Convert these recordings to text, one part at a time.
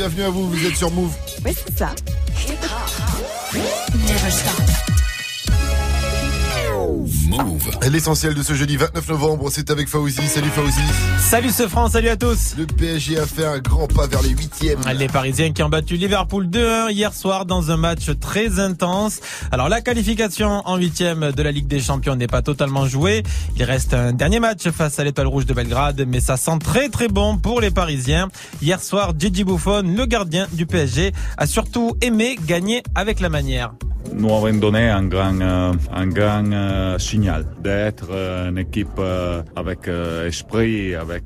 bienvenue à vous, vous êtes sur Move. Oui, c'est ça. Move. L'essentiel de ce jeudi 29 novembre, c'est avec Fauzi. Salut Fauzi. Salut ce France, salut à tous. Le PSG a fait un grand pas vers les huitièmes. Les Parisiens qui ont battu Liverpool 2-1 hier soir dans un match très intense. Alors la qualification en huitième de la Ligue des Champions n'est pas totalement jouée. Il reste un dernier match face à l'Étoile Rouge de Belgrade, mais ça sent très très bon pour les Parisiens. Hier soir, Gigi Buffon, le gardien du PSG, a surtout aimé gagner avec la manière nous avons donné un grand, euh, un grand euh, signal d'être euh, une équipe avec esprit, avec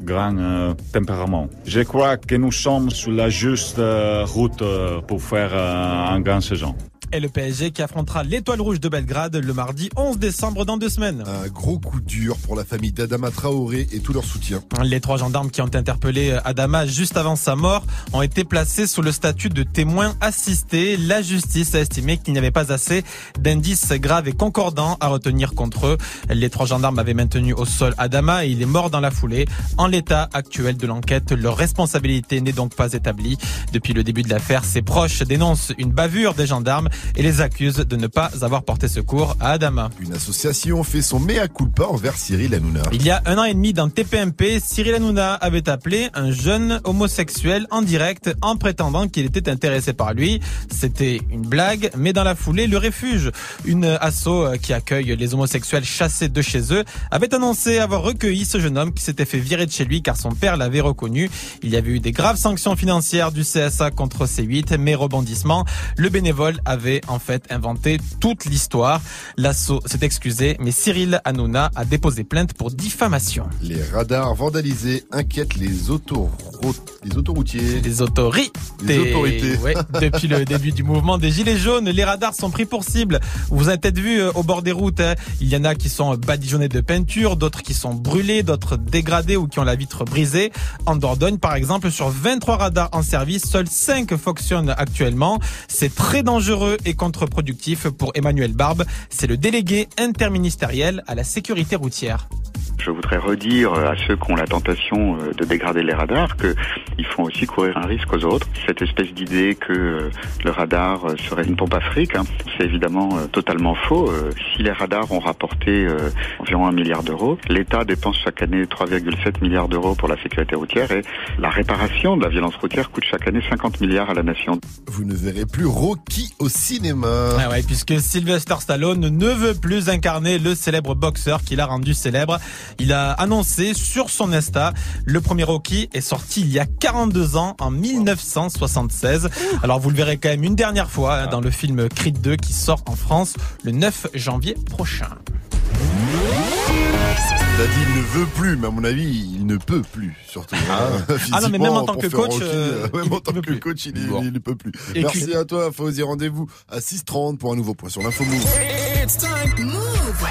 grand tempérament. Je crois que nous sommes sur la juste route pour faire un grand saison et le PSG qui affrontera l'Étoile Rouge de Belgrade le mardi 11 décembre dans deux semaines. Un gros coup dur pour la famille d'Adama Traoré et tout leur soutien. Les trois gendarmes qui ont interpellé Adama juste avant sa mort ont été placés sous le statut de témoins assistés. La justice a estimé qu'il n'y avait pas assez d'indices graves et concordants à retenir contre eux. Les trois gendarmes avaient maintenu au sol Adama et il est mort dans la foulée. En l'état actuel de l'enquête, leur responsabilité n'est donc pas établie. Depuis le début de l'affaire, ses proches dénoncent une bavure des gendarmes et les accuse de ne pas avoir porté secours à Adama. Une association fait son mea culpa envers Cyril Hanouna. Il y a un an et demi dans TPMP, Cyril Hanouna avait appelé un jeune homosexuel en direct en prétendant qu'il était intéressé par lui. C'était une blague, mais dans la foulée, le refuge, une asso qui accueille les homosexuels chassés de chez eux, avait annoncé avoir recueilli ce jeune homme qui s'était fait virer de chez lui car son père l'avait reconnu. Il y avait eu des graves sanctions financières du CSA contre C8, mais rebondissement, le bénévole avait en fait inventé toute l'histoire. L'assaut s'est excusé, mais Cyril Hanouna a déposé plainte pour diffamation. Les radars vandalisés inquiètent les, les autoroutiers. Les autorités. Les autorités. depuis le début du mouvement des Gilets jaunes, les radars sont pris pour cible. Vous avez peut-être vu euh, au bord des routes, hein, il y en a qui sont badigeonnés de peinture, d'autres qui sont brûlés, d'autres dégradés ou qui ont la vitre brisée. En Dordogne, par exemple, sur 23 radars en service, seuls 5 fonctionnent actuellement. C'est très dangereux et contre-productif pour Emmanuel Barbe. C'est le délégué interministériel à la sécurité routière. Je voudrais redire à ceux qui ont la tentation euh, de dégrader les radars qu'ils font aussi courir un risque aux autres. Cette espèce d'idée que euh, le radar euh, serait une pompe afrique, hein, c'est évidemment totalement faux. Si les radars ont rapporté environ un milliard d'euros, l'État dépense chaque année 3,7 milliards d'euros pour la sécurité routière et la réparation de la violence routière coûte chaque année 50 milliards à la nation. Vous ne verrez plus Rocky au cinéma. Ah ouais, puisque Sylvester Stallone ne veut plus incarner le célèbre boxeur qu'il a rendu célèbre. Il a annoncé sur son Insta, le premier Rocky est sorti il y a 42 ans, en 1976. Alors vous le verrez quand même une dernière fois hein, dans le film Creed 2 qui sort en France le 9 janvier prochain. Il a dit il ne veut plus, mais à mon avis, il ne peut plus, surtout. Ah, ah non, mais même en tant que coach, euh, même en tant que coach, il, ne peut plus. Merci à toi, Fauzi. Rendez-vous à 6h30 pour un nouveau point sur l'info Move. It's time. Move.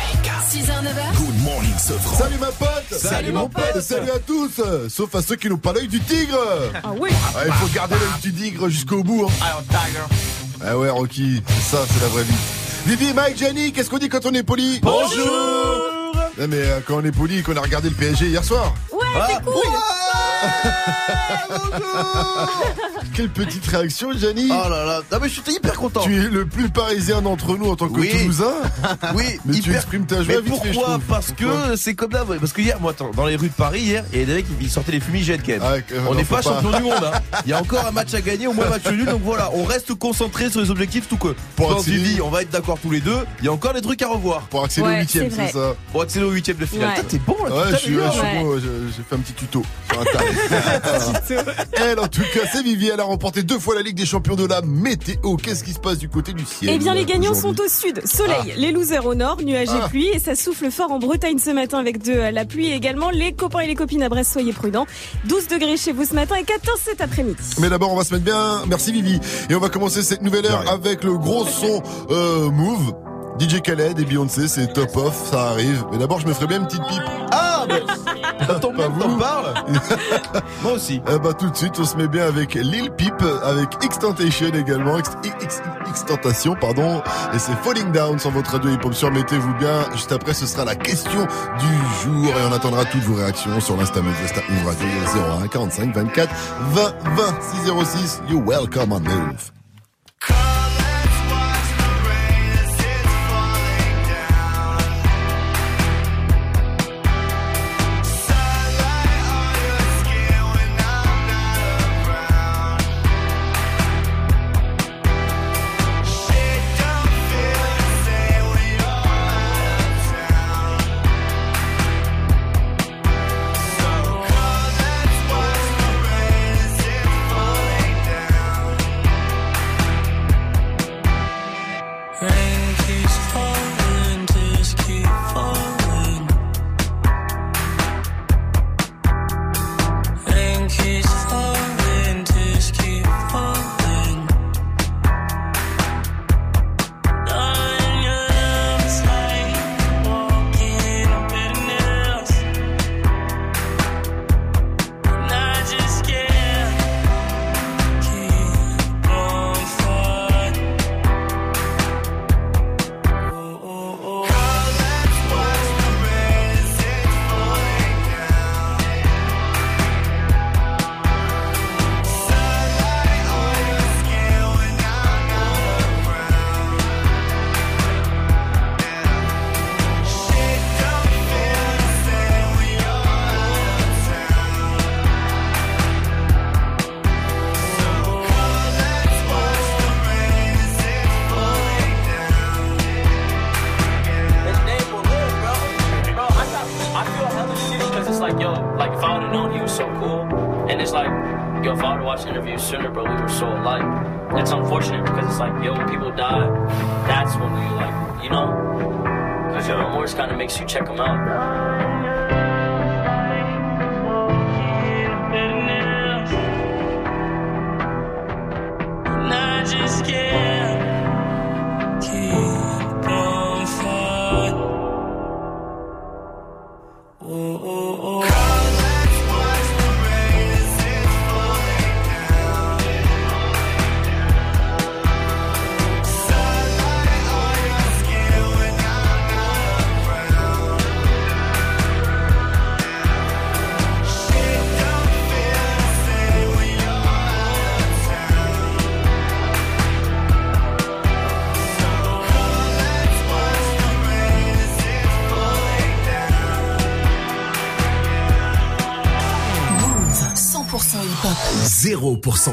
6h, 9h. Good morning, Salut ma pote. Salut, mon pote. Salut à tous. Sauf à ceux qui n'ont pas l'œil du tigre. Ah oui. il faut garder l'œil du tigre jusqu'au bout. Hein. Ah ouais, Rocky. Ça, c'est la vraie vie. Vivi, Mike, Jenny, qu'est-ce qu'on dit quand on est poli? Bonjour non mais euh, quand on est poli, qu'on a regardé le PSG hier soir. Ouais, c'est ah. Quelle petite réaction, Gianni Oh là là, non mais je suis hyper content. Tu es le plus parisien d'entre nous en tant que Toulousain. oui, mais tu exprimes ta joie. Mais pourquoi Parce que c'est comme là. Parce que hier, moi, dans les rues de Paris hier, il y a des mecs qui sortaient les fumigènes, Ken. Ah, on n'est pas champion du monde. Hein. Il y a encore un match à gagner, au moins un match nul. Donc voilà, on reste concentré sur les objectifs, tout que. Pour accéder, on va être d'accord tous les deux. Il y a encore des trucs à revoir. Pour accéder au huitième, c'est ça. Pour accéder au huitième de finale. T'es bon là. Ouais, je suis bon. J'ai fait un petit tuto sur Elle, en tout cas, c'est Vivi. Elle a remporté deux fois la Ligue des Champions de la météo. Qu'est-ce qui se passe du côté du ciel Eh bien, les gagnants sont au sud. Soleil, ah. les losers au nord, nuages et ah. pluie. Et ça souffle fort en Bretagne ce matin avec de la pluie également. Les copains et les copines à Brest, soyez prudents. 12 degrés chez vous ce matin et 14 cet après-midi. Mais d'abord, on va se mettre bien. Merci Vivi. Et on va commencer cette nouvelle heure avec le gros son euh, Move. DJ Khaled et Beyoncé, c'est top off, ça arrive. Mais d'abord, je me ferai bien une petite pipe. Ah, mais t'en parles Moi aussi. Eh bah, tout de suite, on se met bien avec Lil Peep, avec Xtentation également. X, X, Tentation, pardon. Et c'est Falling Down sur votre radio hip-hop sur Mettez-vous bien. Juste après, ce sera la question du jour et on attendra toutes vos réactions sur l'Insta Insta Radio 01 45 24 20 20 606. You welcome on move.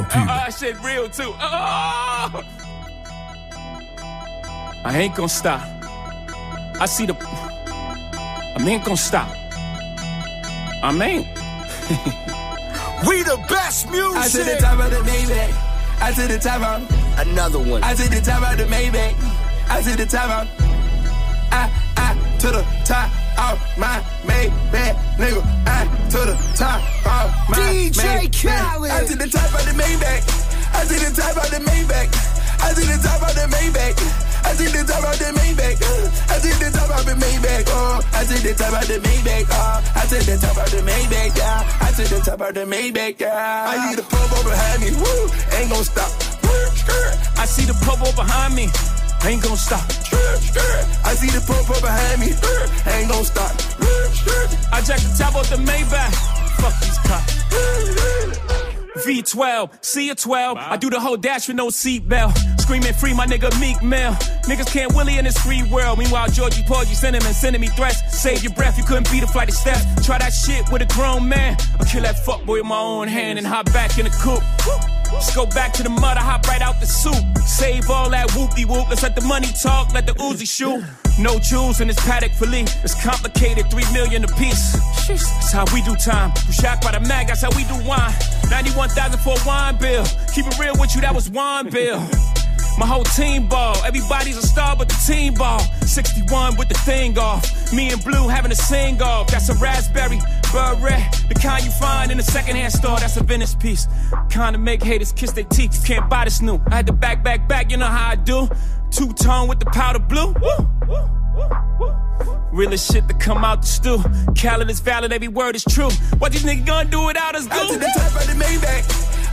Pub. Uh, shit real too. Oh! I ain't gonna stop. I see the. I ain't gonna stop. I mean. we the best music. I to the top of the Maybach. I to the top of another one. I to the top of the Maybach. I to the top of. I I to the top of my Maybach, nigga. I to the top of my DJ Khaled. I to the top of the Maybach. I to the top of the Maybach. I to the top of the Maybach. I see the top of the Maybach. Uh, I see the top of the Maybach. Oh, I see the top of the Maybach. Oh, I see the top of the Maybach. Yeah, I see the top of the Maybach. Yeah, I see the purple behind me. Woo, ain't gonna stop. I see the purple behind me. Ain't gonna stop. I see the purple behind me. Ain't gonna stop. I jack the top of the Maybach. Fuck these cops. V12, C a 12. I do the whole dash with no seatbelt. Screaming free, my nigga Meek Mill. Niggas can't Willie in this free world. Meanwhile, Georgie Porgy sending and sending me threats. Save your breath, you couldn't beat a flight of steps. Try that shit with a grown man. I'll kill that fuckboy with my own hand and hop back in the coupe. Just go back to the mud, I hop right out the soup. Save all that whoopty whoop. Let's let the money talk, let the Uzi shoot. No jewels in this paddock for Lee. It's complicated, three million a piece. That's how we do time. You shocked by the mag, that's how we do wine. 91,000 for a wine bill. Keep it real with you, that was wine bill. My whole team ball. Everybody's a star, but the team ball. 61 with the thing off. Me and Blue having a sing off. That's a raspberry beret. The kind you find in a secondhand store. That's a Venice piece. Kind of make haters kiss their teeth. Can't buy this new. I had to back, back, back. You know how I do. Two tone with the powder blue. Woo, woo, woo, Realest shit to come out the stew. Khaled is valid, every word is true. What these niggas gonna do without us? Do? I see the top of the Maybach.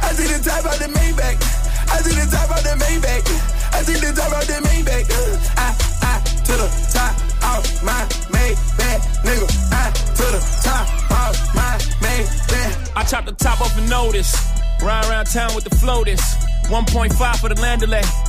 I see the top of the Maybach. I see the top of the Maybach. I take the top out the Maybach. Uh, I, I, to the top of my Maybach, nigga. I, to the top of my Maybach. I chop the top off a notice. Ride around town with the floaters. 1.5 for the landolay.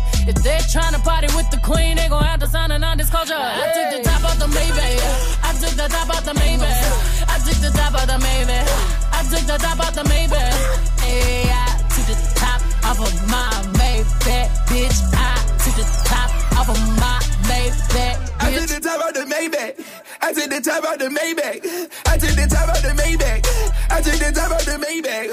If they're trying to party with the queen, they gon' have to sign a non-disclosure. I took the top off the Maybach. I took the top off the Maybach. I took the top off the Maybach. I took the top off the Maybach. Hey, I took the top off of my Maybach, bitch. I took the top off of my Maybach. Bitch. I took the top off the Maybach. I took the top off the Maybach. I took the top off the Maybach. I took the top off the Maybach.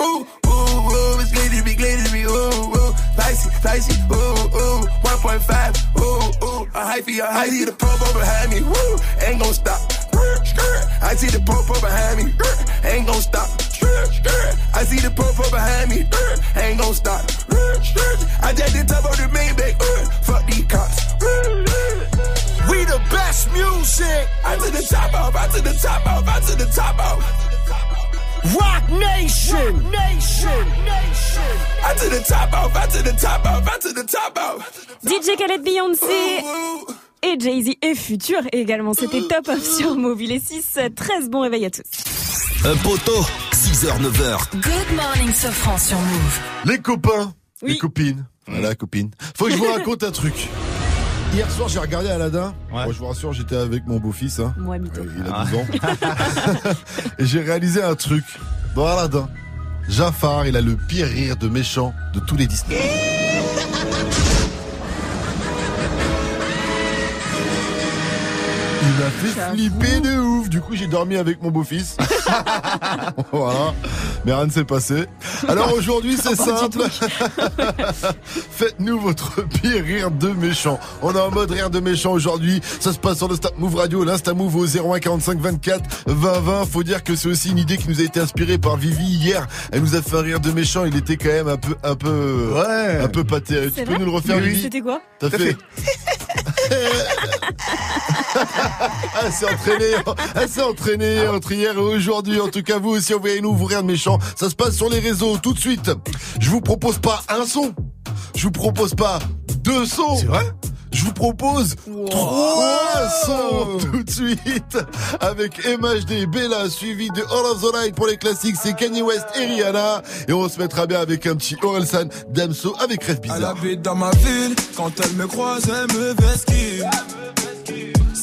Ooh, ooh, ooh, it's glittery, glittery, ooh, ooh. Dicey, dicey, ooh, ooh. 1.5, ooh, ooh. A hyphy, a hyphy. I see the popo behind me, woo. Ain't gon' stop. I see the popo behind me, ain't gon' stop. I see the popo behind me, ain't gon' stop. I just the top of the Maybach, fuck these cops. We the best music. I to the top off, I to the top off, I to the top off. Rock Nation, Nation, Nation. I to the top off, I to the top off, I to the top off. DJ Khaled Beyoncé. Et Jay-Z et Futur également. C'était top off sur Move. Il est 6, 13. Bon réveil à tous. Un poteau, 6h, 9h. Good morning, Sofran sur Move. Les copains, les copines. Voilà, copine. Faut que je vous raconte un truc. Hier soir, j'ai regardé Aladdin. Moi, je vous rassure, j'étais avec mon beau-fils. Hein. Moi, mytho. Euh, il a 12 ans. Et j'ai réalisé un truc. Dans Aladdin, Jafar, il a le pire rire de méchant de tous les Disney. Il m'a fait flipper de ouf. Du coup, j'ai dormi avec mon beau-fils. voilà. Mais rien ne s'est passé. Alors aujourd'hui, c'est simple. Faites-nous votre pire rire de méchant. On est en mode rire de méchant aujourd'hui. Ça se passe sur le Stop Move Radio, l'Insta Move au 01 45 24 20 20. Faut dire que c'est aussi une idée qui nous a été inspirée par Vivi hier. Elle nous a fait un rire de méchant. Il était quand même un peu, un peu, ouais. un peu pâté. Tu peux nous le refaire, Vivi C'était quoi T'as fait. elle s'est entraînée, elle s'est entraînée entre hier et aujourd'hui. En tout cas, vous aussi, envoyez-nous vos rires de méchants. Ça se passe sur les réseaux tout de suite. Je vous propose pas un son. Je vous propose pas deux sons. C'est vrai? Je vous propose trois sons tout de suite avec MHD, Bella, suivi de All of the Night pour les classiques, c'est Kanye West et Rihanna. Et on se mettra bien avec un petit Orelsan Damso avec Rêve Bizarre. Elle habite dans ma ville, quand elle me croise, elle me vesquille.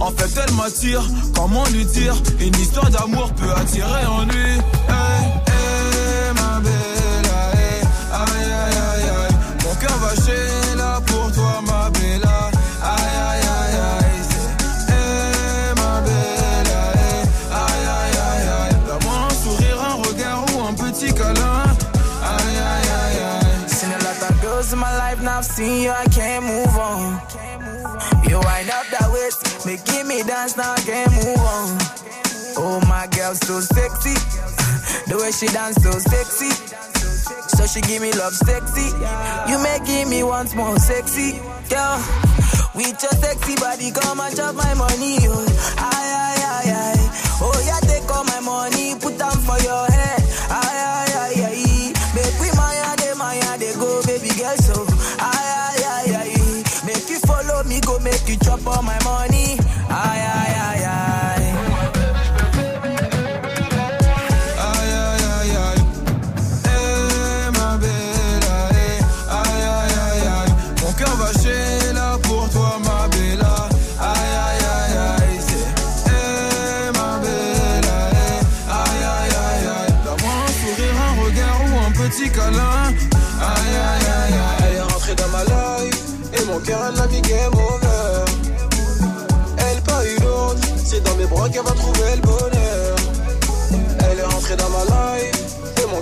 En fait, elle m'attire, comment lui dire? Une histoire d'amour peut attirer en lui. Hey, hey, ma belle, hey, aïe, aïe, aïe, aïe. Mon cœur va chez là pour toi, ma belle. Aïe, aïe, aïe, aïe. c'est, Hey, ma belle, aïe, aïe, aïe, aïe. Donne-moi un sourire, un regard ou un petit câlin. Aïe, aïe, aïe, aïe. Seen a lot of in my life, now I've seen you, I can't move on. Waist, making me dance, now move on. Oh, my girl, so sexy. The way she dance, so sexy. So she give me love sexy. You making me once more sexy. Girl, with your sexy body, come and chop my money. Oh, aye, aye, aye, aye. Oh, yeah, take all my money, put them for your head. Aye, aye, aye, aye. Make we maya, de maya, go, baby girl, so. Aye, aye, aye, aye. Make you follow me, go make you chop all my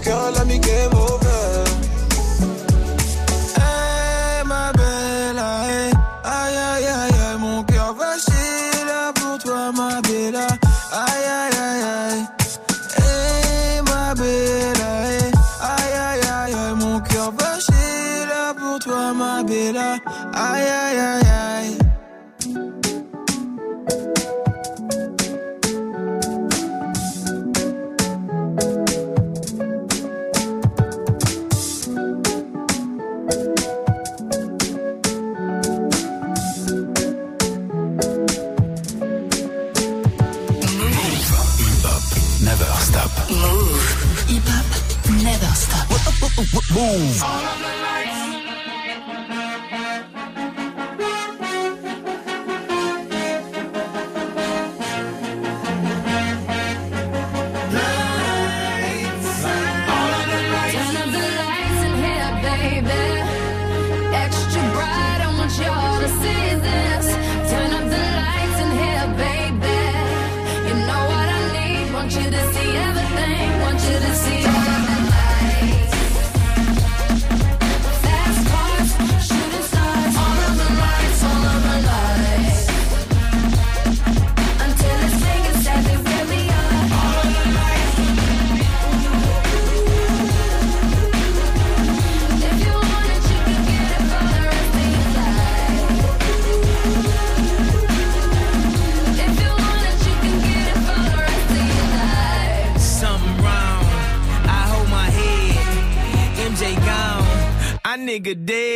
cœur à l'ami game over. Ma aïe, aïe, aïe, aïe, mon cœur va pour toi, ma belle, aïe, aïe, aïe, aïe. Aïe, aïe, aïe, aïe, mon cœur va pour toi, ma belle, aïe, aïe, aïe. move. good day.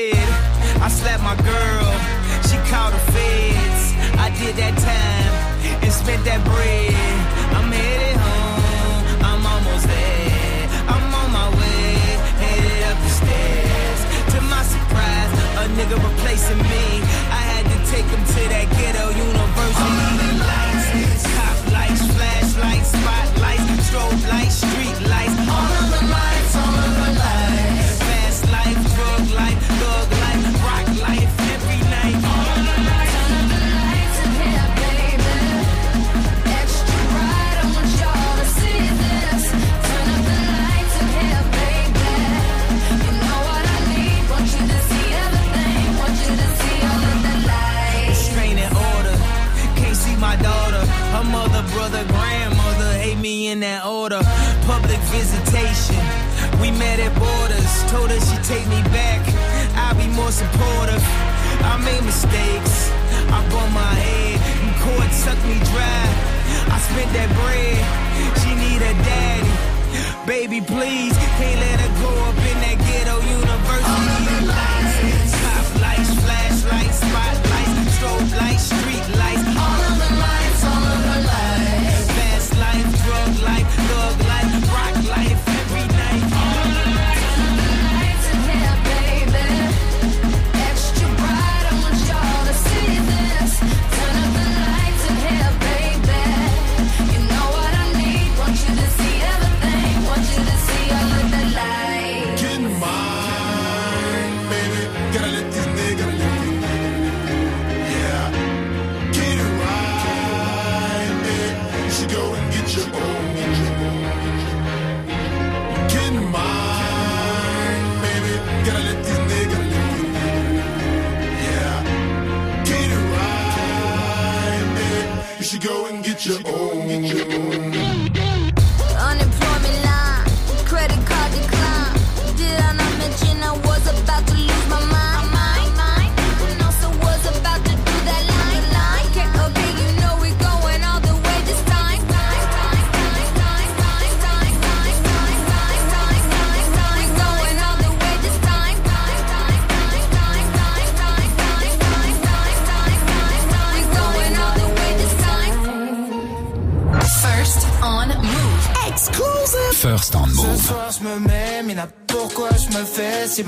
take me back, I'll be more supportive. I made mistakes, I bump my head, and cord sucked me dry. I spent that bread, she need a daddy. Baby, please, can't let her grow up in that ghetto university. All Lights, top lights, flashlights, spotlights, strobe lights, street lights. J'ai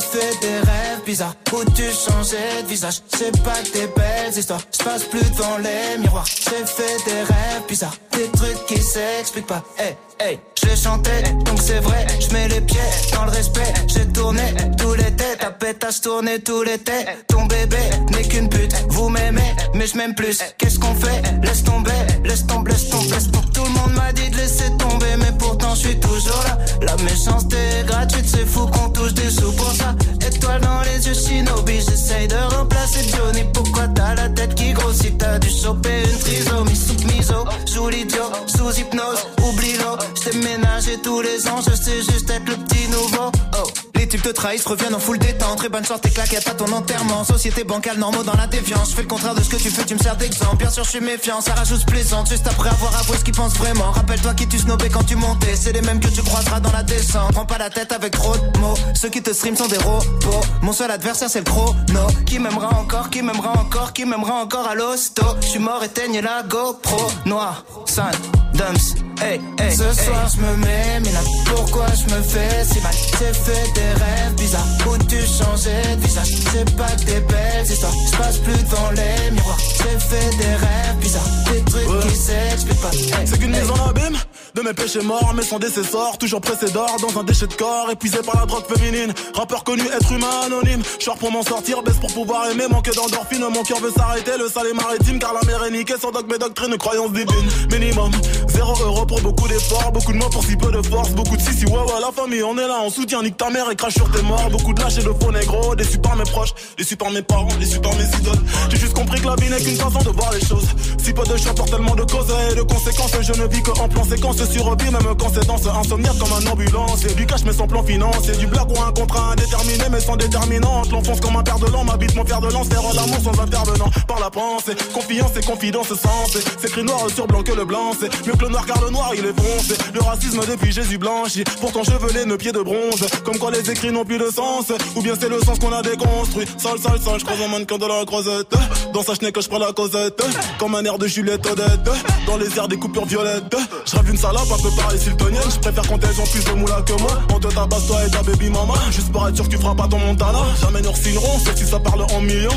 fait des rêves bizarres où tu changeais de visage. C'est pas des belles histoires. Je passe plus devant les miroirs. J'ai fait des rêves bizarres. Des trucs qui s'expliquent pas. Hey, hey, je chantais, donc c'est vrai. Je mets les pieds dans le respect. J'ai tourné tous les têtes. Ta pétasse tourné tous les têtes. Ton bébé n'est qu'une pute. Vous m'aimez, mais je m'aime plus. Qu'est-ce qu'on fait? Laisse tomber, laisse tomber, laisse tomber, laisse tomber. Tout le monde m'a dit de laisser tomber, mais pourtant je suis toujours là. La méchanceté est gratuite, c'est fou qu'on touche des sous pour ça. Étoile dans les yeux, shinobi, j'essaye de remplacer Johnny. Pourquoi t'as la tête qui grossit? T'as dû choper une trisomie sous miso. Joue l'idiot, sous hypnose, oublie-le. J't'ai ménagé tous les ans, je sais juste être le petit nouveau. Oh. Les types te trahissent, reviennent en full détente. Très bonne sorte, tes claquettes à ton enterrement. Société bancale, normaux dans la défiance. Je fais le contraire de ce que tu fais, tu me sers d'exemple. Bien sûr, je suis méfiant, ça rajoute plaisante. Juste après avoir avoué ce qu'ils pensent vraiment. Rappelle-toi qui tu snobais quand tu montais. C'est les mêmes que tu croiseras dans la descente. Prends pas la tête avec trop de mots. Ceux qui te stream sont des robots. Mon seul adversaire, c'est le chrono. Qui m'aimera encore, qui m'aimera encore, qui m'aimera encore à l'hosto. Je suis mort, éteigne la GoPro. Noir, sun, dumps. Hey, hey, Ce soir, je me mets, mais là, pourquoi je me fais si mal? J'ai fait des rêves bizarres où tu changeais de visage? C'est pas que des belles histoires. Je passe plus les miroirs. J'ai fait des rêves bizarres, des trucs qui s'expliquent pas. Hey, C'est qu'une hey. mise en abîme de mes péchés morts, mais sans décessor, toujours pressé d'or dans un déchet de corps, épuisé par la drogue féminine. Rappeur connu, être humain anonyme. Short pour m'en sortir, baisse pour pouvoir aimer, manque d'endorphine. Mon cœur veut s'arrêter, le sale est maritime, car la mer est niquée sans dogme et doctrine, croyance divine. Minimum, zéro euro pour beaucoup d'efforts, beaucoup de mots pour si peu de force, beaucoup de si si ouais ouais la famille, on est là, on soutient, nique ta mère et crache sur tes morts. Beaucoup de lâches et de faux négro, déçus par mes proches, déçus par mes parents, déçus par mes idoles. J'ai juste compris que la vie n'est qu'une façon de voir les choses. Si peu de choix pour tellement de causes et de conséquences, je ne vis que en plan séquence sur vie, même quand c'est danse insomniaque comme un ambulance. Et du cash mais sans plan financier, du blague ou un contrat indéterminé mais sans déterminante. L'enfonce comme un père de l'an, m'habite mon père de lance, faire l'amour sans intervenant. Par la pensée, confiance et confidence sensée. C'est écrit noir sur blanc que le blanc, c'est mieux que le noir car le noir il est foncé. Le racisme depuis Jésus blanchi, pourtant chevelé nos pieds de bronze. Comme quoi les écrits n'ont plus de sens, ou bien c'est le sens qu'on a déconstruit. Sale, sale, sale, je croise un mannequin de la croisette. Dans sa chenille que je prends la causette, comme un air de Juliette Odette. Dans les airs des coupures violettes, je rêve une salope un peu pareil siltonienne. Je préfère quand elles ont plus de moula que moi. On te tabasse toi et ta baby mama. Juste pour être sûr que tu feras pas ton montana. Jamais nous refinerons, sauf si ça parle en millions.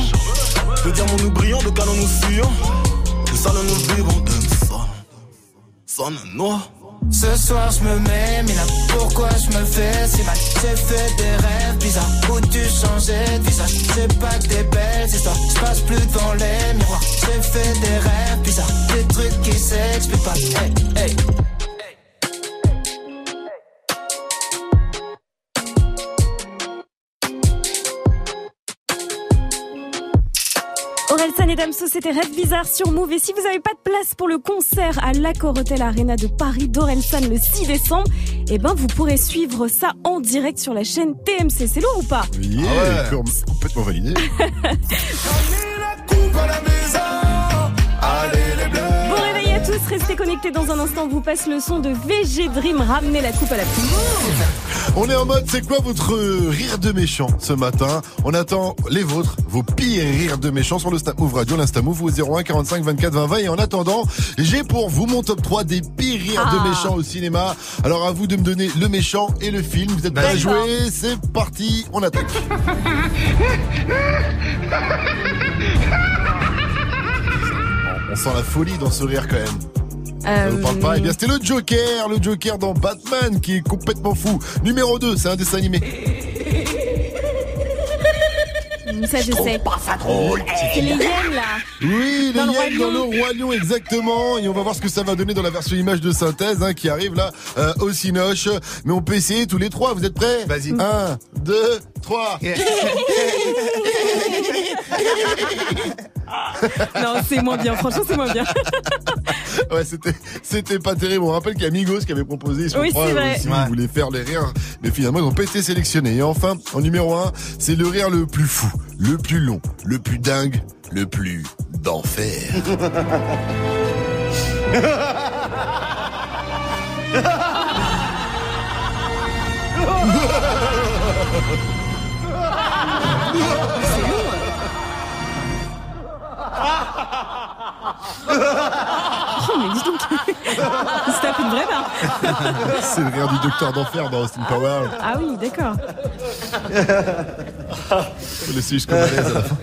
De diamants nous brillons, de canons nous fuyons. De salon nous vivons, de son. Sonne noir. Ce soir je me mets, mais là pourquoi je me fais si mal? J'ai fait des rêves bizarres. Où tu changeais de visage C'est pas que des belles histoires, je passe plus devant les miroirs. J'ai fait des rêves bizarres, des trucs qui s'expliquent pas. Hey, hey Orelsan et Damso, c'était Rêve Bizarre sur Move. Et si vous n'avez pas de place pour le concert à l'Accor Hotel Arena de Paris d'Orelsan le 6 décembre, eh ben, vous pourrez suivre ça en direct sur la chaîne TMC. C'est lourd ou pas? Yeah, Ah com- complètement validé. tous, restez connectés dans un instant. On vous passe le son de VG Dream. Ramenez la coupe à la pluie. On est en mode, c'est quoi votre rire de méchant ce matin? On attend les vôtres, vos pires rires de méchant sur le Snap Move Radio, l'Insta Move au 01 45 24 20 20. Et en attendant, j'ai pour vous mon top 3 des pires rires Ah. de méchant au cinéma. Alors à vous de me donner le méchant et le film. Vous êtes prêts à jouer? C'est parti, on attaque. On sent la folie dans ce rire quand même. Ça vous parle pas? Eh bien, c'était le Joker, le Joker dans Batman qui est complètement fou. Numéro 2, c'est un dessin animé. Ça, je sais. C'est les hyènes, là. Oui, les hyènes dans le. Roi Lion, exactement. Et on va voir ce que ça va donner dans la version image de synthèse hein, qui arrive là euh, au Cinoche. Mais on peut essayer tous les trois. Vous êtes prêts? Vas-y. Un, deux, trois. Non, c'est moins bien. Franchement, c'est moins bien. ouais, c'était c'était pas terrible. On rappelle qu'il y a Migos qui avait proposé. Ils sont Oui, c'est vrai. Si Ouais. vous voulez faire les rires, mais finalement ils n'ont pas été sélectionnés. Et enfin, en numéro un, c'est le rire le plus fou, le plus long, le plus dingue, le plus d'enfer. Attention, mais dis donc. Il se tape une vraie barre. C'est le rire du docteur d'enfer dans Austin Power. Ah oui, d'accord. Faut laisser jusqu'au malaise à la fin.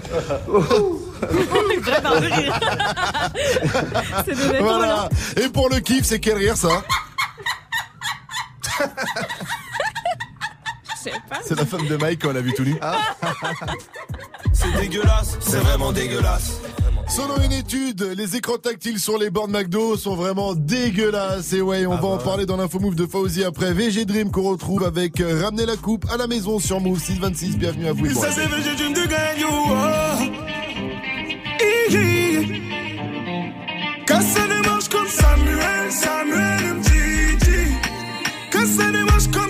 Une vraie barre de rire. C'est de mettre Voilà. Et pour le kiff, c'est quel rire ça? Je sais pas. C'est la femme de Mike quand on l'a vu tout nu. C'est dégueulasse, c'est vraiment dégueulasse. Selon une étude, les écrans tactiles sur les bornes McDo sont vraiment dégueulasses. Et ouais, on va en parler dans l'info Move de Fauzi après VG Dream qu'on retrouve avec euh, Ramener la coupe à la maison sur Move 626. Bienvenue à vous. et bon Ça oh. Ça démarche comme Samuel, Samuel ça démarche comme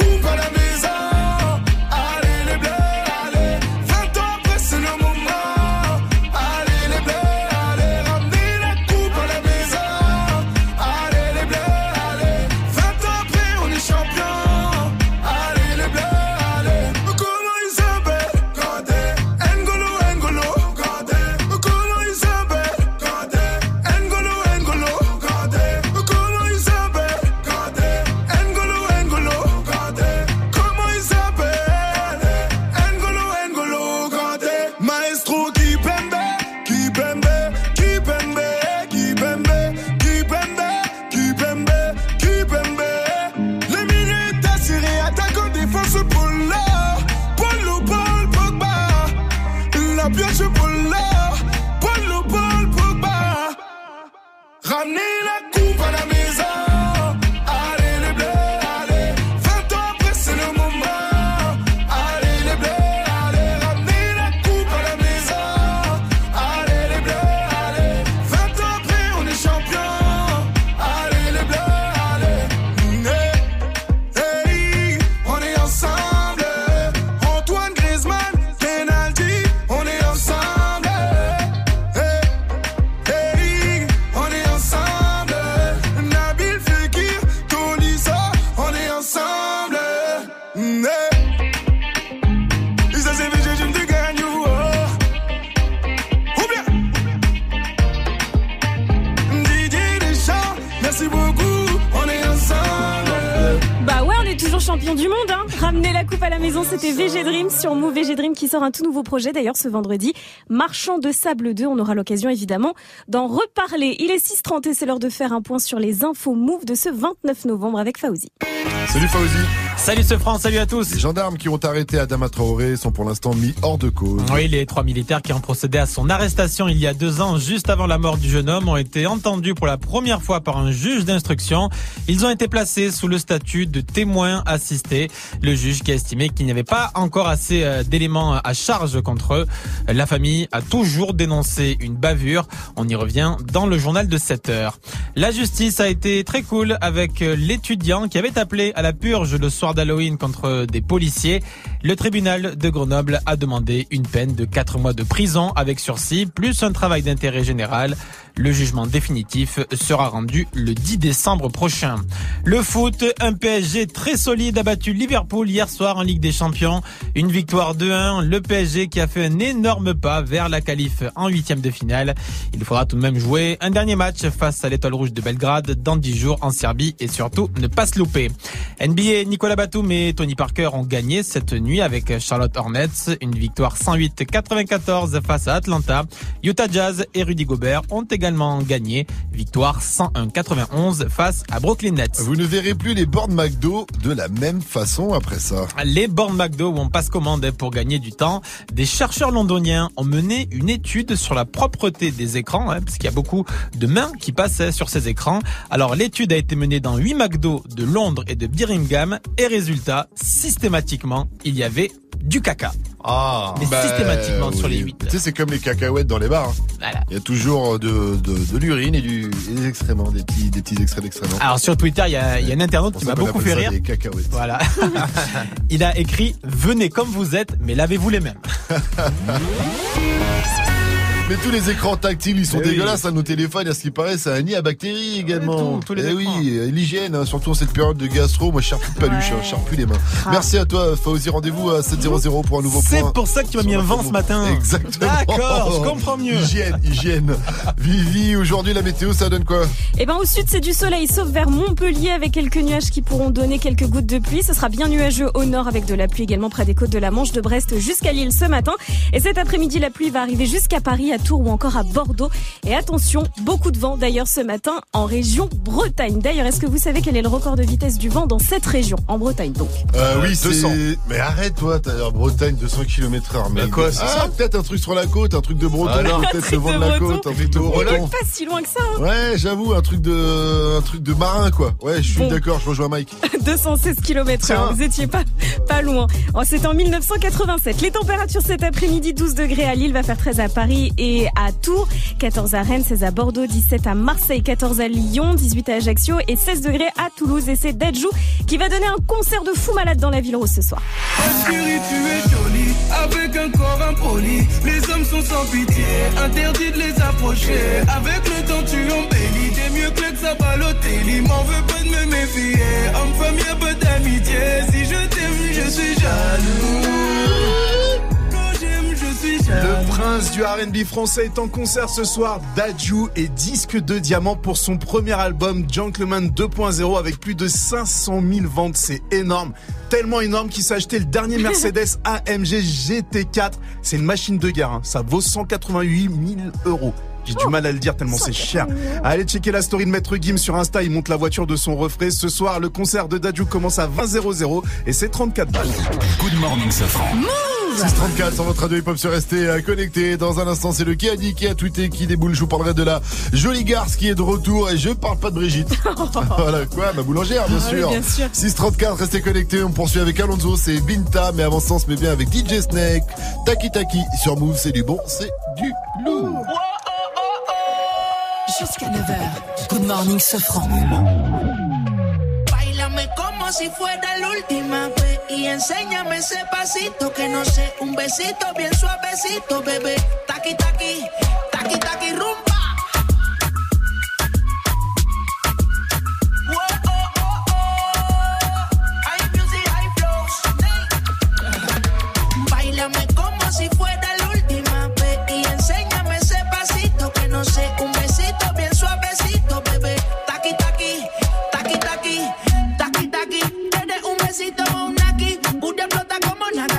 Qui sort un tout nouveau projet d'ailleurs ce vendredi. Marchand de sable 2, on aura l'occasion évidemment d'en reparler. Il est 6h30 et c'est l'heure de faire un point sur les infos Move de ce 29 novembre avec Fauzi. Salut Fauzi. Salut ce France, salut à tous. Les gendarmes qui ont arrêté Adama Traoré sont pour l'instant mis hors de cause. Oui, les trois militaires qui ont procédé à son arrestation il y a deux ans, juste avant la mort du jeune homme, ont été entendus pour la première fois par un juge d'instruction. Ils ont été placés sous le statut de témoins assistés. Le juge qui a estimé qu'il n'y avait pas encore assez euh, d'éléments à charge contre eux. La famille a toujours dénoncé une bavure. On y revient dans le journal de 7 heures. La justice a été très cool avec l'étudiant qui avait appelé à la purge le soir d'Halloween contre des policiers. Le tribunal de Grenoble a demandé une peine de 4 mois de prison avec sursis, plus un travail d'intérêt général. Le jugement définitif sera rendu le 10 décembre prochain. Le foot, un PSG très solide a battu Liverpool hier soir en Ligue des Champions. Une victoire 2-1. Le PSG qui a fait un énorme pas vers la qualif en huitième de finale. Il faudra tout de même jouer un dernier match face à l'Étoile Rouge de Belgrade dans 10 jours en Serbie et surtout ne pas se louper. NBA, Nicolas Batum et Tony Parker ont gagné cette nuit avec Charlotte Hornets. Une victoire 108-94 face à Atlanta. Utah Jazz et Rudy Gobert ont gagné. Victoire 101-91 face à Brooklyn Nets. Vous ne verrez plus les bornes McDo de la même façon après ça. Les bornes McDo où on passe commande pour gagner du temps. Des chercheurs londoniens ont mené une étude sur la propreté des écrans, hein, parce qu'il y a beaucoup de mains qui passaient sur ces écrans. Alors l'étude a été menée dans 8 McDo de Londres et de Birmingham et résultat, systématiquement, il y avait du caca. Ah, mais bah, systématiquement sur les 8. Tu sais, c'est comme les cacahuètes dans les bars. hein. Voilà. Il y a toujours de, de, de l'urine et, du, et des excréments, des petits, des petits extraits d'excréments. Alors sur Twitter, il y a, il y a un internaute qui m'a beaucoup fait rire. Des cacahuètes. Voilà. il a écrit Venez comme vous êtes, mais lavez-vous les mains. Mais tous les écrans tactiles, ils sont Eh oui. dégueulasses. hein, Nos téléphones, à ce qui paraît, c'est un nid à bactéries également. tout, tous les Eh écrans. oui, euh, l'hygiène, hein, surtout en cette période de gastro. Moi, je cherche plus de paluche, hein, je cherche plus les mains. Merci à toi, Fauzi. Rendez-vous à 700 pour un nouveau point. C'est pour ça que tu m'as mis un vent ce matin. Exactement. D'accord, je comprends mieux. Hygiène, hygiène. Vivi, aujourd'hui, la météo, ça donne quoi Eh ben au sud c'est du soleil sauf vers Montpellier avec quelques nuages qui pourront donner quelques gouttes de pluie. Ce sera bien nuageux au nord avec de la pluie également près des côtes de la Manche de Brest jusqu'à Lille ce matin. Et cet après-midi la pluie va arriver jusqu'à Paris, à Tours ou encore à Bordeaux. Et attention, beaucoup de vent d'ailleurs ce matin en région Bretagne. D'ailleurs, est-ce que vous savez quel est le record de vitesse du vent dans cette région En Bretagne donc? Euh, oui, 200. c'est. Mais arrête, toi, t'as l'air Bretagne, 200 km heure. Mais Bah quoi, c'est ah, ça peut-être un truc sur la côte, un truc de breton, Ah peut-être le vent de de la breton. côte, un truc de On breton. pas si loin que ça. hein. Ouais, j'avoue, un truc de, un truc de marin, quoi. Ouais, je suis Bon. d'accord, je rejoins Mike. 216 km Tiens. Vous étiez pas, pas loin. Oh, C'est en 1987. Les températures cet après-midi, 12 degrés à Lille, va faire 13 à Paris et à Tours, 14 à Rennes, 16 à Bordeaux, 17 à Marseille, 14 à Lyon, 18 à Ajaccio et 16 degrés à Toulouse. Et c'est Dajou qui va donner un concert de fou malade dans la ville rose ce soir. Avec un corps impoli. Les hommes sont sans pitié, interdit de les approcher. Avec le temps, tu embellis, t'es mieux que ça Balotelli. M'en veux pas de me méfier, homme-femme, y'a pas d'amitié. Si je t'aime, je suis jaloux. Le prince du R&B français est en concert ce soir. Dadju est disque de diamant pour son premier album Gentleman 2.0 avec plus de 500 000 ventes. C'est énorme. Tellement énorme qu'il s'est acheté le dernier Mercedes AMG GT4. C'est une machine de guerre. hein. Ça vaut 188 000 euros. J'ai du mal à le dire tellement c'est cher. Allez checker la story de Maître Gim sur Insta. Il monte la voiture de son refrain. Ce soir, le concert de Dadju commence à 20 00 et c'est 34 balles. Good morning, Safran. 634 sur votre radio hip-hop sur rester euh, connecté. Dans un instant, c'est le qui a dit, qui a tweeté, qui déboule. Je vous parlerai de la jolie garce qui est de retour et je parle pas de Brigitte. voilà, quoi, ma boulangère, bien Ah oui, sûr. bien sûr. 634, restez connectés. On poursuit avec Alonso, c'est Binta, mais avant ça, on se met bien avec DJ Snake. Taki Taki sur Move, c'est du bon, c'est du lourd. Jusqu'à 9h. Good morning, Sofran. Bailame como si fuera la última vez y enséñame ese pasito que no sé, un besito bien suavecito, bebé. Taqui taqui, taqui taqui. Bailame como si fuera la última vez y enséñame ese pasito que no sé,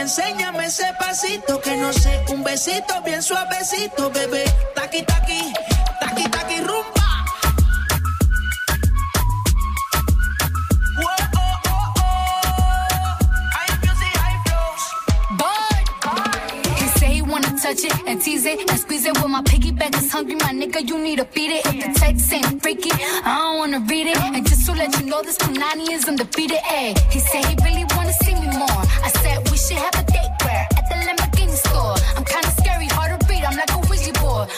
enséñame ese pasito que no sé. Un besito bien suavecito, bebé. Taqui, taqui, taqui, taqui, rumba. Touch it and tease it and squeeze it with my piggyback. It's hungry, my nigga, you need to feed it. If the text ain't freaky, I don't wanna read it. And just to let you know, this Punani is undefeated. Ay. He said he really I said we should have a date where at the Lamborghini store. I'm kinda scary, hard to read. I'm like a Ouija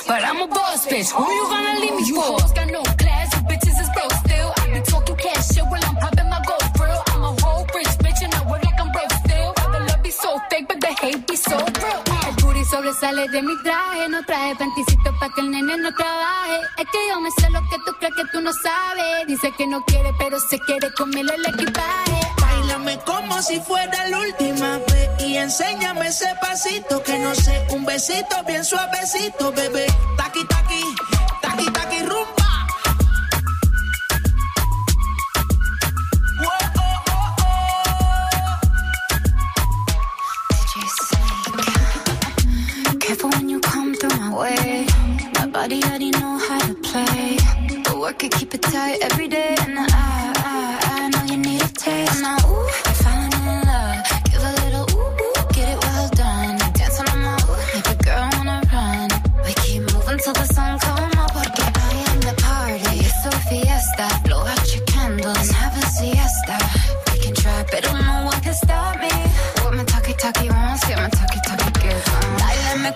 but I'm a boss bitch. Who you gonna leave me for? Hoes got no class, you bitches is broke still. I be talking cash while I'm popping my gold grill. I'm a whole rich bitch and I work like I'm broke still. The love be so fake, but the hate be so real. Sobresale de mi traje, no traje panticito pa' que el nene no trabaje. Es que yo me sé lo que tú crees que tú no sabes. Dice que no quiere, pero se quiere comerle el equipaje. Bailame como si fuera la última vez y enséñame ese pasito que no sé, un besito bien suavecito, bebé. Taqui taqui, taqui taqui rumba. Careful when you come through my way. My body already know how to play. But work it, keep it tight every day. And I, I, I know you need a taste.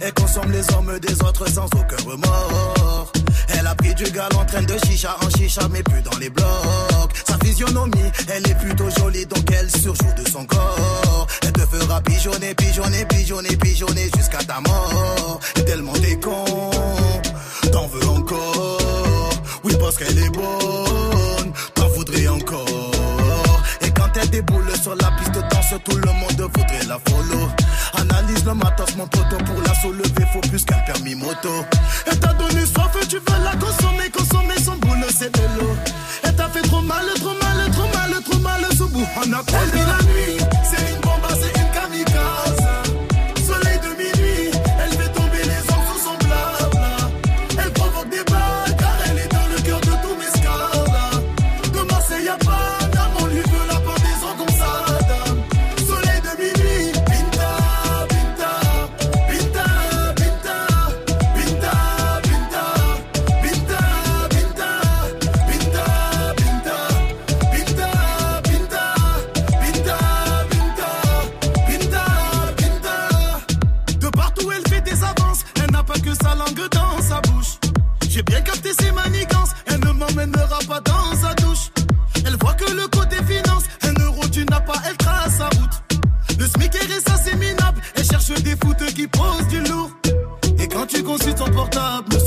Elle consomme les hommes des autres sans aucun remords. Elle a pris du gal en train de chicha en chicha, mais plus dans les blocs. Sa physionomie, elle est plutôt jolie, donc elle surjoue de son corps. Elle te fera pigeonner, pigeonner, pigeonner, pigeonner jusqu'à ta mort. Et tellement t'es t'en veux encore. Oui, parce qu'elle est bonne, t'en voudrais encore. Et quand elle déboule sur la tout le monde voudrait la follow. Analyse le matos, mon poteau, pour la soulever, faut plus qu'un permis moto. Elle t'a donné soif, tu veux la consommer, consommer son boulot, c'est de l'eau. Elle t'a fait trop mal, trop mal, trop mal, trop mal, ce bout. On a perdu la nuit,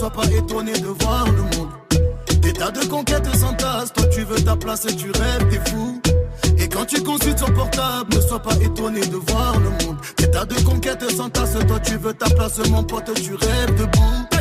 sois pas étonné de voir le monde. Des tas de conquêtes s'entassent, toi tu veux ta place et tu rêves, t'es fou. Et quand tu consultes son portable, ne sois pas étonné de voir le monde. Des tas de conquêtes s'entassent, toi tu veux ta place, mon pote, tu rêves debout.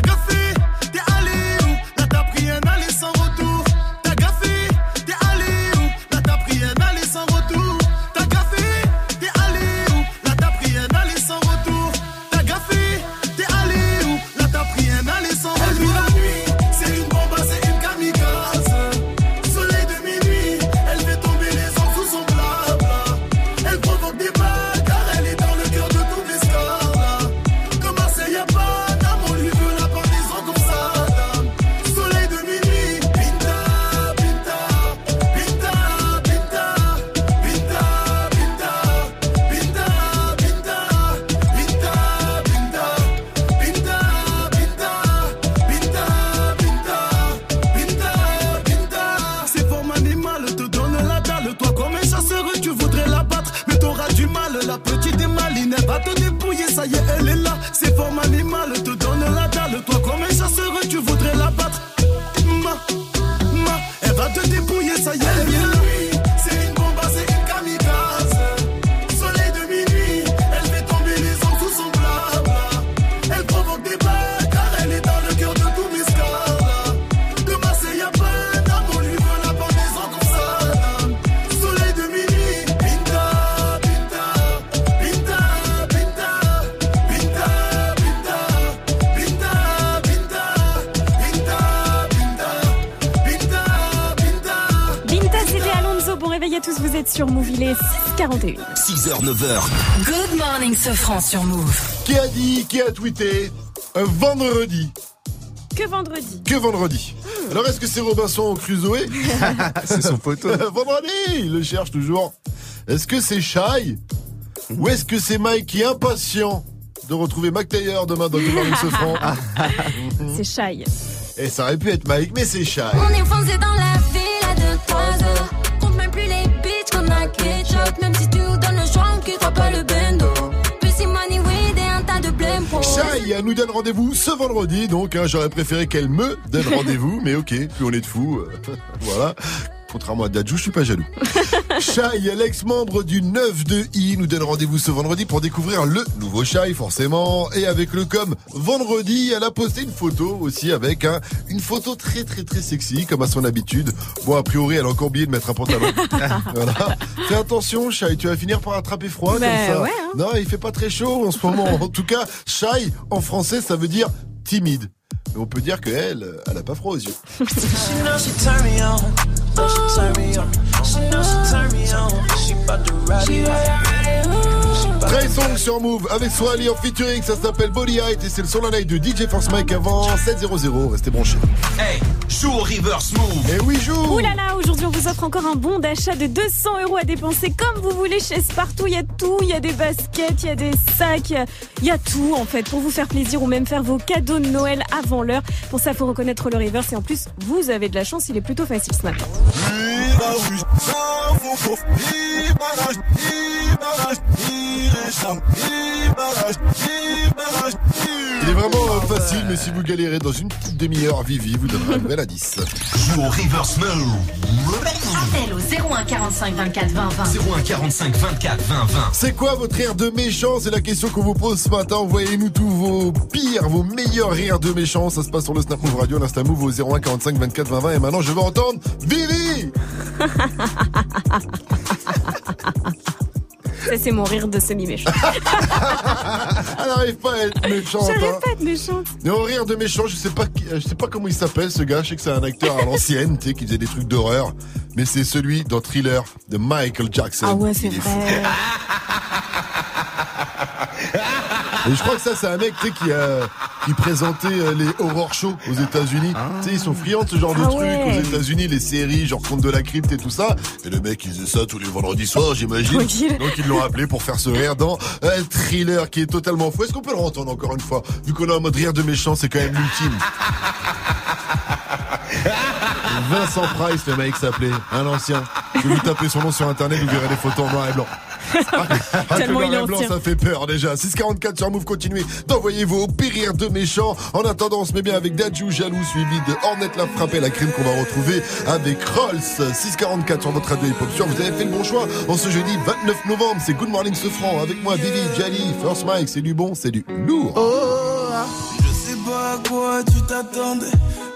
6h41. 6h, 9h. Good morning, Sofran sur Move. Qui a dit, qui a tweeté un vendredi Que vendredi Que vendredi Alors est-ce que c'est Robinson Crusoe C'est son photo. vendredi, il le cherche toujours. Est-ce que c'est Shai Ou est-ce que c'est Mike qui est impatient de retrouver Mac Taylor demain dans Good Morning Sofran C'est Shai. Et ça aurait pu être Mike, mais c'est Shai. On est foncé dans la ville ketchup. Même si tu nous donnes le choix, on quittera pas le bendo. Pussy money weed et un tas de blême pour. Shai elle nous donne rendez-vous ce vendredi, donc hein, j'aurais préféré qu'elle me donne rendez-vous, mais ok, plus on est de fous, euh, voilà. Contrairement à Dadju, je suis pas jaloux. Shai, l'ex-membre du 9 de I, nous donne rendez-vous ce vendredi pour découvrir le nouveau Shai, forcément. Et avec le com vendredi, elle a posté une photo aussi avec hein, une photo très très très sexy, comme à son habitude. Bon, a priori, elle a encore oublié de mettre un pantalon. voilà. Fais attention, Shai, tu vas finir par attraper froid comme ça. ouais, hein. Non, il fait pas très chaud en ce moment. En tout cas, Shai, en français, ça veut dire timide. Mais on peut dire qu'elle, elle a pas froid aux yeux. Song sur Move avec Swally en featuring, ça s'appelle Body Height et c'est le son la night de DJ Force Mike avant 7.00, restez branchés. Hey, joue au reverse move. Et oui, joue Ouh là là, aujourd'hui on vous offre encore un bon d'achat de 200 euros à dépenser comme vous voulez chez Spartoo. Il y a tout, il y a des baskets, il y a des sacs, il y a- il y, a tout en fait pour vous faire plaisir ou même faire vos cadeaux de Noël avant l'heure. Pour ça, faut reconnaître le reverse et en plus, vous avez de la chance, il est plutôt facile ce matin. Il est vraiment euh, facile, mais si vous galérez dans une petite demi-heure, Vivi vous donnera un nouvel indice. Joue au reverse move. Appel au 01 45 24 20 20. 01 45 24 20 20. C'est quoi votre rire de méchant? C'est la question qu'on vous pose ce matin. Envoyez-nous tous vos pires, vos meilleurs rires de méchant. Ça se passe sur le Snap Move Radio, l'Insta Move au 01 45 24 20 20. Et maintenant, je veux entendre Vivi Ça, c'est mon rire de semi-méchant. Elle n'arrive pas à être méchante. J'arrive hein. pas à être méchante. Mais au rire de méchant, je sais pas, je sais pas comment il s'appelle ce gars. Je sais que c'est un acteur à l'ancienne, tu sais, qui faisait des trucs d'horreur. Mais c'est celui dans Thriller de Michael Jackson. Ah ouais, c'est vrai. Et je crois que ça, c'est un mec, tu sais, qui a, qui présentait euh, les horror shows aux États-Unis. Tu sais, ils sont friands de ce genre de Ah trucs ouais. aux États-Unis, les séries, genre Conte de la crypte et tout ça. Et le mec, il faisait ça tous les vendredis soirs, j'imagine. Donc ils l'ont appelé pour faire ce rire dans un thriller qui est totalement fou. Est-ce qu'on peut le entendre encore une fois? Vu qu'on est en mode rire de méchant, c'est quand même l'ultime. Vincent Price, le mec s'appelait, un ancien. Si vous tapez son nom sur internet, vous verrez des photos en noir et blanc. Ah, que Tellement noir et blanc, ça fait peur déjà. 644 sur Move, continuez d'envoyer vos pires de méchants. En attendant, on se met bien avec Dadju Jaloux, suivi de Hornet la frappé, la crime qu'on va retrouver avec Rolls. 644 sur votre radio hip hop sur. Vous avez fait le bon choix. En ce jeudi 29 novembre, c'est Good Morning Sofran. Avec moi, Vivi, Jali, First Mike. C'est du bon, c'est du lourd. Je sais pas à quoi tu t'attendais.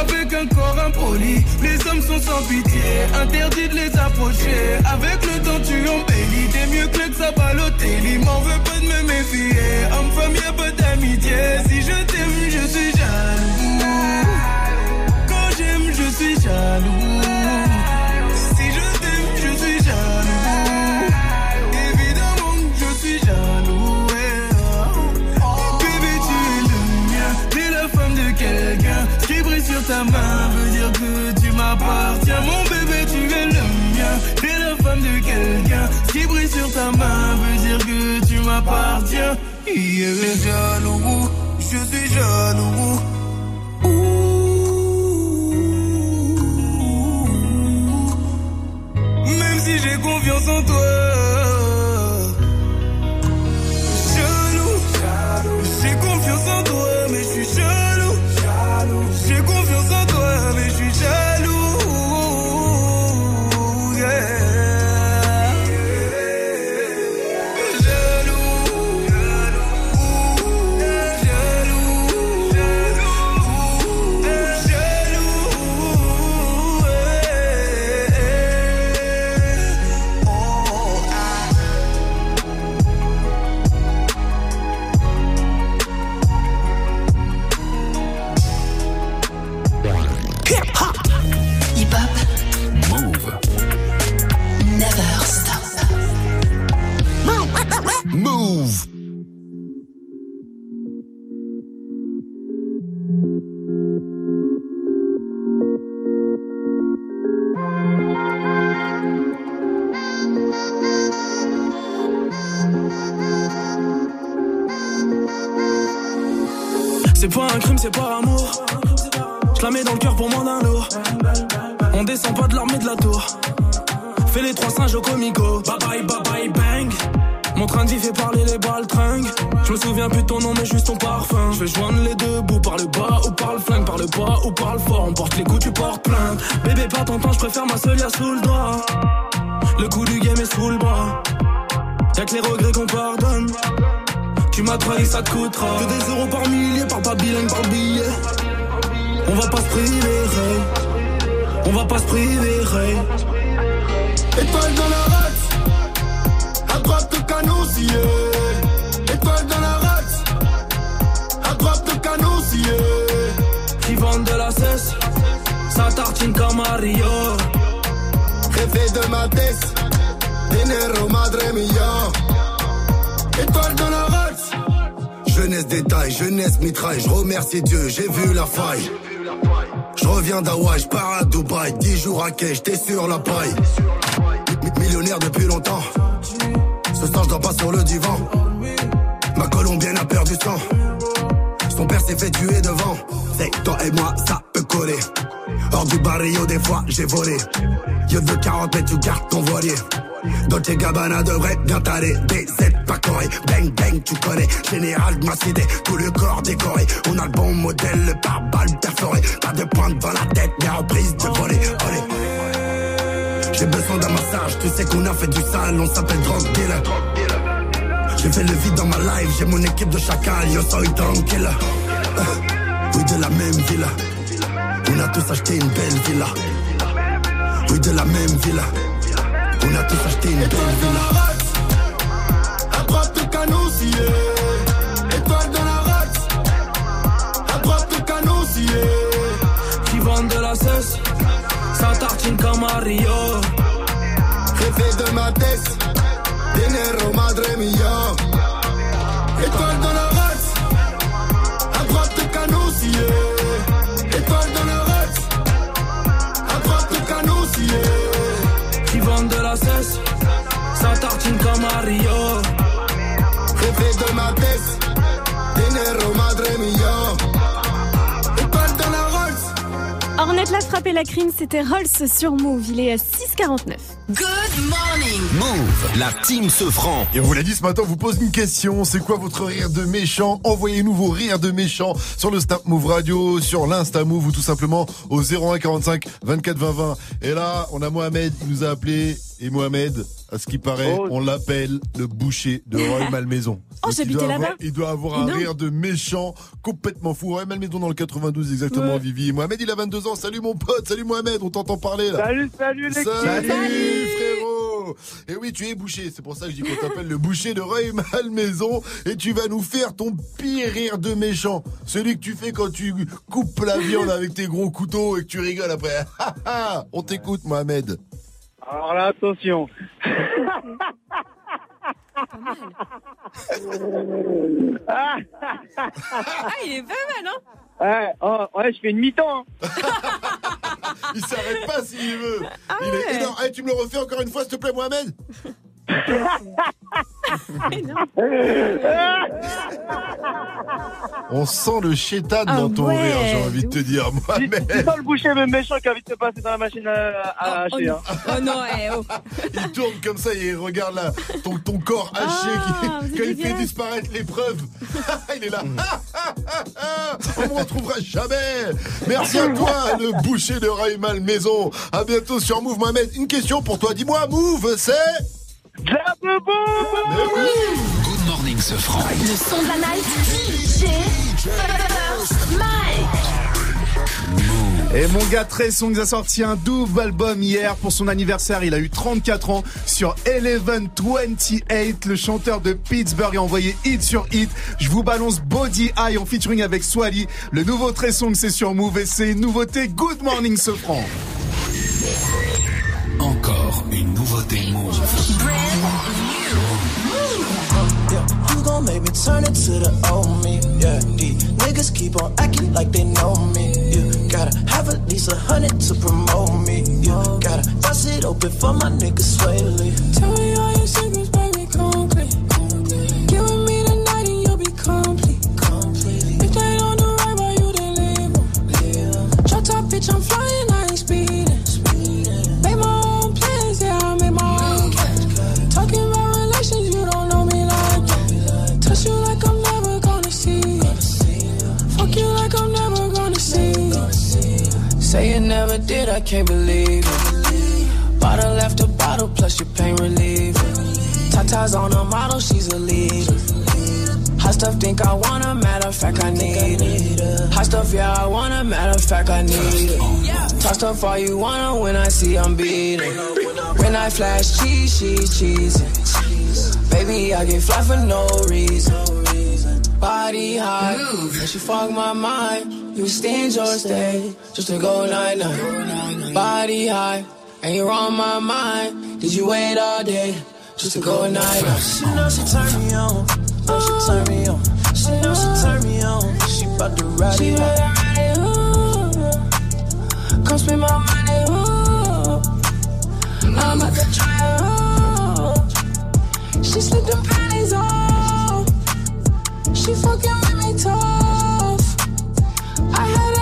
Avec un corps impoli. Les hommes sont sans pitié. Interdit de les approcher. Avec le temps, tu embellis. T'es mieux que le Sabalotelli. M'en veux pas de me méfier. Homme-femme, y'a pas d'amitié. Si je t'aime, je suis jaloux. Quand j'aime, je suis jaloux. Ta main veut dire que tu m'appartiens. Mon bébé, tu es le mien. T'es la femme de quelqu'un. Ce qui brille sur ta main veut dire que tu m'appartiens. Je suis jaloux. Je suis jaloux. Même si j'ai confiance en toi. C'est par amour. Je la mets dans le cœur pour moins d'un lourd. On descend pas de l'armée de la tour. Fais les trois singes au comico. Bye bye, bye bye, bang. Mon train vie fait parler les balles tringues. Je me souviens plus de ton nom, mais juste ton parfum. Je vais joindre les deux bouts par le bas ou par le flingue, par le bas ou par le fort. On porte les coups, tu portes plainte. Bébé, pas ton temps, je préfère ma seule sous le doigt. Le coup du game est sous le bras. Y'a que les regrets qu'on pardonne. Tu m'as trahi, ça te coûtera. Que des euros par millier, par pas par billet. On va pas se priver. On va pas se priver. Étoile dans la race, à droite le canon scié. Étoile dans la race, à droite le canon scié. Qui vendent de la cesse, ça tartine comme à Rio. Jefe de ma tête, dinero madre mia. Étoile dans la. Jeunesse détail, jeunesse mitraille, je remercie Dieu, j'ai vu la faille. Je reviens d'Hawaï, je pars à Dubaï, 10 jours à quai, j'étais sur la paille. Mi- Millionnaire depuis longtemps, ce soir je pas sur le divan. Ma colombienne a perdu sang, son père s'est fait tuer devant. C'est toi et moi, ça peut coller. Hors du barrio, des fois j'ai volé. Yo de 40 mètres, tu gardes ton voilier. Dolce Gabbana devrait bien t'aller. BZ pas coré, bang bang tu connais. Général de ma cité, tout le corps décoré. On a le bon modèle, le pare-balles perforé. Pas de pointe dans la tête, mais reprise de voler. J'ai besoin d'un massage, tu sais qu'on a fait du sale, on s'appelle drug dealer. J'ai fait le vide dans ma life, j'ai mon équipe de chacal, yo soy tranquille. Euh, Oui, de la même villa. On a tous acheté une belle villa. Oui, de la même villa. On a tous acheté une belle villa. À droite le canon scié. Étoile dans la race, à droite le canon scié. Qui vendent de la cesse, ça tartine comme à Rio. Jefe de ma tête, dinero madre mia. Étoile dans Qui vendent de la cesse, ça tartine comme à Rio. Jefe de ma tête, dinero madre mia. Ornette l'a frappé la crime, c'était Rolls sur Move. Il est à 6,49. Good morning. Move, la team se franc. Et on vous l'a dit ce matin, on vous pose une question. C'est quoi votre rire de méchant? Envoyez-nous vos rires de méchant sur le Snap Move Radio, sur l'Insta Move ou tout simplement au 01 45 24 20 20. Et là, on a Mohamed, il nous a appelé. Et Mohamed, à ce qui paraît, Oh. on l'appelle le boucher de Roy Malmaison. Oh, j'habitais là-bas. Il doit avoir un rire de méchant complètement fou. Roy Malmaison dans le 92 exactement, Ouais. Vivi. Mohamed, il a 22 ans. Salut mon pote, salut Mohamed, on t'entend parler là. Salut, salut l'équipe. Salut, frérot Et oui, tu es bouché, c'est pour ça que je dis qu'on t'appelle le boucher de Roy Malmaison et tu vas nous faire ton pire rire de méchant. Celui que tu fais quand tu coupes la viande avec tes gros couteaux et que tu rigoles après. On t'écoute, Mohamed. Alors là, attention. ah, il est pas mal, hein ouais, oh, ouais, je fais une mi-temps. hein. Il s'arrête pas s'il veut. Ah Il est énorme. Eh, tu me le refais encore une fois, s'il te plaît, Mohamed? On sent le chétan Ah dans ton ouais, rire, j'ai envie de te dire, Mohamed. C'est pas le boucher même méchant qui a envie de te passer dans la machine à, à hacher. hein. Oh non, eh, oh. Il tourne comme ça et il regarde là, ton, ton corps haché Ah, qui, quand il fait disparaître les preuves. il est là. On ne retrouvera jamais. Merci à toi, le boucher de Raymal Maison. À bientôt sur Move Mohamed. Une question pour toi. Dis-moi, Move, c'est. La Mais oui. Good morning, ce franc. Le son de la night. DJ First Mike. Et mon gars Trey Songs a sorti un double album hier pour son anniversaire. Il a eu 34 ans sur 1128. Le chanteur de Pittsburgh a envoyé hit sur hit. Je vous balance Body Eye en featuring avec Swally. Le nouveau Trey Songs c'est sur Move et c'est une nouveauté Good Morning Sofran. Encore une nouveauté Move. You gon' make me turn it to the old me. Yeah, these niggas keep on acting like they know me. You gotta have at least a hundred to promote me. You gotta bust it open for my niggas swayly. I can't believe it. Bottle after bottle, plus your pain relief. Tatas on a model, she's a leader. Hot stuff, think I wanna, matter of fact, I need it. Hot stuff, yeah, I wanna, matter of fact, I need it. Talk stuff all you wanna when I see I'm beating. When I flash cheese, she's cheesing. Baby, I get fly for no reason. Body high, and she fuck my mind. You stinge or stay, just to go night night. Body high, and you're on my mind. Did you wait all day, just to go night night? She knows she turn me on, know she turn me on. She knows she turn me on, she bout to ride it out. to ride it, ooh. Come spend my money, ooh. I'm at the try, ooh. She slipped them panties off. She fucking with me tough. I had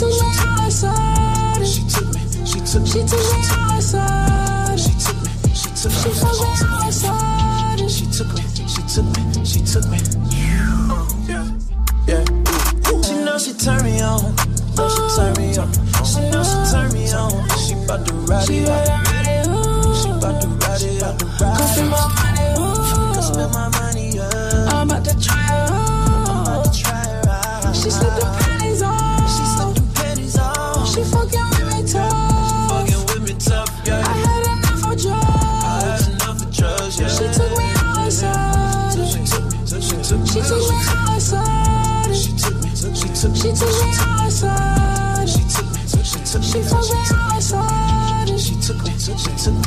took me, she took me outside. She took me, she took me, she took me outside. She took me, she took me, she fucked me outside. She took me, she took me, she took me. Yeah. Yeah. She know she turn me on. Know she turn me on. She know she turn me on. She bout to ride it out. She bout to ride it out. Come spend my money, ooh. Spend my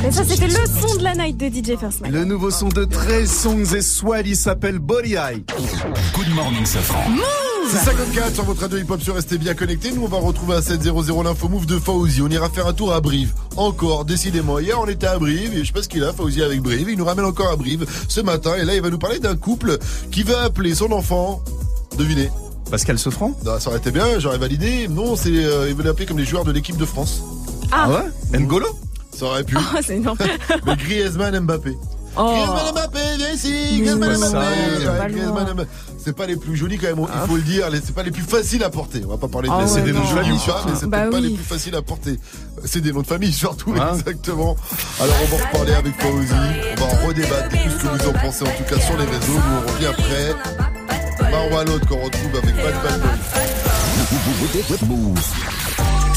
Et ça, c'était le son de la night de DJ First Mike. Le nouveau son de 13 songs et Swell, il s'appelle Body Eye. Good morning, Safran. C'est 54 sur votre radio hip-hop sur Restez bien connectés. Nous, on va retrouver à 700 l'info move de Fauzi. On ira faire un tour à Brive. Encore, décidément. Hier, on était à Brive et je sais pas ce qu'il a, Fauzi avec Brive. Il nous ramène encore à Brive ce matin. Et là, il va nous parler d'un couple qui va appeler son enfant. Devinez. Pascal Sofran? Non, ça aurait été bien, j'aurais validé. Non, c'est, euh, il veut l'appeler comme les joueurs de l'équipe de France. Ah, ouais? N'Golo? Ça aurait pu. Oh, c'est énorme. Mais Griezmann Mbappé. Oh. Griezmann Mbappé, viens ici. Griezmann Mbappé. pas Ouais, loin. Griezmann Mbappé. C'est pas les plus jolis quand même, Ah. il faut le dire. C'est pas les plus faciles à porter. On va pas parler de Ah c'est ouais, des noms ou pas, mais c'est Bah peut-être pas les plus faciles à porter. C'est des noms de famille surtout, Hein exactement. Alors on va en reparler avec Fauzi. On va en redébattre de tout ce que vous en pensez, en tout cas sur les réseaux. Nous on revient après. Marwa l'autre qu'on retrouve avec Bad Bad Boy.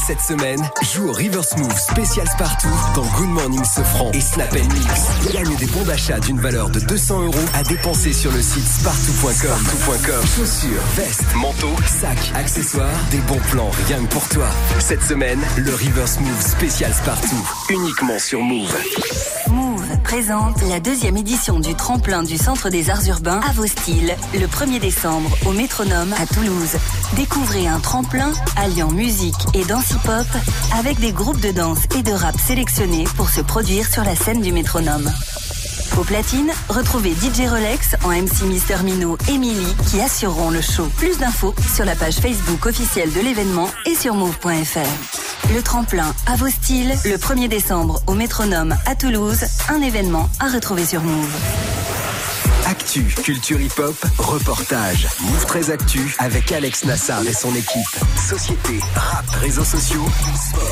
Cette semaine, joue au River Smooth spécial Spartoo dans Good Morning Sofran et Snap Mix. Gagne des bons d'achat d'une valeur de 200 euros à dépenser sur le site. Spartoo.com. Chaussures, vestes, manteaux, sacs, accessoires, des bons plans rien que pour toi. Cette semaine, le River Smooth spécial Spartoo, uniquement sur Move. Move présente la deuxième édition du tremplin du Centre des Arts Urbains à vos styles, le 1er décembre au Métronome à Toulouse. Découvrez un tremplin alliant musique et danse hip-hop avec des groupes de danse et de rap sélectionnés pour se produire sur la scène du Métronome. Au platine, retrouvez DJ Rolex en MC Mister Mino et Millie qui assureront le show. Plus d'infos sur la page Facebook officielle de l'événement et sur move.fr. Le tremplin à vos styles, le 1er décembre au Métronome à Toulouse, un événement à retrouver sur Move. Actu, culture hip-hop, reportage. Move 13 Actu avec Alex Nassar et son équipe. Société, rap, réseaux sociaux,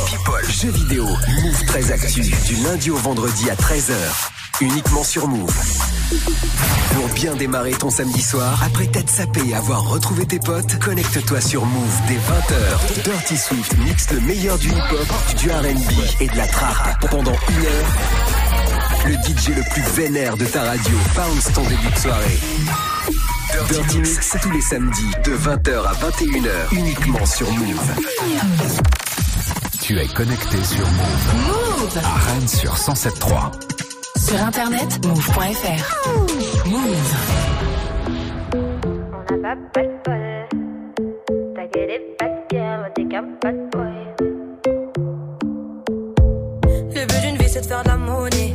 people, jeux vidéo. Move 13 Actu du lundi au vendredi à 13h. Uniquement sur Move. Pour bien démarrer ton samedi soir, après t'être sapé et avoir retrouvé tes potes, connecte-toi sur Move dès 20h. Dirty Swift mixe le meilleur du hip-hop, du R&B et de la trap pendant une heure. Le DJ le plus vénère de ta radio bounce ton début de soirée. Dirty Mix tous les samedis de 20h à 21h uniquement sur Move. Tu es connecté sur Move. Move À Rennes sur 107.3. Sur internet, move.fr. Move. Le but d'une vie c'est de faire de la monnaie.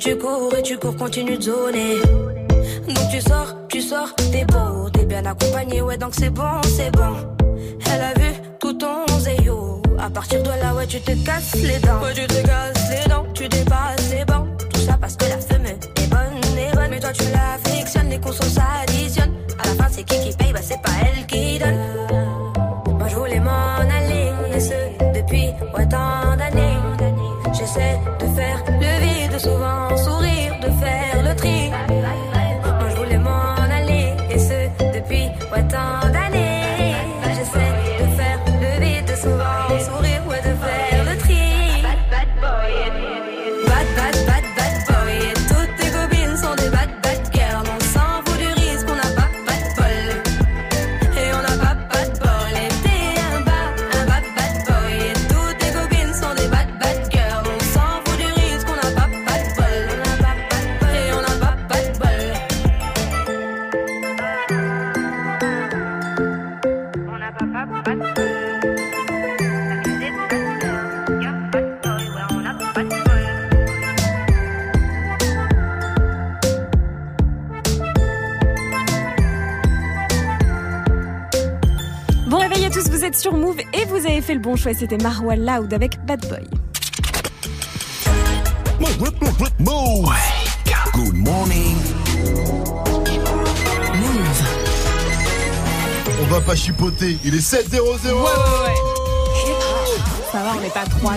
Tu cours, et tu cours, continue de zoner. Donc tu sors, tu sors, t'es beau, t'es bien accompagné, ouais, donc c'est bon, bon choix. C'était Marwa Loud avec Bad Boy. Good morning. On va pas chipoter, il est 7-0-0 Ça va, on n'est pas trois.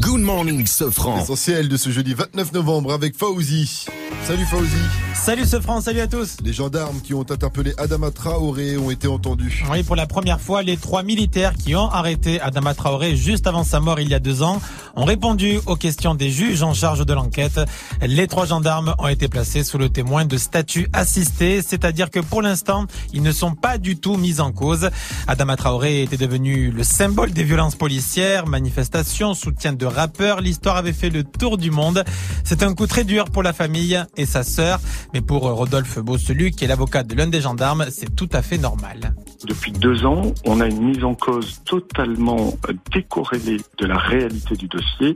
Good morning, Sofran. L'essentiel de ce jeudi 29 novembre avec Fauzi. Salut Fauzi. Salut ce France, salut à tous. Les gendarmes qui ont interpellé Adama Traoré ont été entendus. Oui, pour la première fois, les trois militaires qui ont arrêté Adama Traoré juste avant sa mort il y a deux ans ont répondu aux questions des juges en charge de l'enquête. Les trois gendarmes ont été placés sous le témoin de statut assisté, c'est-à-dire que pour l'instant, ils ne sont pas du tout mis en cause. Adama Traoré était devenu le symbole des violences policières, manifestations, soutien de rappeurs. L'histoire avait fait le tour du monde. C'est un coup très dur pour la famille et sa sœur. Mais pour Rodolphe Bosselu, qui est l'avocat de l'un des gendarmes, c'est tout à fait normal. Depuis deux ans, on a une mise en cause totalement décorrélée de la réalité du dossier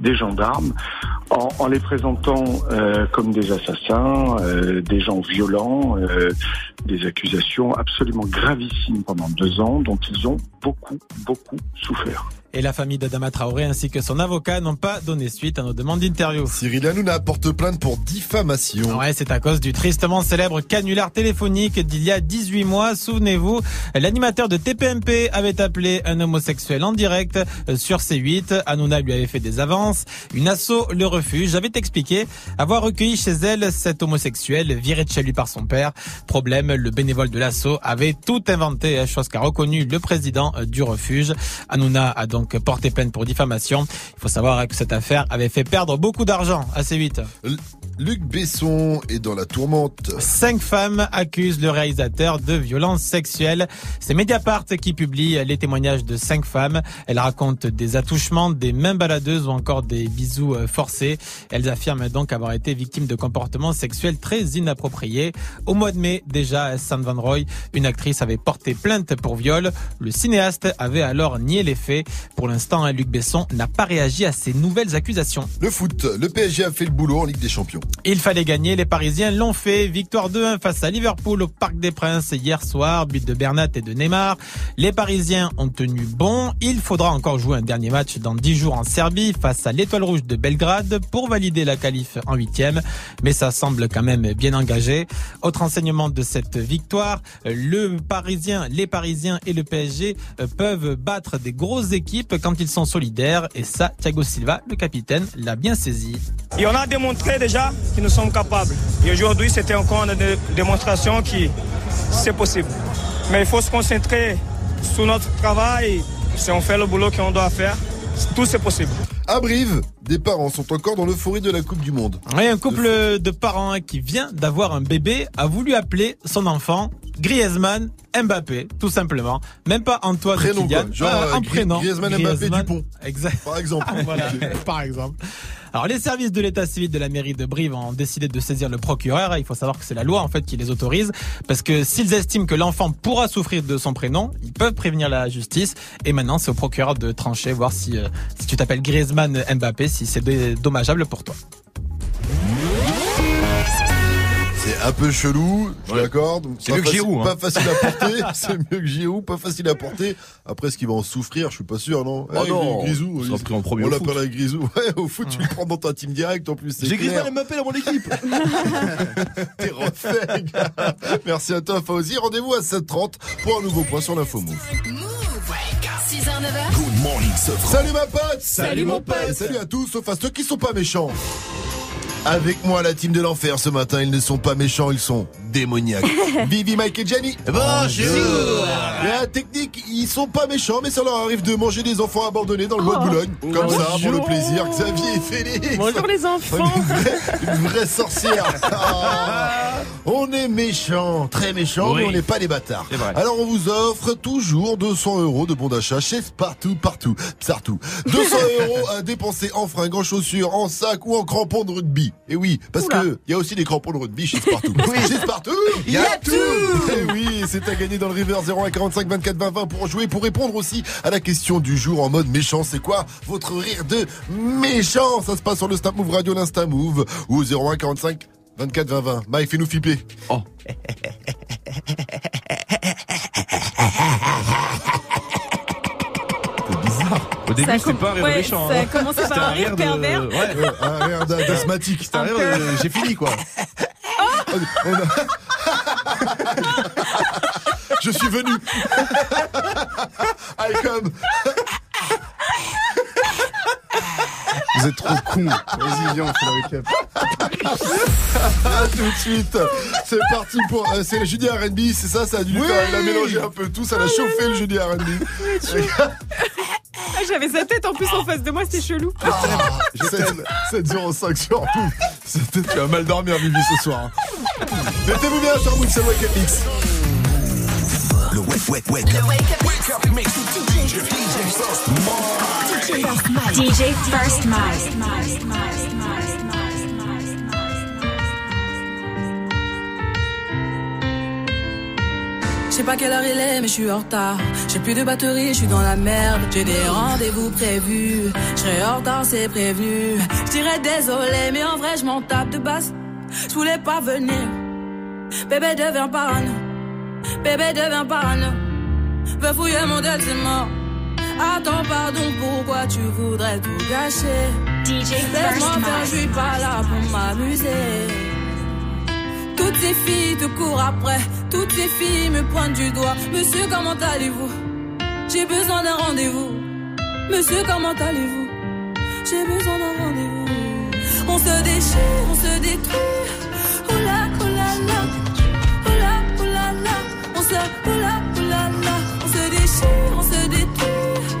des gendarmes en, en les présentant euh, comme des assassins, euh, des gens violents, euh, des accusations absolument gravissimes pendant deux ans dont ils ont beaucoup, beaucoup souffert. Et la famille d'Adama Traoré ainsi que son avocat n'ont pas donné suite à nos demandes d'interview. Cyril Hanouna porte plainte pour diffamation. Ouais, c'est à cause du tristement célèbre canular téléphonique d'il y a 18 mois. Souvenez-vous, l'animateur de TPMP avait appelé un homosexuel en direct euh, sur C8. Hanouna lui avait fait des avances. Une asso le refuge. J'avais expliqué avoir recueilli chez elle cet homosexuel viré de chez lui par son père. Problème, le bénévole de l'asso avait tout inventé, hein, chose qu'a reconnu le président euh, du refuge. Hanouna a donc porté plainte pour diffamation. Il faut savoir que cette affaire avait fait perdre beaucoup d'argent à C8. Luc Besson est dans la tourmente. Cinq femmes accusent le réalisateur de violences sexuelles. C'est Mediapart qui publie les témoignages de cinq femmes. Elles racontent des attouchements, des mains baladeuses ou encore des bisous euh, forcés. Elles affirment donc avoir été victimes de comportements sexuels très inappropriés. Au mois de mai, déjà, Sam Van Roy, une actrice, avait porté plainte pour viol. Le cinéaste avait alors nié les faits. Pour l'instant, Luc Besson n'a pas réagi à ces nouvelles accusations. Le foot, le PSG a fait le boulot en Ligue des Champions. Il fallait gagner, les Parisiens l'ont fait. Victoire 2-1 face à Liverpool au Parc des Princes hier soir, but de Bernat et de Neymar. Les Parisiens ont tenu bon. Il faudra encore jouer un dernier match dans 10 jours en Serbie face à l'Étoile Rouge de Belgrade pour valider la qualif en huitième. Mais ça semble quand même bien engagé. Autre enseignement de cette victoire, le Parisien, les Parisiens et le PSG euh, peuvent battre des grosses équipes quand ils sont solidaires. Et ça, Thiago Silva, le capitaine, l'a bien saisi. Et on a démontré déjà que nous sommes capables. Et aujourd'hui, c'était encore une démonstration que c'est possible. Mais il faut se concentrer sur notre travail. Si on fait le boulot qu'on doit faire, tout c'est possible. À Brive, des parents sont encore dans l'euphorie de la Coupe du Monde. Oui, un couple de parents qui vient d'avoir un bébé a voulu appeler son enfant Griezmann Mbappé, tout simplement. Même pas Antoine prénom, Kylian, Genre, euh, un prénom. Griezmann, Mbappé Dupont. Exact. Par exemple. voilà, par exemple. Alors les services de l'état civil de la mairie de Brive ont décidé de saisir le procureur. Il faut savoir que c'est la loi en fait qui les autorise parce que s'ils estiment que l'enfant pourra souffrir de son prénom, ils peuvent prévenir la justice. Et maintenant c'est au procureur de trancher, voir si euh, si tu t'appelles Griezmann Mbappé, si c'est dommageable pour toi. C'est un peu chelou, je Ouais. l'accorde. C'est mieux que Giroud, hein. Pas facile à porter. c'est mieux que Giroud, pas facile à porter. Après, ce qu'il va en souffrir, je suis pas sûr, non? Oh Eh, non, Grisou, il pris en premier on l'appelle un Grisou. Ouais, au foot, tu le prends dans ta team direct en plus. J'ai. Griezmann Mbappé dans mon équipe. T'es refait, gars. Merci à toi, Fauzi. Rendez-vous à 7h30 pour un nouveau point sur l'info Move. 6h, 9h. Good morning. Salut ma pote Salut, mon pote. Et Salut à tous, sauf à ceux qui sont pas méchants. Avec moi, la team de l'enfer ce matin, ils ne sont pas méchants, ils sont démoniaques. Vivi, Mike et Jenny. Bonjour. La technique, ils sont pas méchants, mais ça leur arrive de manger des enfants abandonnés dans le bois de Oh. Boulogne. Comme ça, pour le plaisir. Xavier et Félix. Bonjour les enfants. Une vraie, une vraie sorcière. On est méchants, très méchants, Oui. mais on n'est pas des bâtards. Alors on vous offre toujours 200 euros de bon d'achat chez Spartou, partout, partout. 200 euros à dépenser en fringues, en chaussures, en sac ou en crampons de rugby. Et oui, parce Oula. que il y a aussi des crampons de rugby chez Spartou. oui, chez Spartou, il y a tout. Et oui, c'est à gagner dans le River 01 45 24 20 20 pour jouer, pour répondre aussi à la question du jour en mode méchant. C'est quoi votre rire de méchant? Ça se passe sur le Snap Move Radio, l'Insta Move ou au 01 45 24 20 20. Mike, fais-nous flipper. Oh. Au début, c'était com- pas un rire ouais, méchant. ça a hein. commencé par C'était un rire de- pervers. Ouais, Ouais, un rire d'a- d'asthmatique. c'était un rire de- J'ai fini, quoi. On a- Je suis venu. I come. Vous êtes trop cons. Vas-y, viens, on fait la récap. Ah, tout de suite. C'est parti pour. euh, c'est le jeudi RB, c'est ça Ça a dû lui Oui. faire. Il a mélangé un peu tout, ça l'a chauffé le jeudi RB. Ah, J'avais sa tête en plus en face de moi, c'était chelou. 705 sur Move. C'était- Tu as mal dormir, Vivi, ce soir. Mettez-vous bien sur Move, c'est le Wake Up Mix. Le wake, wake, wake up. Wake up mix. DJ, DJ First Mike. DJ First Mike. Je sais pas quelle heure il est, mais je suis en retard. J'ai plus de batterie, je suis dans la merde. J'ai des rendez-vous prévus. Je serai en retard, c'est prévenu. Je dirais désolé, mais en vrai, je m'en tape de basse. Je voulais pas venir. Bébé devient parano. Bébé devient parano. Veux fouiller mon c'est mort. Attends, pardon, pourquoi tu voudrais tout gâcher? DJ Laisse-moi faire, je suis pas là pour m'amuser. Toutes ces filles te courent après, toutes ces filles me pointent du doigt. Monsieur, comment allez-vous? J'ai besoin d'un rendez-vous. Monsieur, comment allez-vous? J'ai besoin d'un rendez-vous. On se déchire, on se détruit. Oh là, oh là là. Oh là, oh là là. On se, on se détruit.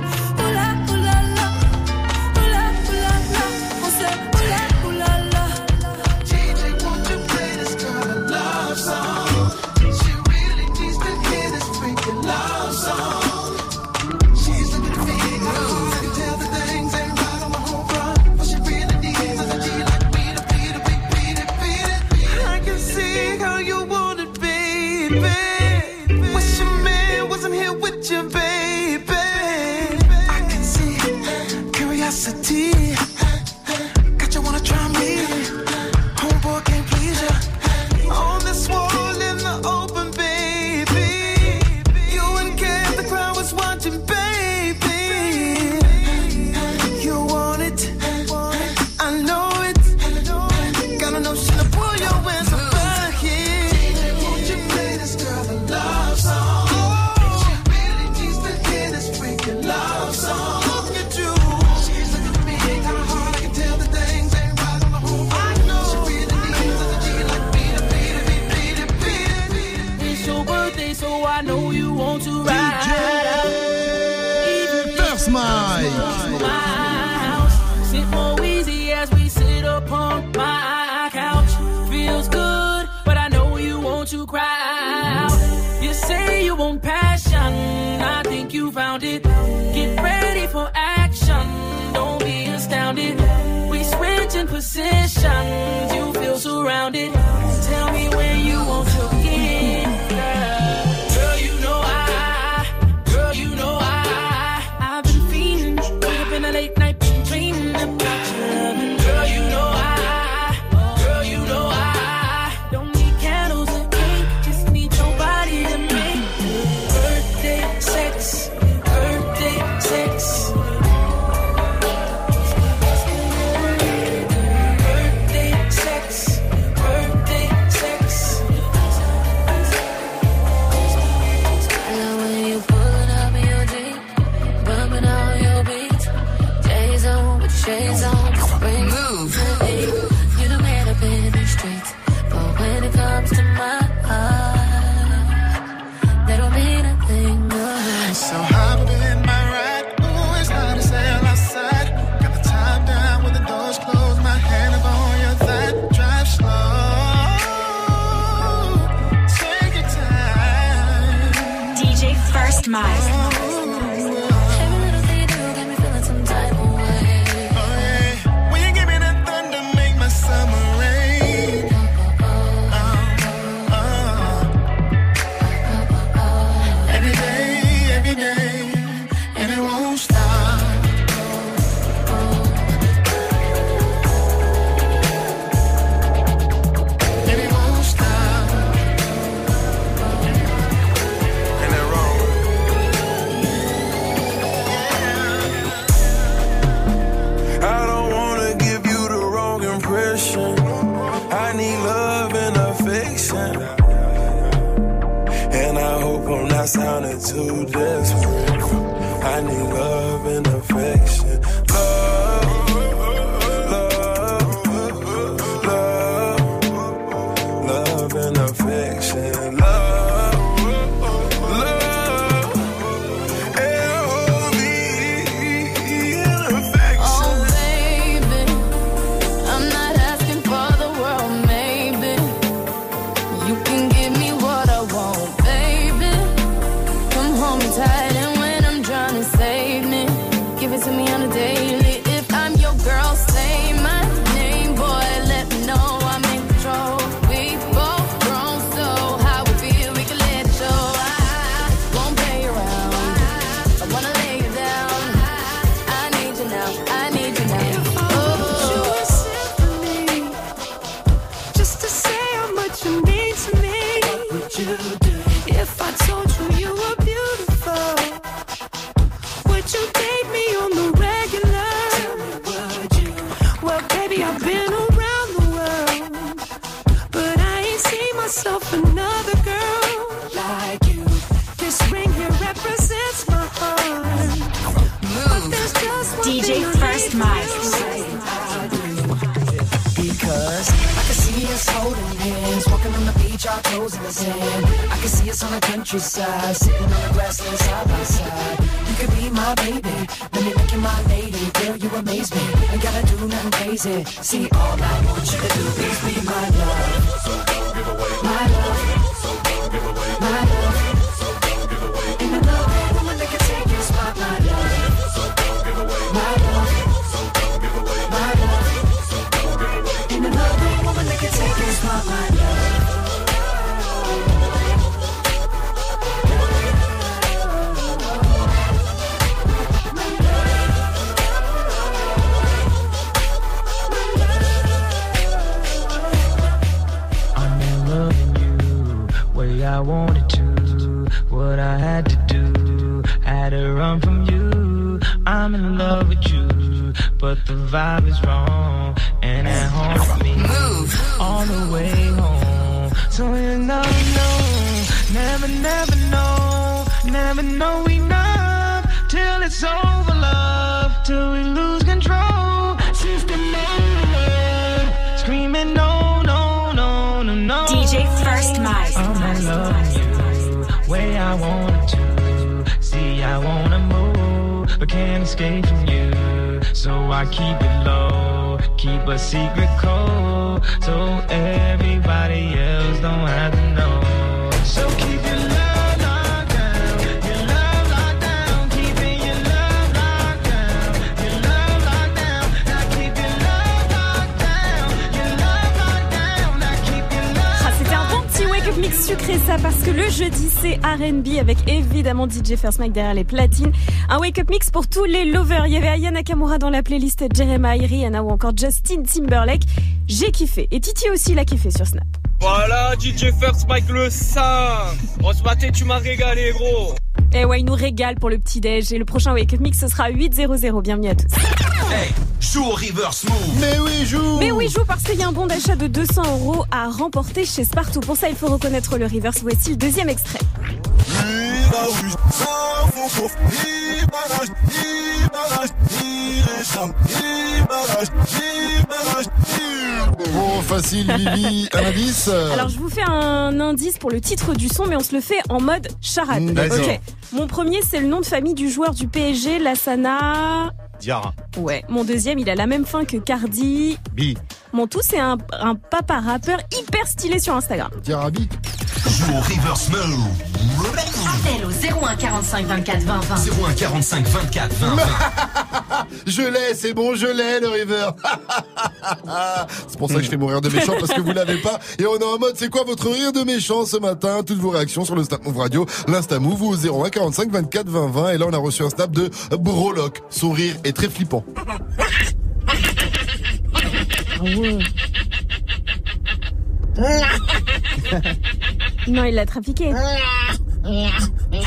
DJ First Mike derrière les platines. Un wake-up mix pour tous les lovers. Il y avait Aya Nakamura dans la playlist Jeremiah, Rihanna ou encore Justin Timberlake. J'ai kiffé. Et Titi aussi l'a kiffé sur Snap. Voilà, DJ First Mike le Saint. On se matin, tu m'as régalé, gros. Et ouais, il nous régale pour le petit déj. Et le prochain wake-up mix ce sera 8.00. Bienvenue à tous. Hey, joue au reverse move. Mais oui, joue. Mais oui, joue parce qu'il y a un bon d'achat de 200 euros à remporter chez Spartoo. Pour ça, il faut reconnaître le reverse. Voici le deuxième extrait. Bon, facile, Vivi, un indice Alors, je vous fais un indice pour le titre du son, mais on se le fait en mode charade. Mm, ok. Mon premier, c'est le nom de famille du joueur du PSG, Lassana. Diarra. Ouais. Mon deuxième, il a la même fin que Cardi. Bi. Mon tout, c'est un, un papa rappeur hyper stylé sur Instagram. Diarabi. Joue au reverse move. Appel au 01 45 24 20 20. 01 45 24 20 20. Je l'ai, c'est bon, je l'ai, le river. c'est pour ça que je fais mon rire de méchant parce que vous l'avez pas. Et on est en mode, c'est quoi votre rire de méchant ce matin? Toutes vos réactions sur le Snap Move Radio, l'Insta Move ou au 01 45 24 20 20. Et là, on a reçu un snap de Broloc. Son rire est très flippant. Non, il l'a trafiqué.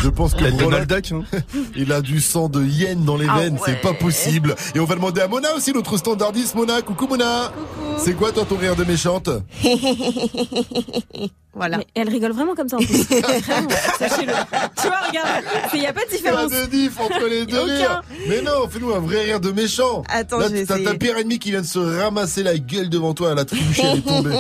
Je pense que Duck, hein il a du sang de hyène dans les Ah veines, c'est pas possible. Et on va demander à Mona aussi, notre standardiste. Mona, coucou Mona. C'est quoi toi ton rire de méchante Voilà. Mais elle rigole vraiment comme ça en plus. Vraiment, sachez-le. Tu vois, regarde, il n'y a pas de Pas différence. de diff entre les deux Aucun. rires. Mais non, fais-nous un vrai rire de méchant. Attends, Là, t'as ta pire ennemie qui vient de se ramasser la gueule devant toi, elle a trébuché, elle est tombée.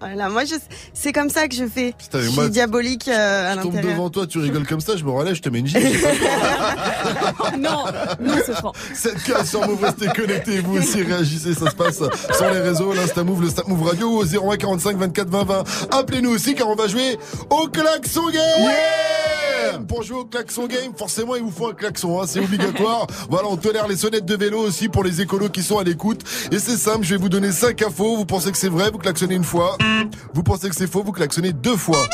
Voilà, moi je, c'est comme ça que je fais. Putain, mais je moi, suis diabolique euh, à Je tombe l'intérieur. devant toi, tu rigoles comme ça, je me relève, je te mets une gifle. non, non, c'est franc. Cette case sur Move, restez connectés, vous aussi réagissez, ça se passe sur les réseaux, l'Insta Move, le Snap Move Radio, au 01 45 24 20 20. Appelez-nous aussi car on va jouer au klaxon game! Pour jouer au klaxon game, forcément il vous faut un klaxon, hein, c'est obligatoire. voilà, on tolère les sonnettes de vélo aussi pour les écolos qui sont à l'écoute. Et c'est simple, je vais vous donner 5 infos, vous pensez que c'est vrai, vous klaxonnez une fois. Vous pensez que c'est faux, vous klaxonnez deux fois.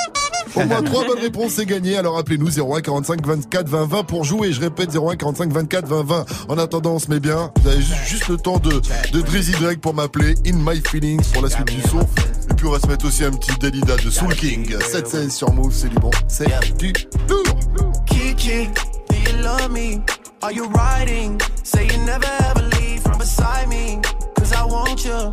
Au moins trois bonnes réponses, c'est gagné. Alors appelez-nous 01 45 24 20 20 pour jouer. Je répète 01 45 24 20 20. En attendant, on se bien. Vous avez juste, le temps de, de Drizzy Drake pour m'appeler. In My Feelings pour la suite du son. Et puis on va se mettre aussi un petit Dalida de Soul King. 7-16 sur Move, c'est du bon. C'est du tour. Kiki, do you love me? Are you riding? Say you never ever leave from beside me. Cause I want you,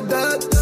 façon t'es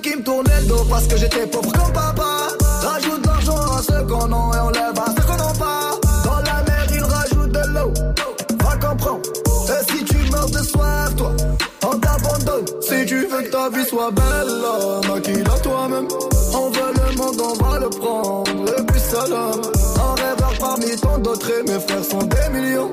qu'ils me tournaient le dos parce que j'étais pauvre comme papa. Rajoute l'argent à ceux qu'on a et on lève à ceux qu'on n'a pas. Dans la mer ils rajoutent de l'eau. Va comprendre. Et si tu meurs de soif, toi, on t'abandonne. Si tu veux que ta vie soit belle, maquille-la toi-même. On veut le monde, on va le prendre. Et puis salam. Un rêveur parmi tant d'autres et mes frères sont des millions.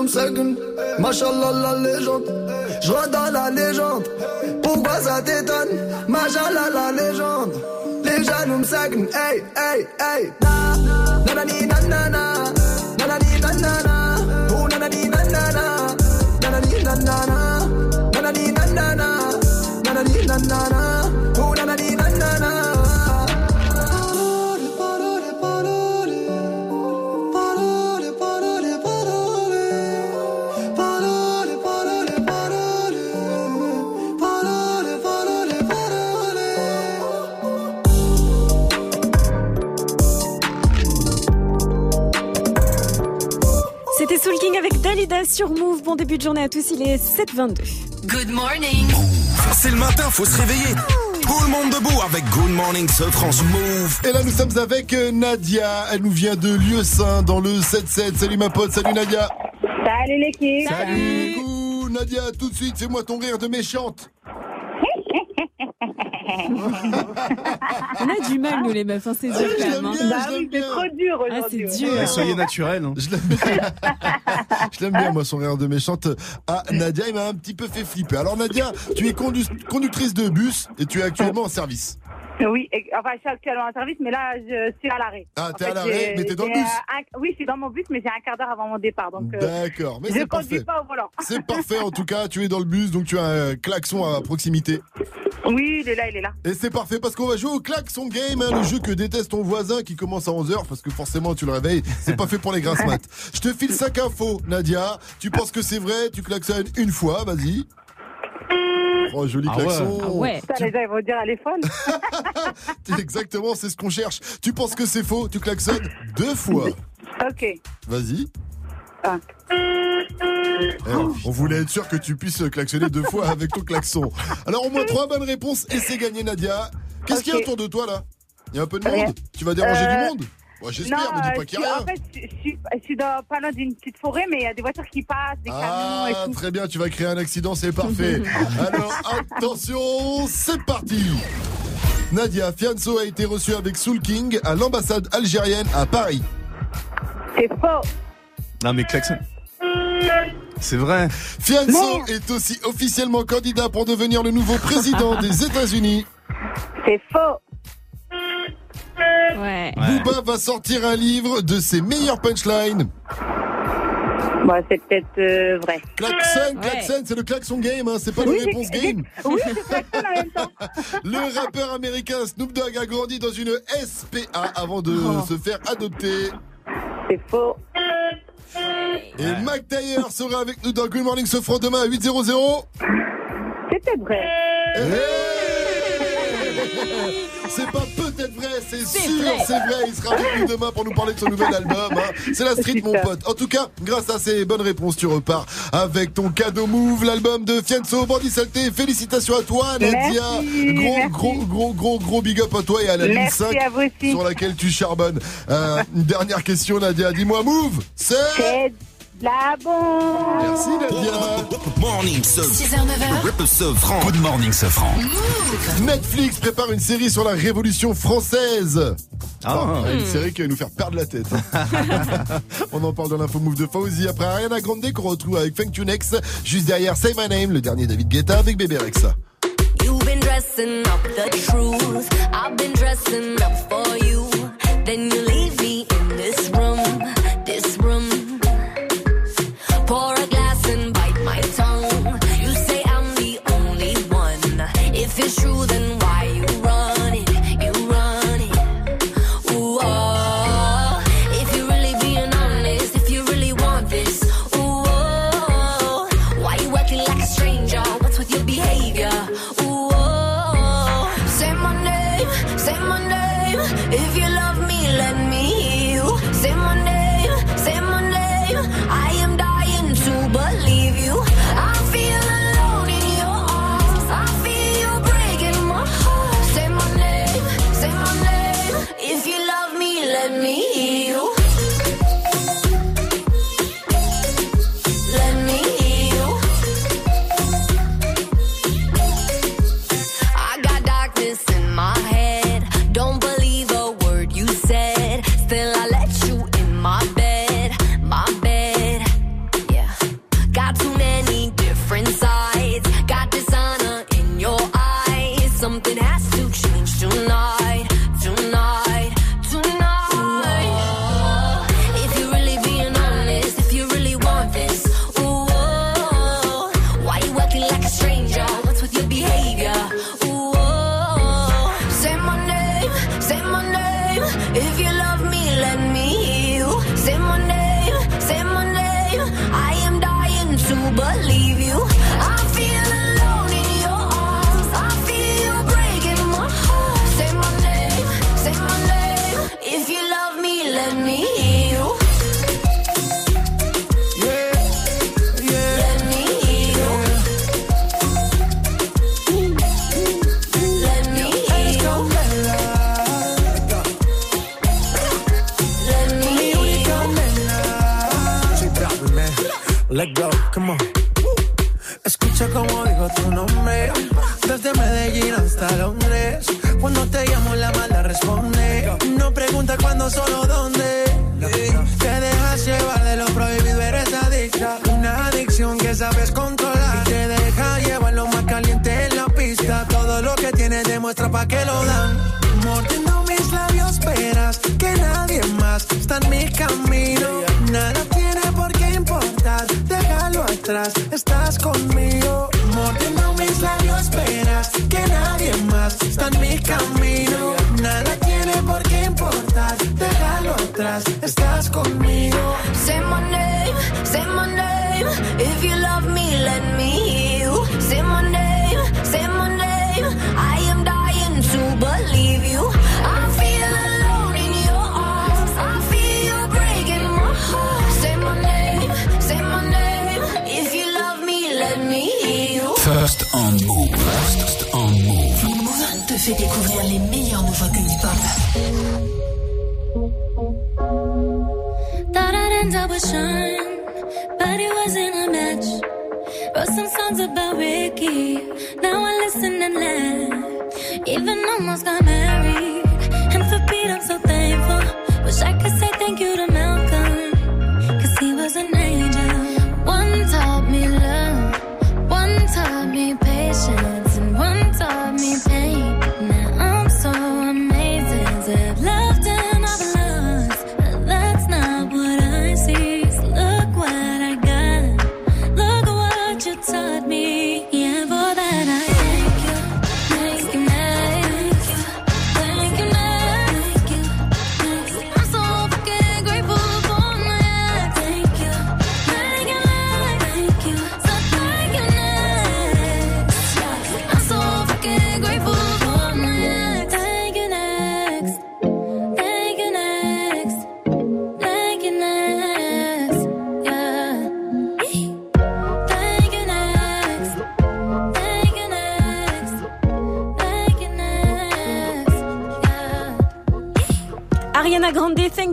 Les jaloux me seguent, machallah la légende. Je dans la légende, pourquoi ça t'étonne? Machallah la légende. Les jaloux hey, hey, sur Move. Bon début de journée à tous, il est 7h22. Good morning. C'est le matin, faut se réveiller. Tout le monde debout avec Good Morning ce France Move. Et là, nous sommes avec euh, Nadia. Elle nous vient de Lieu Saint dans le 7-7. Salut ma pote, salut Nadia. Salut l'équipe. Salut. Coucou, Nadia, tout de suite, fais-moi ton rire de méchante. On a du mal, nous, les meufs, hein, c'est dur Ah, je quand l'aime même. Bah oui, c'est bien. trop dur Ah, aujourd'hui. c'est dur. Ouais, soyez naturel. hein. Je l'aime bien. Je l'aime bien, moi, son rire de méchante. Ah, Nadia, il m'a un petit peu fait flipper. Alors, Nadia, tu es condu- conductrice de bus et tu es actuellement en service. Oui, enfin, je suis actuellement en service, mais là, je suis à l'arrêt. Ah, t'es à l'arrêt, mais t'es dans le bus. un- Oui, je suis dans mon bus, mais j'ai un quart d'heure avant mon départ. Donc, euh, D'accord, mais je c'est ne conduis parfait. pas au volant. C'est parfait, en tout cas, tu es dans le bus, donc tu as un klaxon à proximité. Oui, il est là, il est là. Et c'est parfait parce qu'on va jouer au klaxon game, hein, le jeu que déteste ton voisin qui commence à 11h parce que forcément tu le réveilles. C'est pas fait pour les grasses maths. Je te file 5 infos, Nadia. Tu penses que c'est vrai, tu klaxonnes une fois, vas-y. Oh, joli Ah ouais. klaxon. Ah ouais. Ça, les gens, ils vont dire, est folle. Exactement, c'est ce qu'on cherche. Tu penses que c'est faux, tu klaxonnes deux fois. ok. Vas-y. Ah. Eh, on voulait être sûr que tu puisses klaxonner deux fois avec ton klaxon. Alors au moins trois bonnes réponses et c'est gagné Nadia. Qu'est-ce qu'il y a autour de toi là? Il y a un peu de Rien. monde? Tu vas déranger Euh, du monde? Ouais, J'espère, non, me dis euh, pas je qu'il y a rien. en fait, je, je suis, je suis dans, pas loin d'une petite forêt, mais il y a des voitures qui passent, des Ah, camions et tout. très bien, tu vas créer un accident, c'est parfait. Alors, attention, c'est parti. Nadia Fianso a été reçue avec Soul King à l'ambassade algérienne à Paris. C'est faux. Non, mais klaxon. C'est vrai. Fianso est aussi officiellement candidat pour devenir le nouveau président des États-Unis. C'est faux. Ouais. Booba va sortir un livre de ses meilleures punchlines. Bon, c'est peut-être euh, vrai. Klaxon, Ouais. klaxon, c'est le klaxon game, hein, c'est pas le Oui, réponse j'ai- game. Oui, c'est klaxon en même temps. Le rappeur américain Snoop Dogg a grandi dans une SPA avant de Oh. se faire adopter. C'est faux. Et Mac Taylor sera avec nous dans Good Morning Sofran demain à 8.00. C'est peut-être vrai. C'est pas peut-être vrai, c'est C'est sûr, c'est vrai. Il sera avec nous demain pour nous parler de son nouvel album. hein. C'est la street, mon pote. En tout cas, grâce à ces bonnes réponses, tu repars avec ton cadeau Move, l'album de Fianso, Bandit Saleté. Félicitations à toi, Nadia. Merci, gros, merci. gros, gros, gros, gros big up à toi et à la ligne Merci 5 vous aussi. sur laquelle tu charbonnes. Euh, une dernière question, Nadia. Dis-moi, Move, c'est. La bombe. Merci, Nadia. Morning ce 6h, 9h. Rip ce franc. Good morning ce franc. Netflix prépare une série sur la Révolution française. Enfin, Ah. une série qui va nous faire perdre la tête. On en parle dans l'info move de Fauzi. Après Ariana Grande qu'on retrouve avec Funk Tunex. Juste derrière Say My Name, le dernier David Guetta avec Bébé Rexa. You've been dressing up the truth. I've been dressing up for you. Then you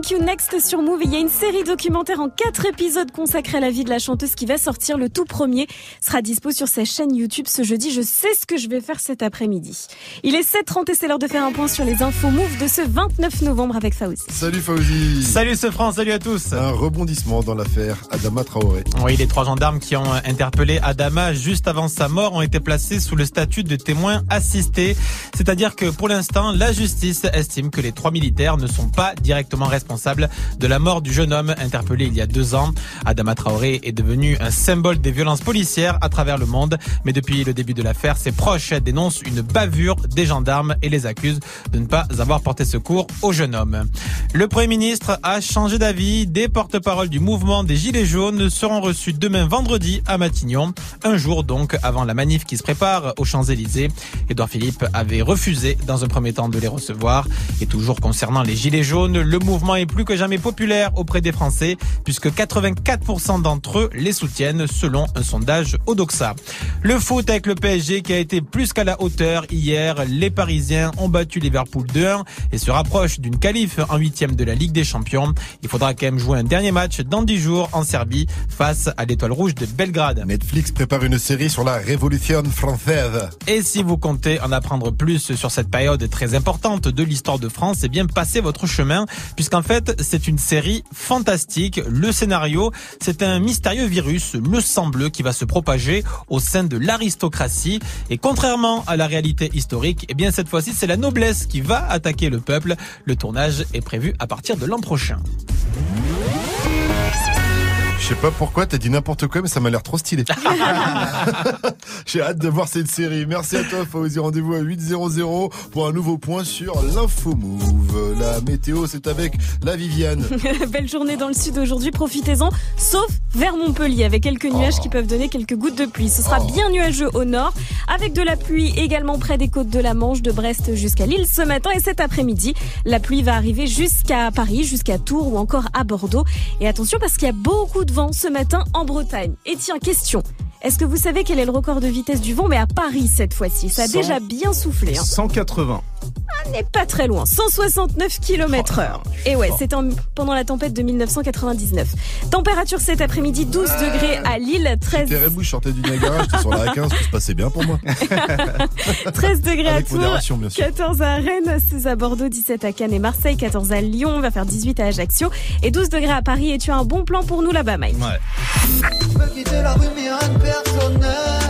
Thank You Next sur Move. Il y a une série documentaire en quatre épisodes consacrée à la vie de la chanteuse qui va sortir. Le tout premier sera dispo sur sa chaîne YouTube ce jeudi. Je sais ce que je vais faire cet après-midi. Il est 7h30 et c'est l'heure de faire un point sur les infos Move de ce 29 novembre avec Faouzi. Salut Fauzi. Salut ce France, salut à tous. Un rebondissement dans l'affaire Adama Traoré. Oui, les trois gendarmes qui ont interpellé Adama juste avant sa mort ont été placés sous le statut de témoin assisté. C'est-à-dire que pour l'instant, la justice estime que les trois militaires ne sont pas directement responsables de la mort du jeune homme interpellé il y a deux ans. Adama Traoré est devenu un symbole des violences policières à travers le monde. Mais depuis le début de l'affaire, ses proches dénoncent une bavure des gendarmes et les accusent de ne pas avoir porté secours au jeune homme. Le Premier ministre a changé d'avis. Des porte-paroles du mouvement des Gilets jaunes seront reçus demain vendredi à Matignon, un jour donc avant la manif qui se prépare aux Champs-Élysées. Édouard Philippe avait refusé dans un premier temps de les recevoir. Et toujours concernant les Gilets jaunes, le mouvement est plus que jamais populaire auprès des Français puisque 84% d'entre eux les soutiennent selon un sondage Odoxa. Le foot avec le PSG qui a été plus qu'à la hauteur hier. Les Parisiens ont battu Liverpool 2-1 et se rapprochent d'une qualif en huitième de la Ligue des Champions. Il faudra quand même jouer un dernier match dans 10 jours en Serbie face à l'Étoile Rouge de Belgrade. Netflix prépare une série sur la Révolution française. Et si vous comptez en apprendre plus sur cette période très importante de l'histoire de France, eh bien passez votre chemin puisqu'en fait c'est une série fantastique. Le scénario, c'est un mystérieux virus, le sang bleu, qui va se propager au sein de l'aristocratie. Et contrairement à la réalité historique, eh bien cette fois-ci c'est la noblesse qui va attaquer le peuple. Le tournage est prévu à partir de l'an prochain. Je sais pas pourquoi t'as dit n'importe quoi, mais ça m'a l'air trop stylé. J'ai hâte de voir cette série. Merci à toi, Fauzi. Rendez-vous à 8.00 pour un nouveau point sur l'info move. La météo, c'est avec la Viviane. Belle journée dans le sud aujourd'hui, profitez-en, sauf vers Montpellier, avec quelques nuages qui peuvent donner quelques gouttes de pluie. Ce sera bien nuageux au nord, avec de la pluie également près des côtes de la Manche, de Brest jusqu'à Lille ce matin et cet après-midi. La pluie va arriver jusqu'à Paris, jusqu'à Tours ou encore à Bordeaux. Et attention parce qu'il y a beaucoup de ce matin en Bretagne. Et tiens, question. Est-ce que vous savez quel est le record de vitesse du vent Mais à Paris cette fois-ci? Ça a 100. déjà bien soufflé. hein. 180. Ah on n'est pas très loin. 169 km heure. Et ouais, c'est pendant la tempête de 1999. Température cet après-midi, 12 degrés à Lille, 13... J'étais je sortais du Niagara, j'étais sur la A15, tout se passait bien pour moi. 13 degrés à Tours, 14 à Rennes, 16 à Bordeaux, 17 à Cannes et Marseille, 14 à Lyon, on va faire 18 à Ajaccio et 12 degrés à Paris. Et tu as un bon plan pour nous là-bas, Mike Ouais. Je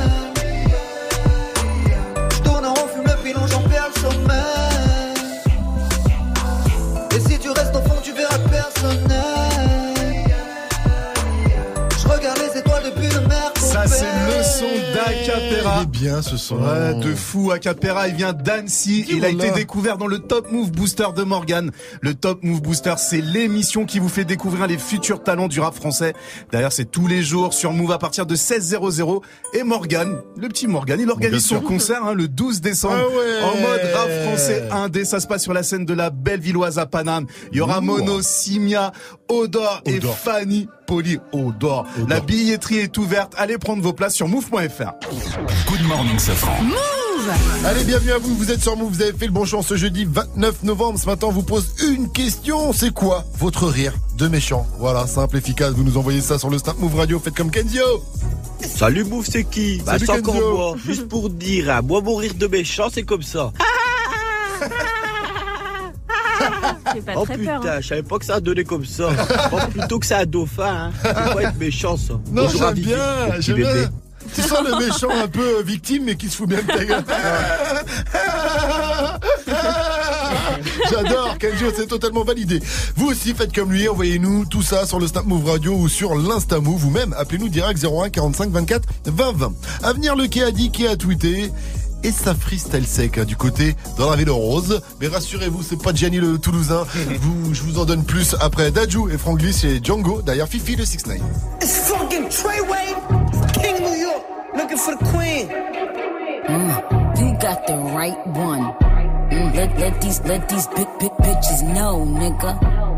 Il est bien ce son. Ouais, de fou. Acapera, il vient d'Annecy. Il a été découvert dans le Top Move Booster de Morgan. Le Top Move Booster, c'est l'émission qui vous fait découvrir les futurs talents du rap français. D'ailleurs, c'est tous les jours sur Move à partir de 16h00. Et Morgan, le petit Morgan, il organise son concert hein, le 12 décembre Ah en mode rap français indé. Ça se passe sur la scène de la Bellevilloise à Paname. Il y aura Ouh. Mono, Simia, Odor, et. Fanny Poli Odor. La billetterie est ouverte. Allez prendre vos places sur move.fr. Good morning, Safran. Allez, bienvenue à vous. Vous êtes sur Move. Vous avez fait le bon choix ce jeudi 29 novembre. Ce matin, on vous pose une question. C'est quoi votre rire de méchant? Voilà, simple, efficace. Vous nous envoyez ça sur le Snap Move Radio. Faites comme Kenzio. Salut Bouffe, c'est qui? Bah Salut, c'est encore moi. Juste pour dire, hein, moi mon rire de méchant c'est comme ça. J'ai pas oh très putain, peur. hein. je savais pas que ça donnait comme ça. oh, plutôt que c'est un dauphin, hein. C'est pas être méchant ça. Non, Bonjour à j'aime bien. J'aime bébé. bien. Tu sens le méchant un peu euh, victime, mais qui se fout bien de ta gueule. J'adore, Kenjo, c'est totalement validé. Vous aussi, faites comme lui, envoyez-nous tout ça sur le Snap Move Radio ou sur l'Insta Move ou même appelez-nous direct 01 45 24 20 20. À venir, le qui a dit, qui a tweeté. Et ça freestyle sec hein, du côté dans la ville rose. Mais rassurez-vous, c'est pas Gianni le Toulousain. vous, je vous en donne plus après Dajou et Frank Gliss et Django derrière Fifi le 6 9 It's fucking Treyway, King New York, looking for the queen. Mm, you got the right one. Mm, let, let these let these big big bitches know, nigga.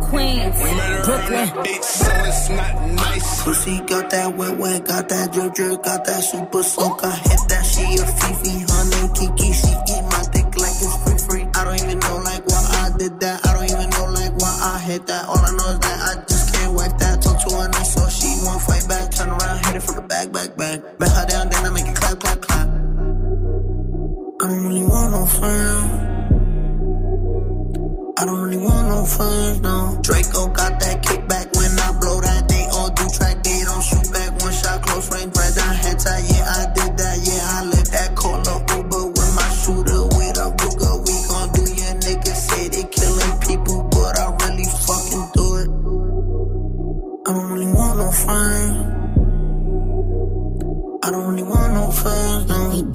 Queens, Brooklyn. so it's not nice. Pussy got that wet wet, got that drip drip, got that super soak. I hit that she a Fifi, honey Kiki. She eat my dick like it's free free. I don't even know like why I did that. I don't even know like why I hit that. All I know is that I just can't wipe that. Talk to her nice, so she won't fight back. Turn around, hit it from the back, back, back. Bet her down, then I make it clap, clap, clap. I don't really want no friends. I don't really want no friends, no. Draco got that kickback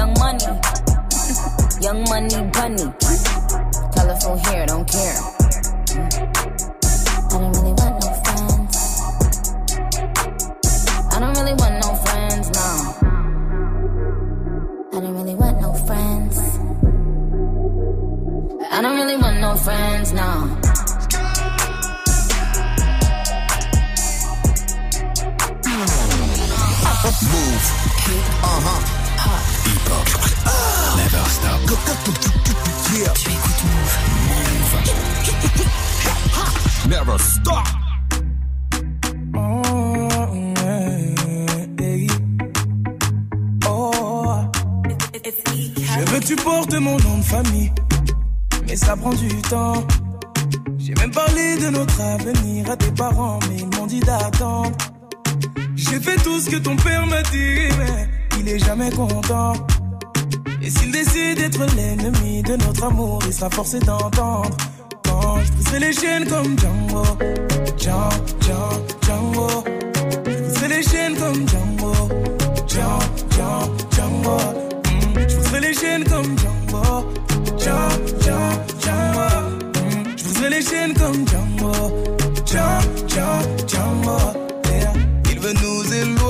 young money. young money bunny. Telephone here, don't care. I don't really want no friends. I don't really want no friends, no. I don't really want no friends. I don't really want no friends, no. Move, uh huh. Never stop. Tu écoutes. Never stop. Je veux que tu portes mon nom de famille, mais ça prend du temps. J'ai même parlé de notre avenir à tes parents, mais ils m'ont dit d'attendre. J'ai fait tout ce que ton père m'a dit, il est jamais content. Et s'il décide d'être l'ennemi de notre amour, il sera forcé d'entendre. Quand je briserai les chaînes comme Django, Django, Django, Django. Je briserai les chaînes comme Django, Django, Django, Django. Je briserai les chaînes comme Django, Django, Django, Django. Je briserai les chaînes comme Django, Django, Django, Django. Yeah. Il veut nous éloigner.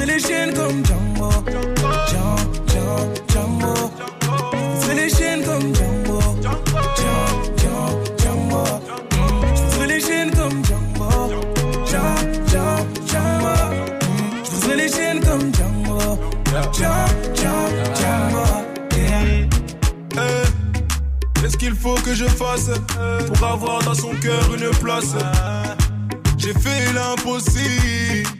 Briserai les chaînes comme Django Django, les chaînes comme Django les chaînes comme Django Qu'est-ce qu'il faut que je fasse pour avoir dans son cœur une place? J'ai fait l'impossible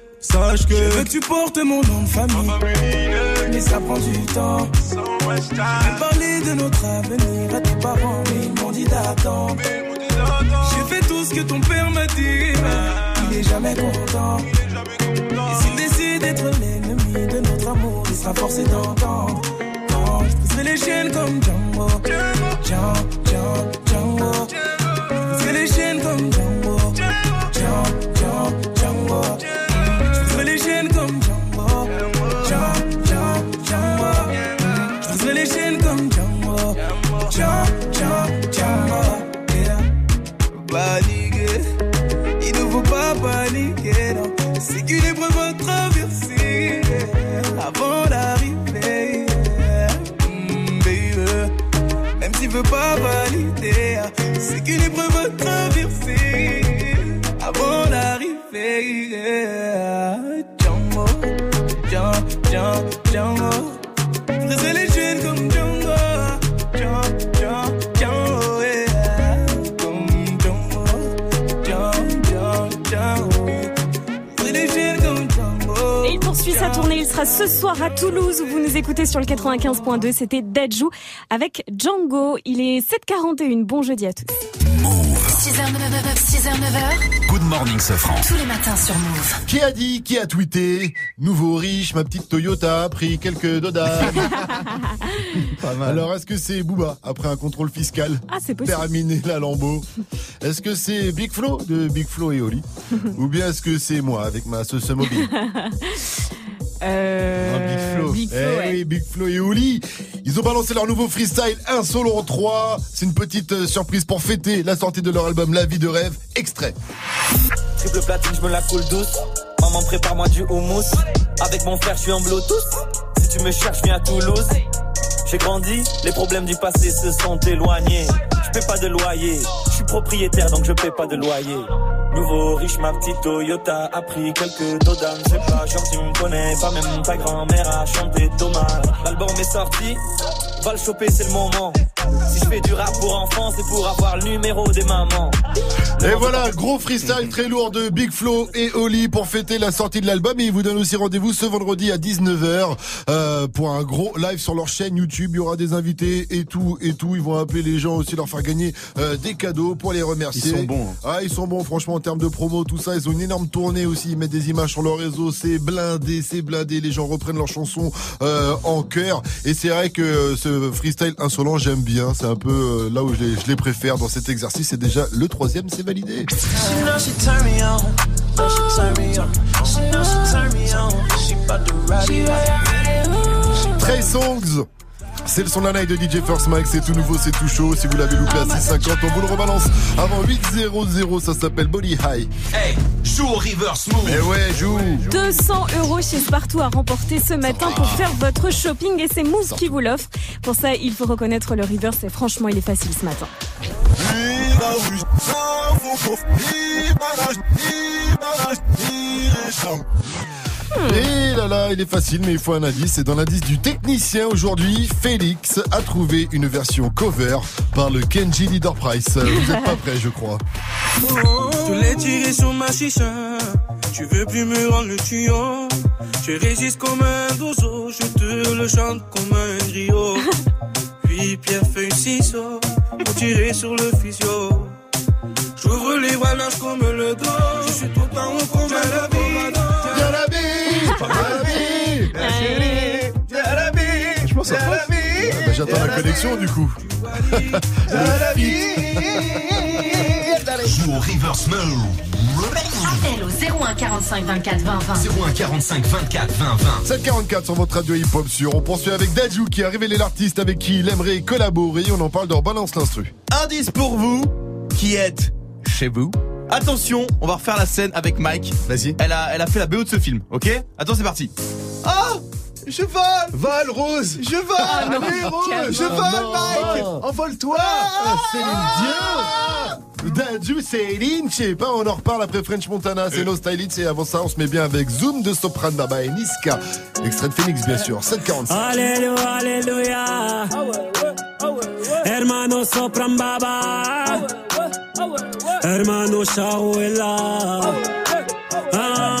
Sache que. Je veux que tu portes mon nom de famille. Mais ça prend du temps. J'ai parlé de notre avenir à tes parents, mais ils m'ont dit d'attendre. J'ai fait tout ce que ton père m'a dit, mais il est jamais content. Et s'il décide d'être l'ennemi de notre amour, il sera forcé d'entendre. Je briserai les chaînes comme Django. Django, Django, Django. C'est qu'une épreuve à traverser avant d'arriver. yeah. Django, Django, Django, Django. Briser les chaînes comme Django. Django, Django, Django, yeah. Comme Django, Django, Django, Django. Briser les chaînes comme Django. Et il poursuit sa tournée. Il sera ce soir à Toulouse où vous nous écoutez sur le 95.2. C'était Dajou avec Django. Il est 7h41. Bon jeudi à tous. 6h, 9h, 6h, 9h. Good morning, Sofran. Tous les matins sur Move. Qui a dit, qui a tweeté Nouveau riche, ma petite Toyota a pris quelques dodas. Pas mal. Alors, est-ce que c'est Booba après un contrôle fiscal Ah, c'est possible. Terminé la lambeau. Est-ce que c'est Big Flo de Big Flo et Oli Ou bien est-ce que c'est moi avec ma sauce mobile Euh, Ah, Big Flo. Big Flo, Eh ouais. oui, Big Flo et Oli. Ils ont balancé leur nouveau freestyle, un solo en 3. C'est une petite euh, surprise pour fêter la sortie de leur album La vie de rêve. Extrait. Triple platine, je me la coule douce. Maman, prépare-moi du houmous. Avec mon frère, je suis en Bluetooth. Si tu me cherches, viens à Toulouse. J'ai grandi, les problèmes du passé se sont éloignés. Je paie pas de loyer, je suis propriétaire donc je paie pas de loyer. Nouveau riche, ma petite Toyota a pris quelques dodanes. C'est pas genre tu me connais, pas même ta grand-mère a chanté dommage. L'album est sorti, va le choper, c'est le moment. Si je fais du rap pour enfants, c'est pour avoir le numéro des mamans. Et voilà, gros freestyle très lourd de Big Flo et Oli pour fêter la sortie de l'album. Et ils vous donnent aussi rendez-vous ce vendredi à 19h euh, pour un gros live sur leur chaîne YouTube. Il y aura des invités et tout et tout. Ils vont appeler les gens aussi, leur faire gagner euh, des cadeaux pour les remercier. Ils sont bons, hein. Ah, ils sont bons, franchement, en termes de promo, tout ça. Ils ont une énorme tournée aussi. Ils mettent des images sur leur réseau. C'est blindé, c'est blindé. Les gens reprennent leurs chansons euh, en chœur. Et c'est vrai que euh, ce freestyle insolent, j'aime bien. C'est un peu euh, là où je les, je les préfère dans cet exercice. C'est déjà le troisième, c'est validé. Trey Songs. C'est le son de la night de DJ First Mike, c'est tout nouveau, c'est tout chaud. Si vous l'avez loupé à 6,50, on vous le rebalance avant 8,00. Ça s'appelle Body High. Hey, joue au reverse move. Mais ouais, joue. 200 euros chez Spartoo à remporter ce matin pour faire votre shopping et c'est Move qui vous l'offre. Pour ça, il faut reconnaître le reverse et franchement, il est facile ce matin. Et là là, il est facile, mais il faut un indice. C'est dans l'indice du technicien aujourd'hui. Félix a trouvé une version cover par le Kenji Leader Price. Vous êtes pas prêts, je crois. Je l'ai tiré sur ma chicha. Tu veux plus me rendre le tuyau. Je résiste comme un dozo. Je te le chante comme un griot. Puis pierre, feuille, ciseaux. Pour tirer sur le physio. J'ouvre les larges comme le dos. Je suis tout en haut comme un quoi Ah bah, J'attends la connexion du coup. Joue au reverse. Appel au 01 45 24 20 20. 01 45 24 20 20. 744 sur votre radio hip-hop sur. On poursuit avec Dajou qui a révélé l'artiste avec qui il aimerait collaborer. On en parle dans Balance l'instru. Indice pour vous qui êtes chez vous. Attention, on va refaire la scène avec Mike. Vas-y. Elle a, elle a fait la BO de ce film, ok? Attends, c'est parti. Ah Je vole. Vole, Rose. Je vole. Ah non, Allez, Rose. Je vole, Mike. Envole-toi. Ah, Céline Dion Dajou, Céline, je sais pas, on en reparle après French Montana, c'est nos stylists et avant ça on se met bien avec Zoom de Sopran Baba et Niska. Extrait de Phoenix bien sûr, 745. Alléluia, Alléluia. Hermano Sopran Baba. Hermano. Ah, suis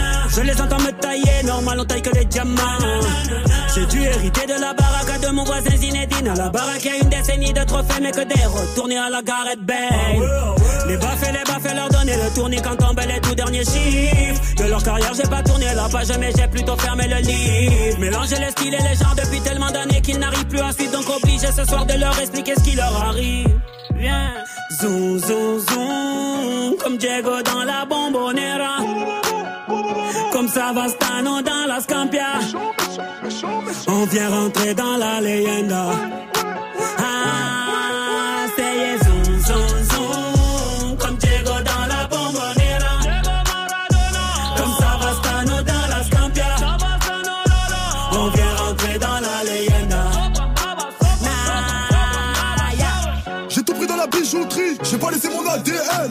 Je les entends me tailler, normal on taille que les diamants. J'ai dû hériter de la baraque de mon voisin Zinedine. À la baraque, y a une décennie de trophées, mais que des retournés à la Gareth Bale. Les baffes les baffes, leur donner le tournis quand tombent les tout derniers chiffres. De leur carrière, j'ai pas tourné la page, mais j'ai plutôt fermé le livre. Mélanger les styles et les genres depuis tellement d'années qu'ils n'arrivent plus à suivre, donc obligé ce soir de leur expliquer ce qui leur arrive. Viens, zoom, zoom, zoom, comme Diego dans la bombonera. Comme Savastano dans la Scampia. On vient rentrer dans la leyenda. Ah, c'est zoom, zoom, zoom. Comme Diego dans la bombonera. Comme Savastano dans la Scampia. On vient rentrer dans la leyenda. J'ai tout pris dans la bijouterie, j'ai pas laissé mon ADN.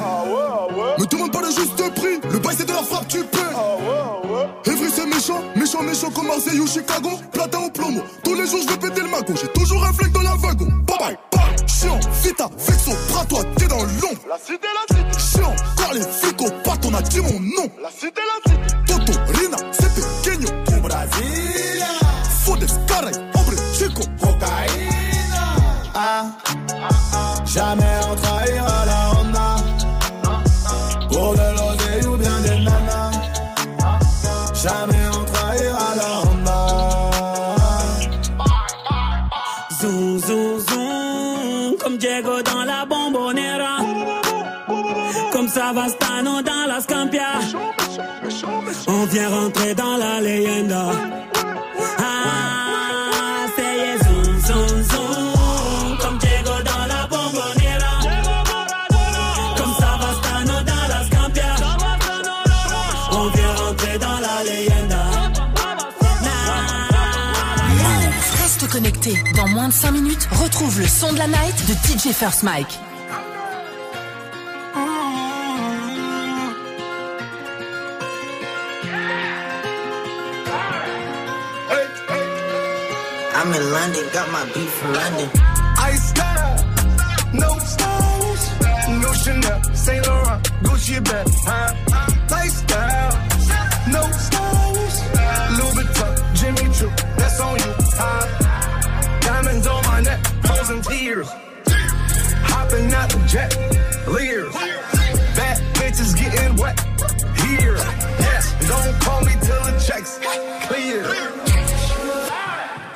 Me demande pas le juste prix, bail c'est de la frappe, tu paies. Evry c'est méchant, méchant, méchant comme Marseille ou Chicago. Platin au plomo, tous les jours je vais péter le magot. J'ai toujours un flingue dans la wagon. Bye bye, bye. Chiant, vita, vexo, bras toi, t'es dans l'ombre. La cité, la cité. Chiant, car les flics au pattes, on a dit mon nom. La cité, la cité. Toto, Rina, c'est pequeño. Au Brasilia. Fodes, caray, hombre, chico. Cocaïna. Ah, jamais on trahira Diego dans la bombonera. Comme Savastano dans la Scampia. On vient rentrer dans la leyenda. Connecté. Dans moins de 5 minutes, retrouve le son de la night de DJ First Mike. I'm in London, got my beef from London. I style, no stylish, no Chanel, Saint Laurent, Gucci bag, huh? Lifestyle, no stylish, Louis Vuitton, Jimmy Choo, that's on you, huh? Frozen tears, hopping out the jet, leers, bad bitches getting wet, here, yes, don't call me till the checks clear.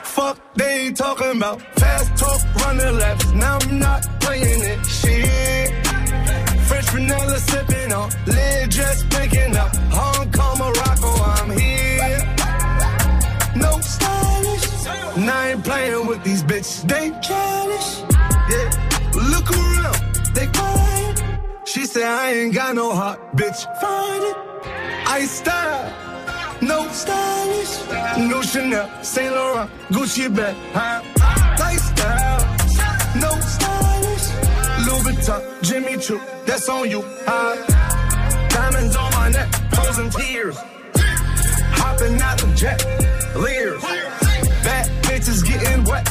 Fuck, they talking about fast talk, running laps. Now I'm not playing it. Shit. French vanilla sipping I ain't got no heart, bitch. Find it. I style. No stylish, no Chanel, Saint Laurent, Gucci bag, huh? Lifestyle, no stylish, Louis Vuitton, Jimmy Choo, that's on you, huh? Diamonds on my neck, frozen tears, hopping out the jet, leers, bad bitches getting wet,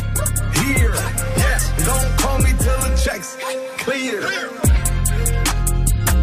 here, yes, don't call me till the checks clear.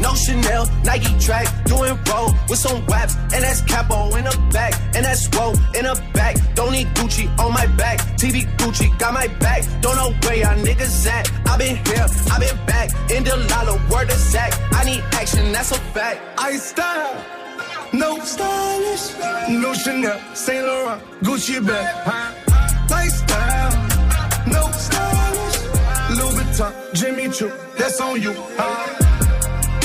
No Chanel, Nike track, doing roll with some waps, and that's capo in the back, and that's roll in the back. Don't need Gucci on my back, TV Gucci got my back. Don't know where y'all niggas at. I been here, I been back, in the lala, word of Zach. I need action, that's a fact. I style, no stylish, no Chanel, Saint Laurent, Gucci bag? Lifestyle, no stylish, Louis Vuitton, Jimmy Choo, that's on you, huh?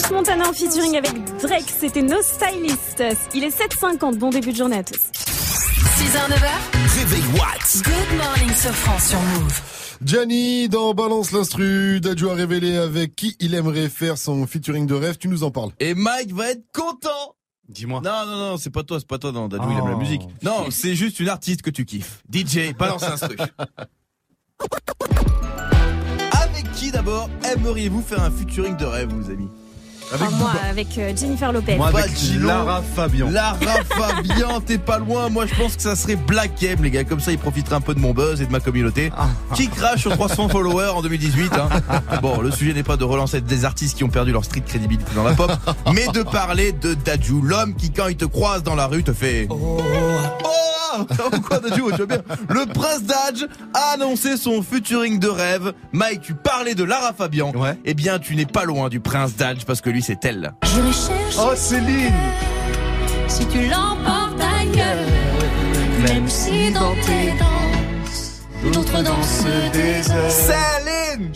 French Montana en featuring avec Drake, c'était No Stylist. Il est 7h50, bon début de journée à tous. 6h, 9h. Réveil Watts. Good morning, Sofran sur Move. Gianni, dans Balance l'instru, Dadju a révélé avec qui il aimerait faire son featuring de rêve. Tu nous en parles. Et Mike va être content. Dis-moi. Non, non, non, c'est pas toi, c'est pas toi, non, Dadju, il aime la Oh. musique. Non, c'est juste une artiste que tu kiffes. DJ, balance l'instru. Avec qui d'abord aimeriez-vous faire un featuring de rêve, vous amis? Ah, moi, avec euh, Jennifer Lopez. Gilon. Lara Fabian. Lara Fabian, t'es pas loin. Moi, je pense que ça serait Black M, les gars. Comme ça, il profiterait un peu de mon buzz et de ma communauté. Qui crache sur 300 followers en 2018. hein. Bon, le sujet n'est pas de relancer des artistes qui ont perdu leur street crédibilité dans la pop, mais de parler de Dadju, l'homme qui, quand il te croise dans la rue, te fait... Oh Quoi, Dadju, tu vas bien Le prince Dadj a annoncé son featuring de rêve. Mike, tu parlais de Lara Fabian. Eh bien, tu n'es pas loin du prince Dadj parce que lui, c'est elle. Je. Oh, Céline Si tu l'emportes ailleurs, même si dans tes danses, d'autres dansent des heures. Céline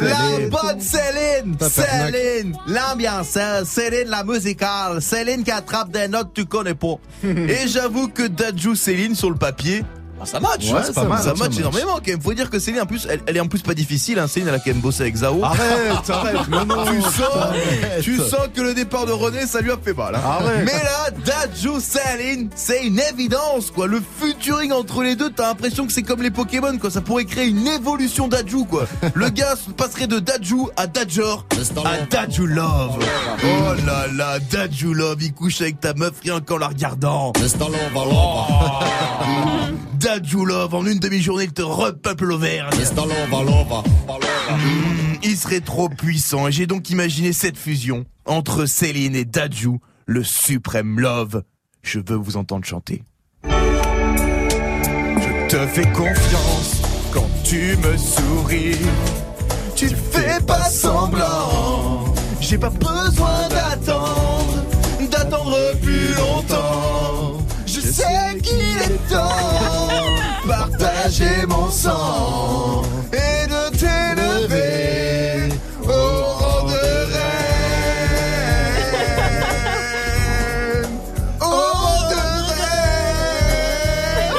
La bonne Céline. Céline L'ambianceur, Céline la musicale, Céline qui attrape des notes que tu connais pas. Et j'avoue que Dadju Céline sur le papier, Ah, ça match, Ouais, ça, ça match, ça ça match énormément quand même. Faut dire que Céline en plus, elle, elle est en plus pas difficile. Hein. Céline, elle a quand même bossé avec Zao. Arrête, arrête, mais non, tu sens, arrête. tu sens que le départ de René, ça lui a fait mal. hein. Arrête. Mais là, Dadju Céline, c'est une évidence quoi. Le futuring entre les deux, t'as l'impression que c'est comme les Pokémon quoi. Ça pourrait créer une évolution Dadju quoi. Le gars passerait de Dadju à Dajor à Dadju Love. Oh là là, Dadju Love, il couche avec ta meuf rien qu'en la regardant. Oh. Dadju Love, en une demi-journée, il te repeuple l'Auvergne. Mm, il serait trop puissant et j'ai donc imaginé cette fusion entre Céline et Dadju, le suprême love. Je veux vous entendre chanter. Je te fais confiance quand tu me souris. Tu fais pas semblant. J'ai pas besoin d'attendre, d'attendre plus longtemps. Sais qu'il est temps de partager mon sang et de t'élever au rang de reine. Au rang de reine.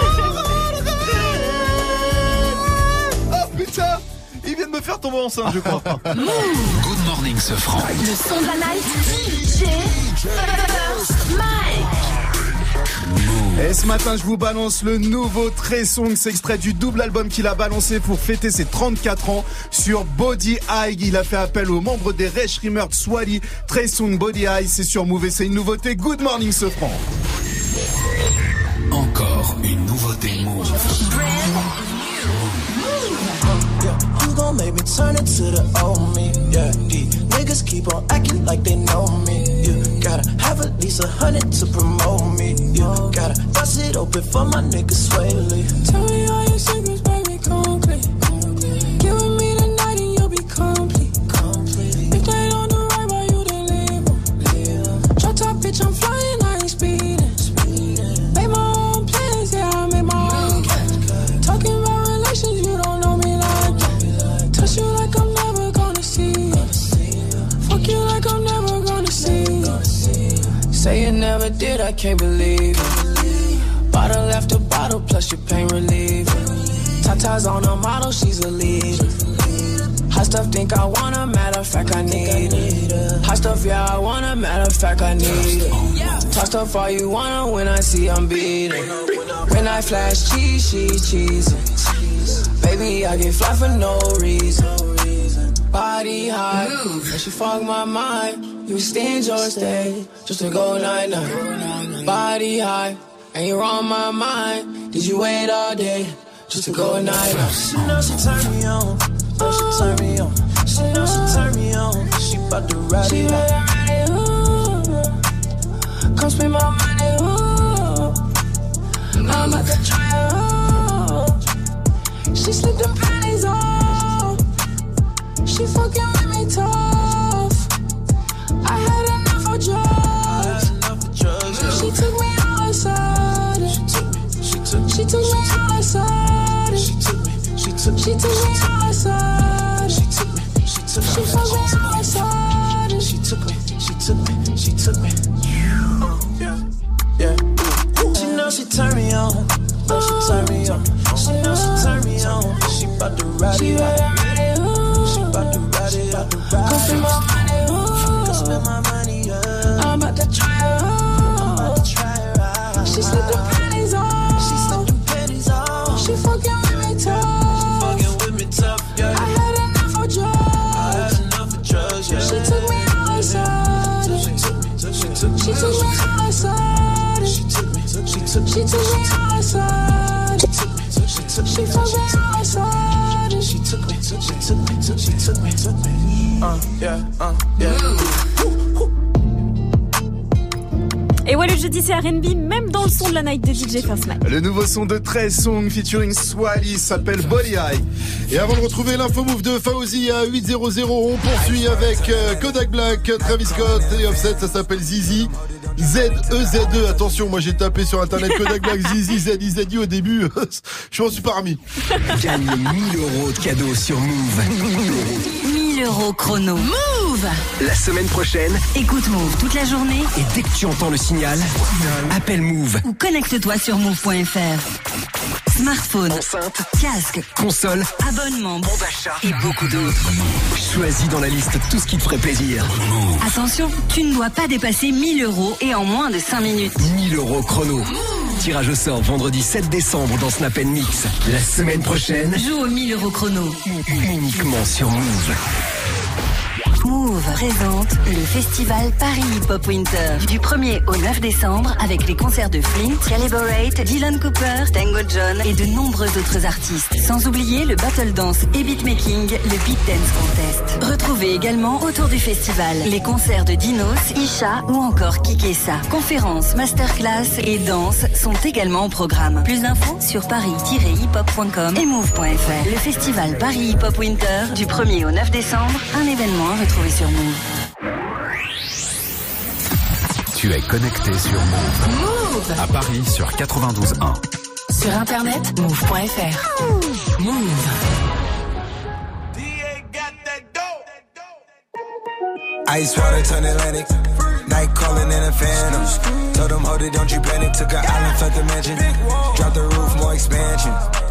Oh putain, il vient de me faire tomber enceinte, je crois. Good morning, ce franc. Le son de la night. DJ First Mike. Et ce matin, je vous balance le nouveau Trey Songz, extrait du double album qu'il a balancé pour fêter ses 34 ans sur Body Eye. Il a fait appel aux membres des Resh Rimmer Swally. Trey Songz Body Eye, c'est sur Move et c'est une nouveauté. Good morning, ce franc. Encore une nouveauté Move. You gon' make me turn into the old me. Yeah, these niggas keep on acting like they know me. Gotta have at least a hundred to promote me. You gotta bust it open for my niggas Swaley. Tell me Say you never did, I can't believe it. Bottle after bottle, plus your pain relief. Tata's on a model, she's a leader. Hot stuff, think I wanna, matter of fact, I need it. Hot stuff, yeah, I wanna, matter of fact, I need it. Talk stuff all you wanna when I see I'm beating. When I flash cheese, she cheesing. Baby, I get fly for no reason. Body high, and she fuck my mind. You stay in your stay, just to go night night. Body high, and you're on my mind. Did you wait all day just to go night night? She know she turn me on, know she turn me on. She know she turn me on, she bout to ride it out. Come spend my money, ooh. I'm about to try ooh. She slipped the panties off. She fucking with me tough. I had enough of drugs. She took me. She took me, she took me. She took me, she took, she took me. She took me, she took, she fucked me outside. She took me, she took me, she took me. Yeah, yeah. She know she turn me on, know she turn me on. She know she turn me on. She bout to ride it out. She bout to ride it out. Come spend my money. Come spend my money, She slipped the panties off. She slipped the panties off. She fucking with me tough. Fucking with me tough, yeah. I had enough of I drugs. had enough of drugs, yeah. She took me outside. She took me, she took me, She took me outside. She took me, she took me, She took me outside. she took me, she took me, She fucked me outside. She took me, she took me, she took me, took me. Uh, yeah, uh, yeah. Ouais, le jeudi c'est R&B, même dans le son de la night de DJ First Mike. Le nouveau son de Trey Songz featuring Swally s'appelle Body Eye. Et avant de retrouver l'info move de Fauzi à 800, on poursuit avec euh, Kodak Black, Travis Scott et Offset, ça s'appelle Zizi. Z-E-Z-E, attention, moi j'ai tapé sur internet Kodak Black, Zizi, Z-I-Z-I au début, je m'en suis pas remis. Gagne 1000 euros de cadeaux sur Move. 1000 euros chrono. Move La semaine prochaine, Écoute Move toute la journée et dès que tu entends le signal, appelle Move. ou connecte-toi sur move.fr. Smartphone, enceinte, casque, console, abonnement, bon d'achat et beaucoup d'autres. Choisis dans la liste tout ce qui te ferait plaisir. Attention, tu ne dois pas dépasser 1000 euros et en moins de 5 minutes. 1000 euros chrono. Tirage au sort vendredi 7 décembre dans Snap Mix. La semaine prochaine, Joue au 1000 euros chrono. uniquement sur Move. Move présente le festival Paris Hip Hop Winter du 1er au 9 décembre avec les concerts de Flint, Calibrate, Dylan Cooper, Tango John et de nombreux autres artistes. Sans oublier le battle dance et beatmaking, le Beat Dance Contest. Retrouvez également autour du festival les concerts de Dinos, Isha ou encore Kikessa. Conférences, masterclass et danse sont également au programme. Plus d'infos sur paris-hiphop.com et move.fr. Le festival Paris Hip Hop Winter du 1er au 9 décembre, un événement à sur Move. Tu es connecté sur Move. Move À Paris sur 92.1. Sur internet, move.fr. Move. Ice water turn Atlantic. Night calling in a phantom. Told them, hold it, don't you panic. Took an island, fuck the mansion. Drop the roof, more expansion.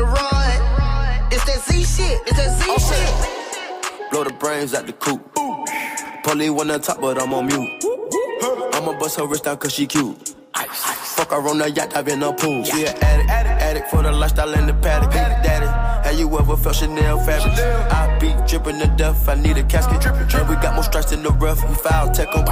rod. It's that Z shit. It's that Z oh, oh. shit. Blow the brains out the coop. Polly wanna talk, but I'm on mute. I'ma bust her wrist down cause she cute. Fuck her on the yacht, I've in a pool. She an addict, addict, addict for the lifestyle and the paddock. Big daddy, have you ever felt Chanel fabric? I be dripping to death, I need a casket. And we got more strikes in the rough, we foul tech 'em.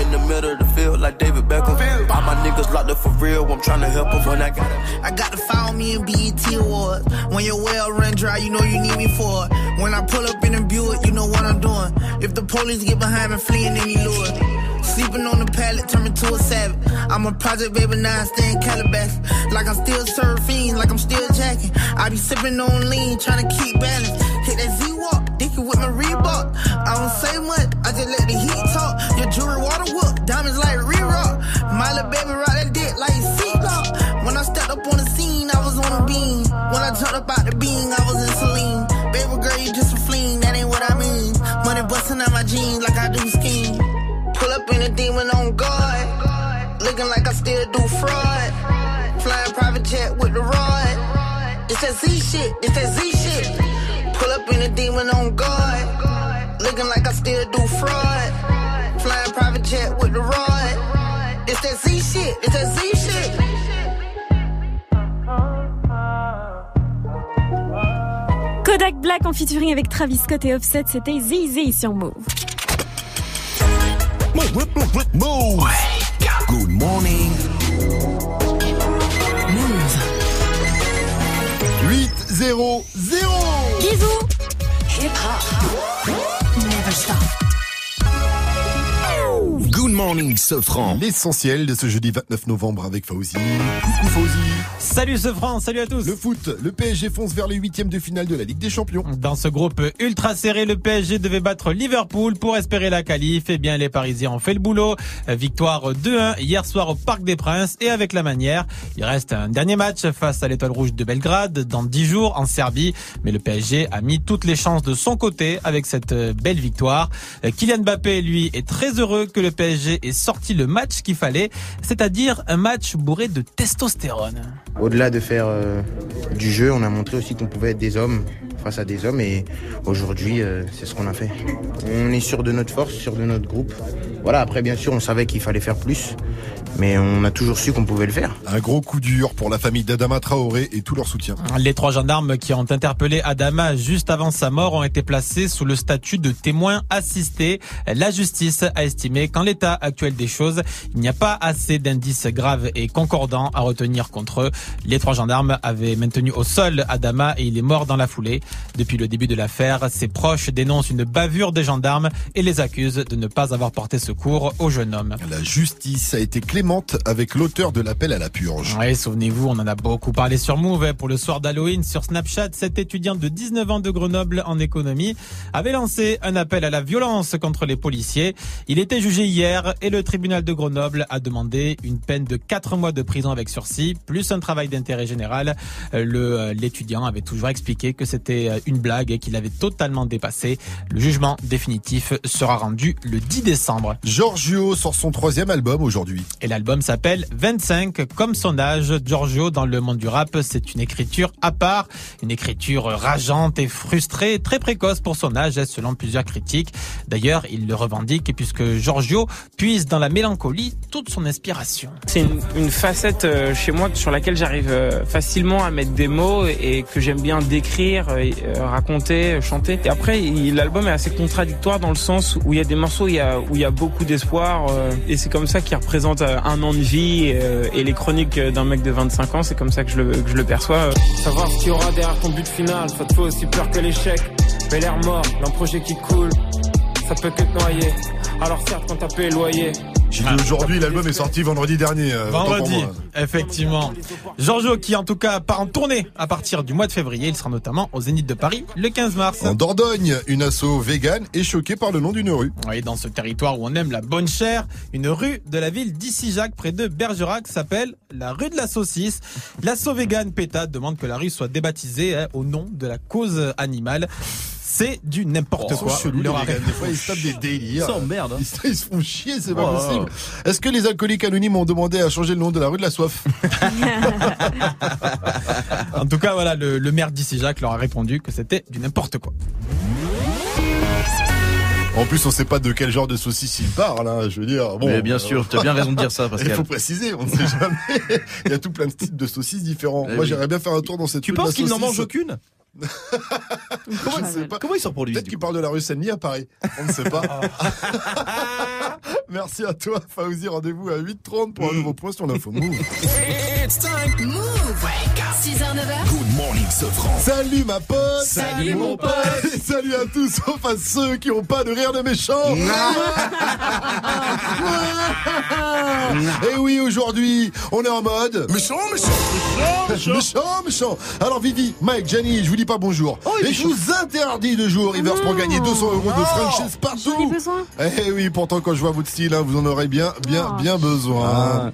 In the middle of the field like David Beckham. All my niggas locked up for real, I'm trying to help 'em when I got it. I got to follow me in BET Awards. When your well run dry, you know you need me for it. When I pull up in a Buick, you know what I'm doing. If the police get behind me, fleeing any lure. Sleeping on the pallet, turn me to a savage. I'm a project baby, now I stay in Calabash. Like I'm still surfing, like I'm still jacking. I be sipping on lean, trying to keep balance. Hit that Z-Walk, dicky with my Reebok. I don't say much, I just let the heat talk. Your jewelry water whoop, diamonds like re-rock. My little baby ride that dick like seatlock. When I stepped up on the scene, I was on a beam. When I jumped up out the beam, I demon on guard. Looking like I still do fraud. Flying private jet with the rod. It's that Z shit, it's that Z shit. Pull up in a demon on guard. Looking like I still do fraud. Flying private jet with the rod. It's that Z shit, it's that Z shit. Kodak Black en featuring avec Travis Scott et Offset, c'était Zizi sur Move. Move. Good morning. 8-0-0 Bisous Hip hop. Never stop. Good morning, Sofran. L'essentiel de ce jeudi 29 novembre avec Fauzi. Coucou Fauzi. Salut Sofran, salut à tous. Le foot, le PSG fonce vers les huitièmes de finale de la Ligue des Champions. Dans ce groupe ultra serré, le PSG devait battre Liverpool pour espérer la qualif. Eh bien, les Parisiens ont fait le boulot. Victoire 2-1 hier soir au Parc des Princes et avec la manière. Il reste un dernier match face à l'Étoile Rouge de Belgrade dans 10 jours en Serbie. Mais le PSG a mis toutes les chances de son côté avec cette belle victoire. Kylian Mbappé, lui, est très heureux que le PSG ait sorti le match qu'il fallait, c'est-à-dire un match bourré de testostérone. Au-delà de faire euh, du jeu, on a montré aussi qu'on pouvait être des hommes face à des hommes et aujourd'hui euh, c'est ce qu'on a fait. On est sûr de notre force, sûr de notre groupe. Voilà, après bien sûr on savait qu'il fallait faire plus, mais on a toujours su qu'on pouvait le faire. Un gros coup dur pour la famille d'Adama Traoré et tout leur soutien. Les trois gendarmes qui ont interpellé Adama juste avant sa mort ont été placés sous le statut de témoins assistés. La justice a estimé qu'en l'état actuel des choses, il n'y a pas assez d'indices graves et concordants à retenir contre eux. Les trois gendarmes avaient maintenu au sol Adama et il est mort dans la foulée. Depuis le début de l'affaire, ses proches dénoncent une bavure des gendarmes et les accusent de ne pas avoir porté secours au jeune homme. La justice a été clémente avec l'auteur de l'appel à la purge. Oui, souvenez-vous, on en a beaucoup parlé sur Move pour le soir d'Halloween sur Snapchat. Cet étudiant de 19 ans de Grenoble en économie avait lancé un appel à la violence contre les policiers. Il était jugé hier et le tribunal de Grenoble a demandé une peine de 4 mois de prison avec sursis, plus un travail d'intérêt général. Euh, euh, L'étudiant avait toujours expliqué que c'était euh, une blague et qu'il avait totalement dépassé. Le jugement définitif sera rendu le 10 décembre. Giorgio sort son troisième album aujourd'hui. Et l'album s'appelle 25, comme son âge. Giorgio, dans le monde du rap, c'est une écriture à part, une écriture rageante et frustrée, très précoce pour son âge, selon plusieurs critiques. D'ailleurs, il le revendique puisque Giorgio puise dans la mélancolie toute son inspiration. C'est une, une facette euh, chez moi sur laquelle j'arrive euh, facilement à mettre des mots et que j'aime bien décrire, euh, raconter, chanter. Et après, l'album est assez contradictoire dans le sens où il y a des morceaux où il y a, beaucoup d'espoir euh, et c'est comme ça qu'il représente euh, un an de vie et les chroniques d'un mec de 25 ans, c'est comme ça que je le, perçois. Savoir ce qu'il y aura derrière ton but final, ça te fait aussi peur que l'échec. Mais l'air mort, d'un projet qui coule, ça peut que te noyer. Alors certes, quand t'as payé le loyer. J'ai dit aujourd'hui, l'album est sorti vendredi dernier. euh, Vendredi, effectivement. Giorgio qui en tout cas part en tournée à partir du mois de février. Il sera notamment au Zénith de Paris le 15 mars. En Dordogne, une asso vegan est choquée par le nom d'une rue. Oui, dans ce territoire où on aime la bonne chair, une rue de la ville d'Issy-Jacques près de Bergerac s'appelle la rue de la saucisse. L'asso vegan PETA demande que la rue soit débaptisée hein, au nom de la cause animale. C'est du n'importe sont quoi. chelous, Leur les gars. arrêt- Des fois, ils se tapent des délires. Hein. Ils, ils se font chier, c'est pas Oh. possible. Est-ce que les alcooliques anonymes ont demandé à changer le nom de la rue de la soif En tout cas, voilà, le, le maire d'Issy-Jacques leur a répondu que c'était du n'importe quoi. En plus, on sait pas de quel genre de saucisse il parle, hein, je veux dire. Bon, Mais bien sûr, tu as bien raison de dire ça, Il faut préciser, on ne sait jamais. Il y a tout plein de types de saucisses différents. Eh Moi, oui. j'aimerais bien faire un tour dans cette Tu penses qu'il n'en mange aucune? Comment, je sais pas. Comment il sort pour lui Peut-être qu'il parle de la rue Senli à Paris. On ne sait pas. Merci à toi, Fauzi. Rendez-vous à 8h30 pour un nouveau point sur l'info Move. It's time. Move. 6h, 9h. Good morning, Sofran. Salut ma pote Salut, mon pote. Et Salut à tous, sauf à ceux qui ont pas de rire de méchant Et oui, aujourd'hui, on est en mode... Méchant, méchant. Méchant, méchant, méchant. Alors Vivi, Mike, Gianni, je vous dis pas bonjour. Et je vous interdis de jouer au reverse pour gagner 200 euros de franchise partout. besoin. Eh oui, pourtant quand je vois votre style, hein, vous en aurez bien, bien, bien besoin.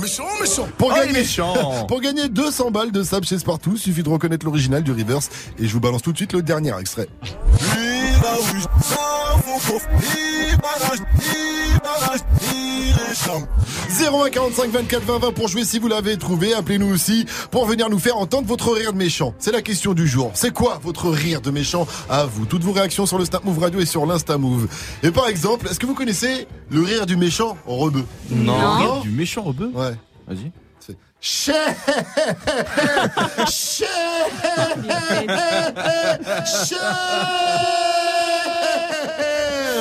Méchant, méchant. Pour Oh, gagner, méchant. pour gagner 200 balles de sable chez Spartoo, suffit de reconnaître l'original du reverse. Et je vous balance tout de suite le dernier extrait. 01 45 24 20 20 pour jouer si vous l'avez trouvé. Appelez-nous aussi pour venir nous faire entendre votre rire de méchant. C'est la question du jour. C'est quoi votre rire de méchant À vous? Toutes vos réactions sur le Snap Move Radio et sur l'Insta Move. Et par exemple, est-ce que vous connaissez le rire du méchant rebeu? Non. Du méchant rebeu? Ouais. Vas-y. Cher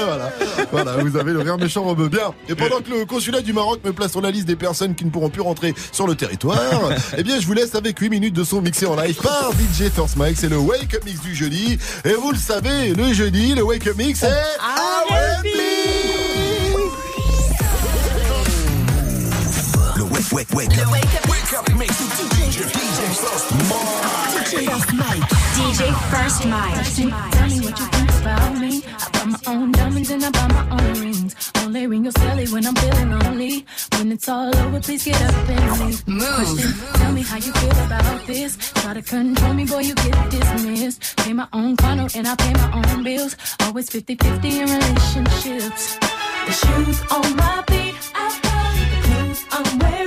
Voilà. voilà, vous avez le rire méchant rebeu. Bien. Et pendant que le consulat du Maroc me place sur la liste des personnes qui ne pourront plus rentrer sur le territoire, eh bien, je vous laisse avec 8 minutes de son mixé en live par DJ First Mike. C'est le Wake Up Mix du jeudi. Et vous le savez, le jeudi, le Wake Up Mix, c'est R&B. Le wake, wake, wake. Le wake up. Wake up mix with DJ, DJ First Mike. DJ First Mike. DJ First Mike. Tell me what you think about me. I buy my own diamonds and I buy my own rings. Only ring your celly when I'm feeling lonely. When it's all over, please get up and leave. Question, tell me how you feel about this. Try to control me, boy, you get dismissed. Pay my own condo and I pay my own bills. Always 50-50 in relationships. The shoes on my feet, I buy the clothes I'm wearing.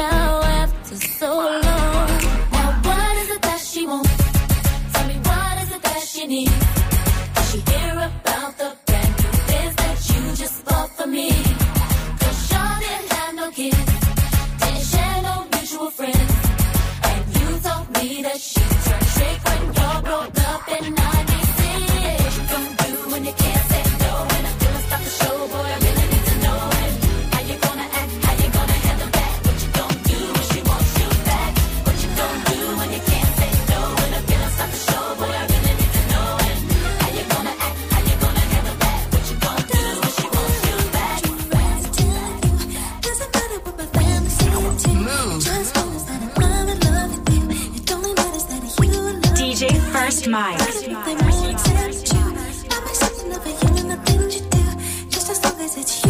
now after so long. Now what is it that she wants? Tell me what is it that she needs? First mic. it's you.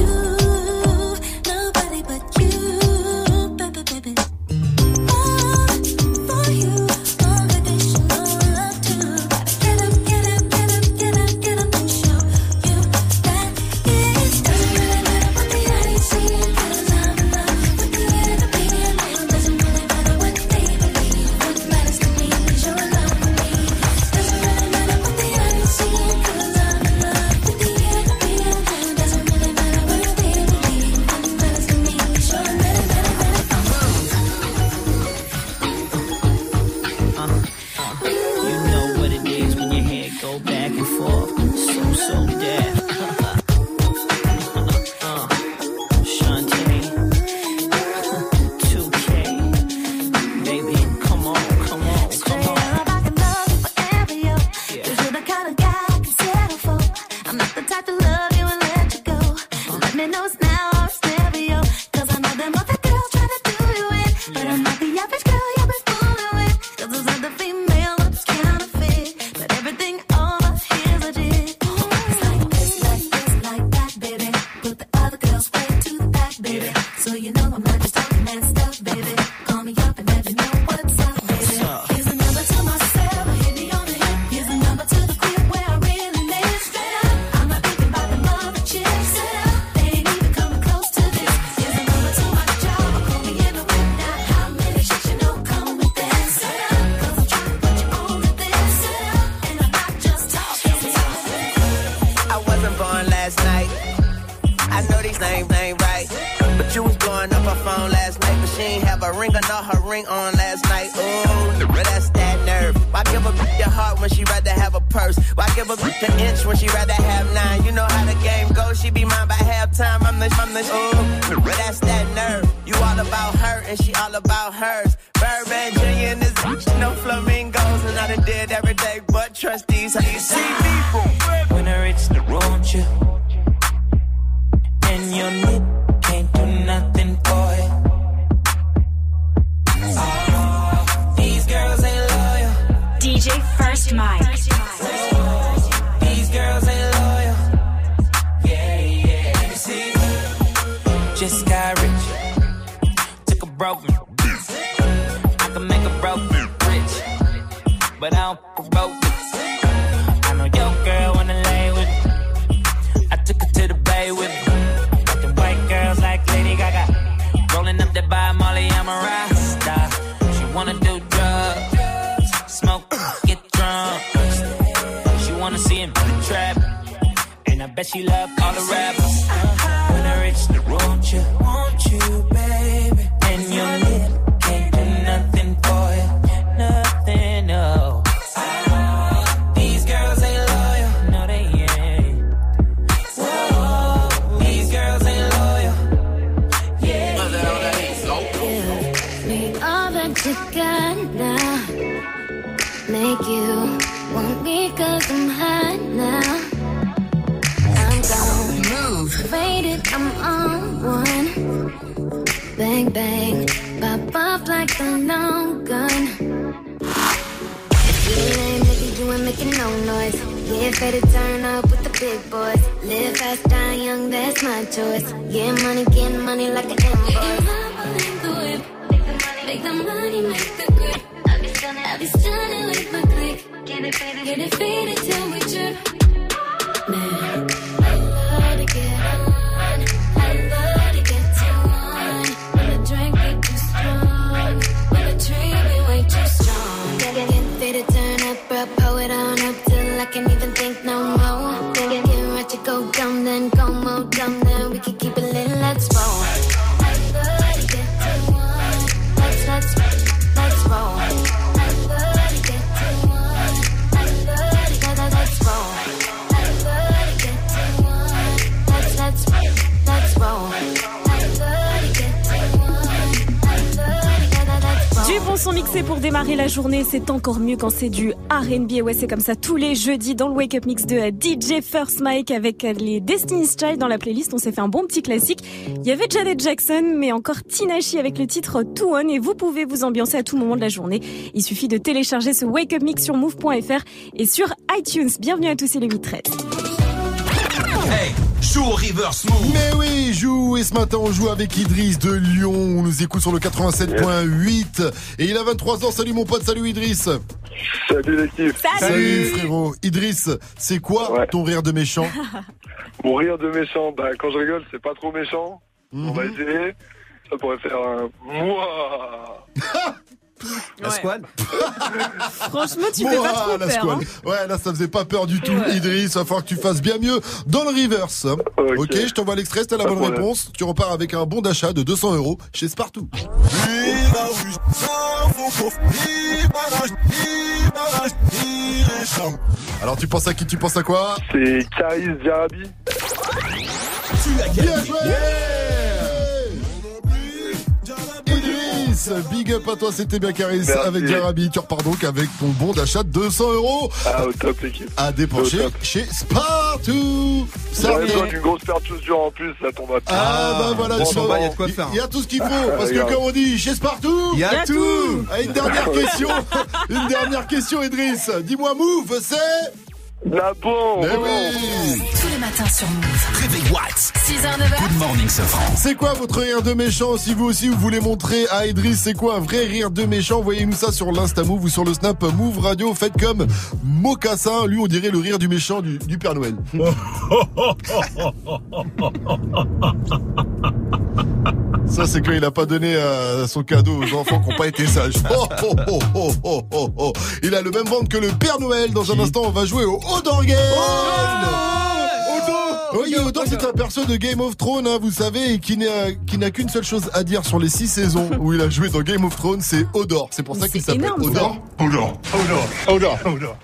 Encore mieux quand c'est du R&B. Ouais, c'est comme ça tous les jeudis dans le Wake Up Mix de DJ First Mike avec euh, les Destiny's Child dans la playlist. On s'est fait un bon petit classique. Il y avait Janet Jackson, mais encore Tinashi avec le titre Two On. Et vous pouvez vous ambiancer à tout moment de la journée. Il suffit de télécharger ce Wake Up Mix sur move.fr et sur iTunes. Bienvenue à tous, c'est le 8-13. Hey, joue au reverse move. Mais oui, joue et ce matin on joue avec Idriss de Lyon. On nous écoute sur le 87.8 et il a 23 ans. Salut mon pote, salut Idriss. Salut l'équipe. Salut frérot. Idriss, c'est quoi ton rire de méchant Mon rire de méchant, bah quand je rigole, c'est pas trop méchant. On va Mhm. essayer. Ça pourrait faire un Mouah La squale Franchement, tu fais pas trop la peur. squale. hein. Ouais, là ça faisait pas peur du tout. Idriss, va falloir que tu fasses bien mieux dans le reverse. Ok, je t'envoie l'extrait, t'as la bonne problème. réponse. Tu repars avec un bon d'achat de 200 euros chez Spartoo. Alors tu penses à qui? Tu penses à quoi? C'est. Bien joué Big up à toi, c'était bien Caris Merci. avec Jarabi. Tu repars donc avec ton bon d'achat de 200 euros Ah, au top l'équipe. à dépenser Au chez Spartoo. Ça besoin y est. d'une grosse paire de chaussures en plus, ça tombe à. Ah, bah voilà, Bon, tu vois, il y a de quoi faire. Il y a tout ce qu'il faut, parce que comme on dit, chez Spartoo, Il y a tout. Ah, Une dernière question, une dernière question, Idriss. Dis-moi, Move, c'est La bombe. Mais oui. Tous les matins sur Move. Réveil Watts. 6h, 9h. Good morning, Safran. C'est quoi votre rire de méchant? Si vous aussi vous voulez montrer à Idriss c'est quoi un vrai rire de méchant, envoyez-nous ça sur l'Insta Move ou sur le Snap Move Radio. Faites comme Mocassin, lui on dirait le rire du méchant du, du Père Noël. Ça c'est quand il a pas donné euh, son cadeau aux enfants qui n'ont pas été sages. Oh, oh, oh, oh, oh, oh, oh. Il a le même ventre que le Père Noël. Dans un instant on va jouer au Odor Game. Oui, Odor, c'est un perso de Game of Thrones, hein, vous savez, et qui n'a qui n'a qu'une seule chose à dire sur les six saisons où il a joué dans Game of Thrones, c'est Odor. C'est pour ça qu'il s'appelle ça. Odor. Odor. Odor. Odor.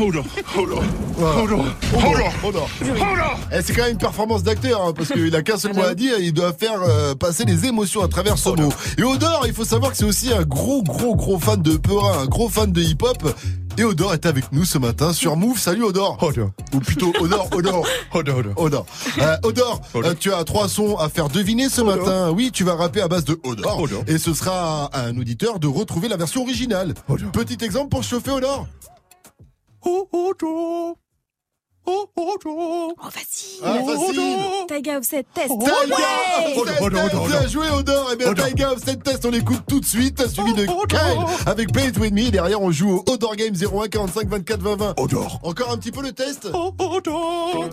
Odor. Odor. Odor. Odor. Odor. Odor. Eh, c'est quand même une performance d'acteur, hein, parce qu'il a qu'un seul mot à dire, et il doit faire euh, passer les émotions à travers ce mot. Et Odor, il faut savoir que c'est aussi un gros, gros, gros fan de Peura, un gros fan de hip-hop. Et Odor est avec nous ce matin sur Move. Salut Odor. Odor. Ou plutôt Odor, Odor. Odor, Odor. Odor. Euh, Odor, euh, tu as trois sons à faire deviner ce matin. Oui, tu vas rapper à base de Odor. Et ce sera à un auditeur de retrouver la version originale. Petit exemple pour chauffer Odor. Oh, Odor. Oh, Odor. Oh, vas-y. Ah, facile. Taiga Offset Test. Taiga Ouais. Offset Test, Bien joué Odor. Eh bien Taiga Offset Test on l'écoute tout de suite. Suivi de Kyle avec Play It With Me. Derrière on joue au Odor Game 01 45 24 20 20 Odor. Encore un petit peu le test. Odor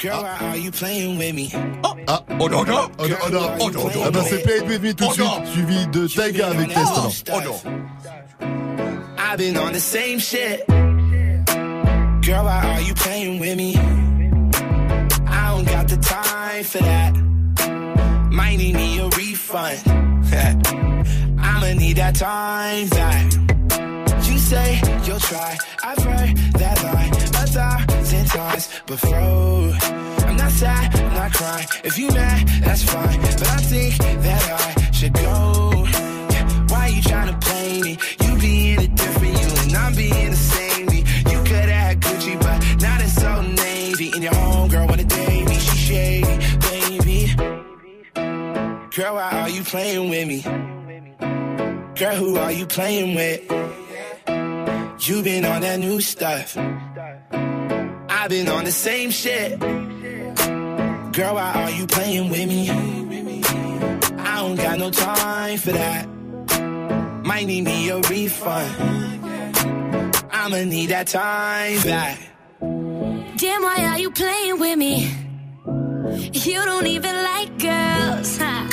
Girl, why are you playing with me? Ah. Odor Odor. Odor Odor. Odor Ah bah c'est Play It With Me tout de suite Suivi de Taiga avec Test alors I've been on the same shit. Girl, why are you playing with me? I don't got the time for that. Might need me a refund. I'ma need that time back. You say you'll try. I've heard that line a thousand times before. I'm not sad, I'm not crying. If you mad, that's fine. But I think that I should go. Why you tryna play me? Being the same me. You could have Gucci, but now it's so navy. And your homegirl wanna date me, she shady, baby. Girl, why are you playing with me? Girl, who are you playing with? You been on that new stuff. I've been on the same shit. Girl, why are you playing with me? I don't got no time for that. Might need me a refund. I'ma need that time back. Damn, why are you playing with me? You don't even like girls, huh?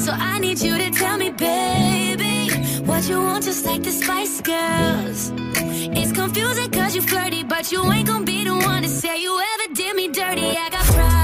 So I need you to tell me, baby, what you want, just like the Spice Girls. It's confusing cause you flirty, but you ain't gonna be the one to say you ever did me dirty. I got pride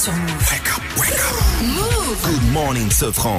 Les matins sur Move. Move Good morning, Sofran.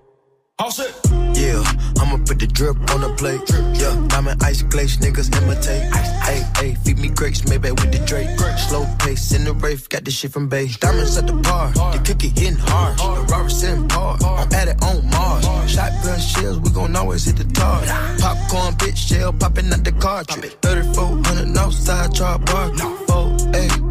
Yeah, I'ma put the drip on the plate. Yeah, diamond ice glaze, niggas imitate. Hey, hey, feed me grapes, maybe with the Drake. Slow pace in the rave, got this shit from Bay. Diamonds at the bar, the cookie hitting hard. The Robert sitting par, I'm at it on Mars. Shotgun shells, we gon' always hit the tar. Popcorn, bitch, shell popping out the cartridge. 3400 outside, char bar. Oh, hey, hey.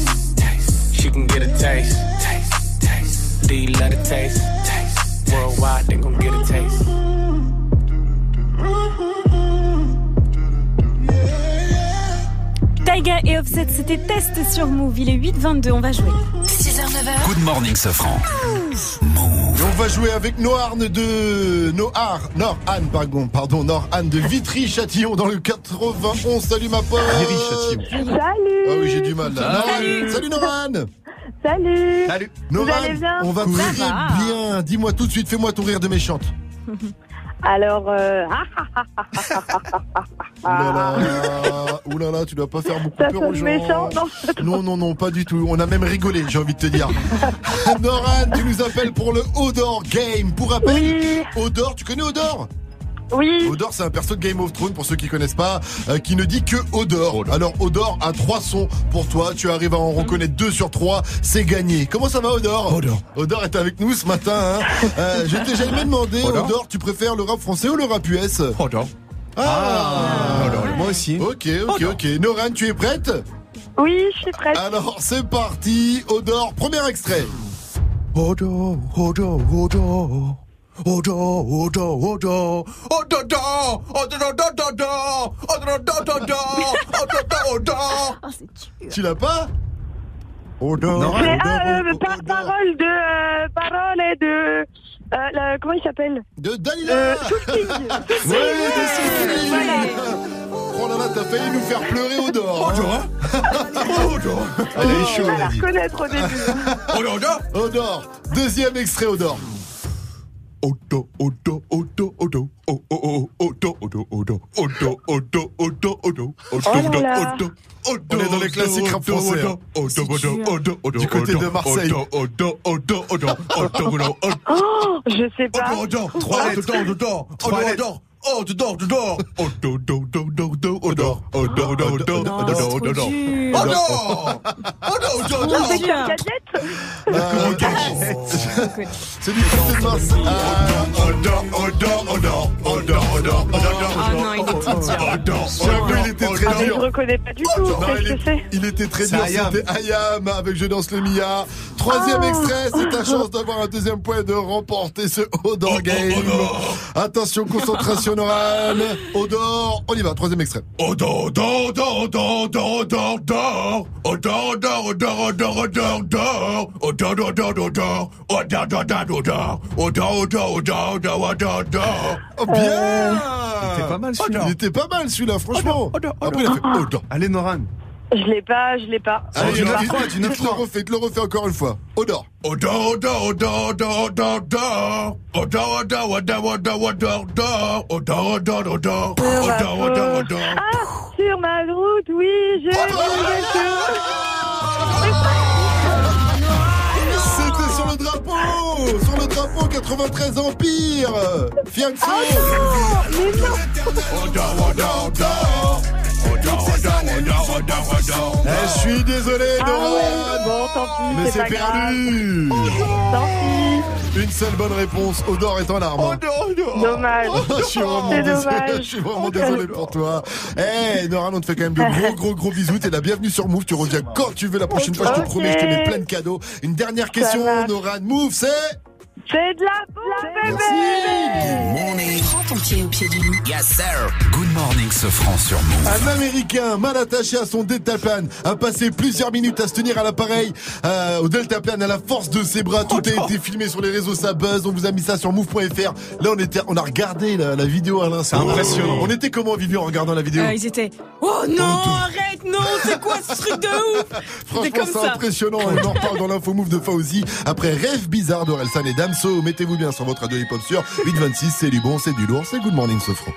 She can get a taste. Do you love a taste? Worldwide, they gon' get a taste. Taiga et Offset, c'était test sur Move. Il est 8h22, on va jouer. 6h, 9h. Good morning, Safran. On va jouer avec Noarne de Noar, Nord Anne, pardon, pardon, Nord Anne de Vitry-Châtillon dans le 91. Salut ma pote. Salut Ah oui, j'ai du mal là. Salut. Noran. Salut Noran. Salut Salut. Vous Noran, allez bien? on va très bien. Dis-moi tout de suite, fais-moi ton rire de méchante. Alors, euh... Oulala, oulala, tu dois pas faire beaucoup Ça peur aux sonne gens. méchant, non Non, non, non, pas du tout. On a même rigolé, j'ai envie de te dire. Noran, tu nous appelles pour le Odor Game. Pour rappel, Odor, tu connais Odor? Oui. Odor, c'est un perso de Game of Thrones, pour ceux qui connaissent pas, euh, qui ne dit que Odor. Alors, Odor a trois sons pour toi. Tu arrives à en reconnaître deux sur trois. C'est gagné. Comment ça va, Odor? Odor. Odor est avec nous ce matin. Hein. Euh, je t'ai jamais demandé, Odor. Odor, tu préfères le rap français ou le rap US Odor. Ah, moi aussi. Ok, ok, ok. Noran, tu es prête? Oui, je suis prête. Alors, c'est parti. Odor, premier extrait. Odor, odor, odor. Ojo, ojo, ojo, ododo, ododododo, ododododo, odododo. Oh, c'est dur. Tu l'as pas? Odo, non, euh, par parole de euh, parole et de euh, comment il s'appelle? De Dalila. Soulking. Soulking. Ouais, de Oh là là, t'as failli nous faire pleurer au dehors. Hein. Bonjour. Hein. Bonjour. Elle est chaude. On va la reconnaître au début. Au dehors. Au. Deuxième extrait au dehors. Oh, oh, oh, Oh. Odor, là. odor. On est dans les classiques rap français, hein. Du côté de Marseille. Oh, je sais pas. Trois lettres. Oh, dehors, dehors. Oh, do, do, do, do, do, oh, dehors, oh, dehors, dehors, dehors, dehors, dehors, dehors. Oh, dehors. Oh, dehors, dehors, dehors. C'est une gadget. Ah, c'est du 30 mars. Oh, dehors, oh, dehors, oh, dehors, oh, dehors, oh, dehors, oh, dehors. Oh, non, il était dur. Oh, dehors. J'avoue, il était très dur. Je reconnais pas du tout. Qu'est-ce que c'est? Il était très dur. C'était Ayam avec Je danse le Mia. Troisième ah. extrait, c'est ta chance d'avoir un deuxième point et de remporter ce haut Game. Attention, concentration orale. Odor, on y va, troisième extrait. Odor, odor, odor, odor, odor, odor, odor. Odor, odor, odor, odor, odor, odor. Odor, odor, odor, odor. Odor, odor, odor, odor. Odor, odor, odor, odor, odor, odor. Oh, bien Il était pas mal, celui-là. Il était pas mal celui-là, franchement. Après, il a fait Odor. Allez, Noran. Je l'ai pas, je l'ai pas. Allez, tu trois, il- tu le il te le refait encore une fois. Odor. Odor, odor, odor, odor, odor, odor. Odor, odor, odor, odor, odor, odor. Odor, odor, odor. Odor, odor, odor. Ah, sur ma route, oui, j'ai C'était sur le drapeau Sur le drapeau 93 Empire Fianso Mais non Odor, odor, odor. Odor, Je suis désolé, Ah Nora ouais, bon, tant pis, Mais c'est perdu Tant pis, Une seule bonne réponse, Odor est en larmes. dommage. je suis vraiment désolé, je suis vraiment désolé pour toi. Eh, Nora, on te fait quand même de gros, gros, gros bisous. T'es la bienvenue sur Move. Tu reviens quand tu veux. La prochaine fois, je te promets, je te mets plein de cadeaux. Une dernière question. Nora. Move, c'est C'est de la bombe, bébé Prends ton pied au pied du loup. Yes, sir. Good morning, ce franc sur Move. Un Américain mal attaché à son deltaplane a passé plusieurs minutes à se tenir à l'appareil euh, au deltaplane à la force de ses bras. Tout a été filmé sur les réseaux, ça buzz. On vous a mis ça sur move.fr. Là, on était, on a regardé la, la vidéo à l'instant. C'est impressionnant. On était comment, Vivian, en regardant la vidéo Euh, ils étaient Oh non, arrête, non, c'est quoi ce truc de ouf? Franchement, c'est impressionnant. On en reparle dans l'info move de Fauzi. Après Rêve bizarre d'Orelsan et Mettez-vous bien sur votre radio hip-hop sur 826. C'est du bon, c'est du lourd, c'est Good Morning Sofran.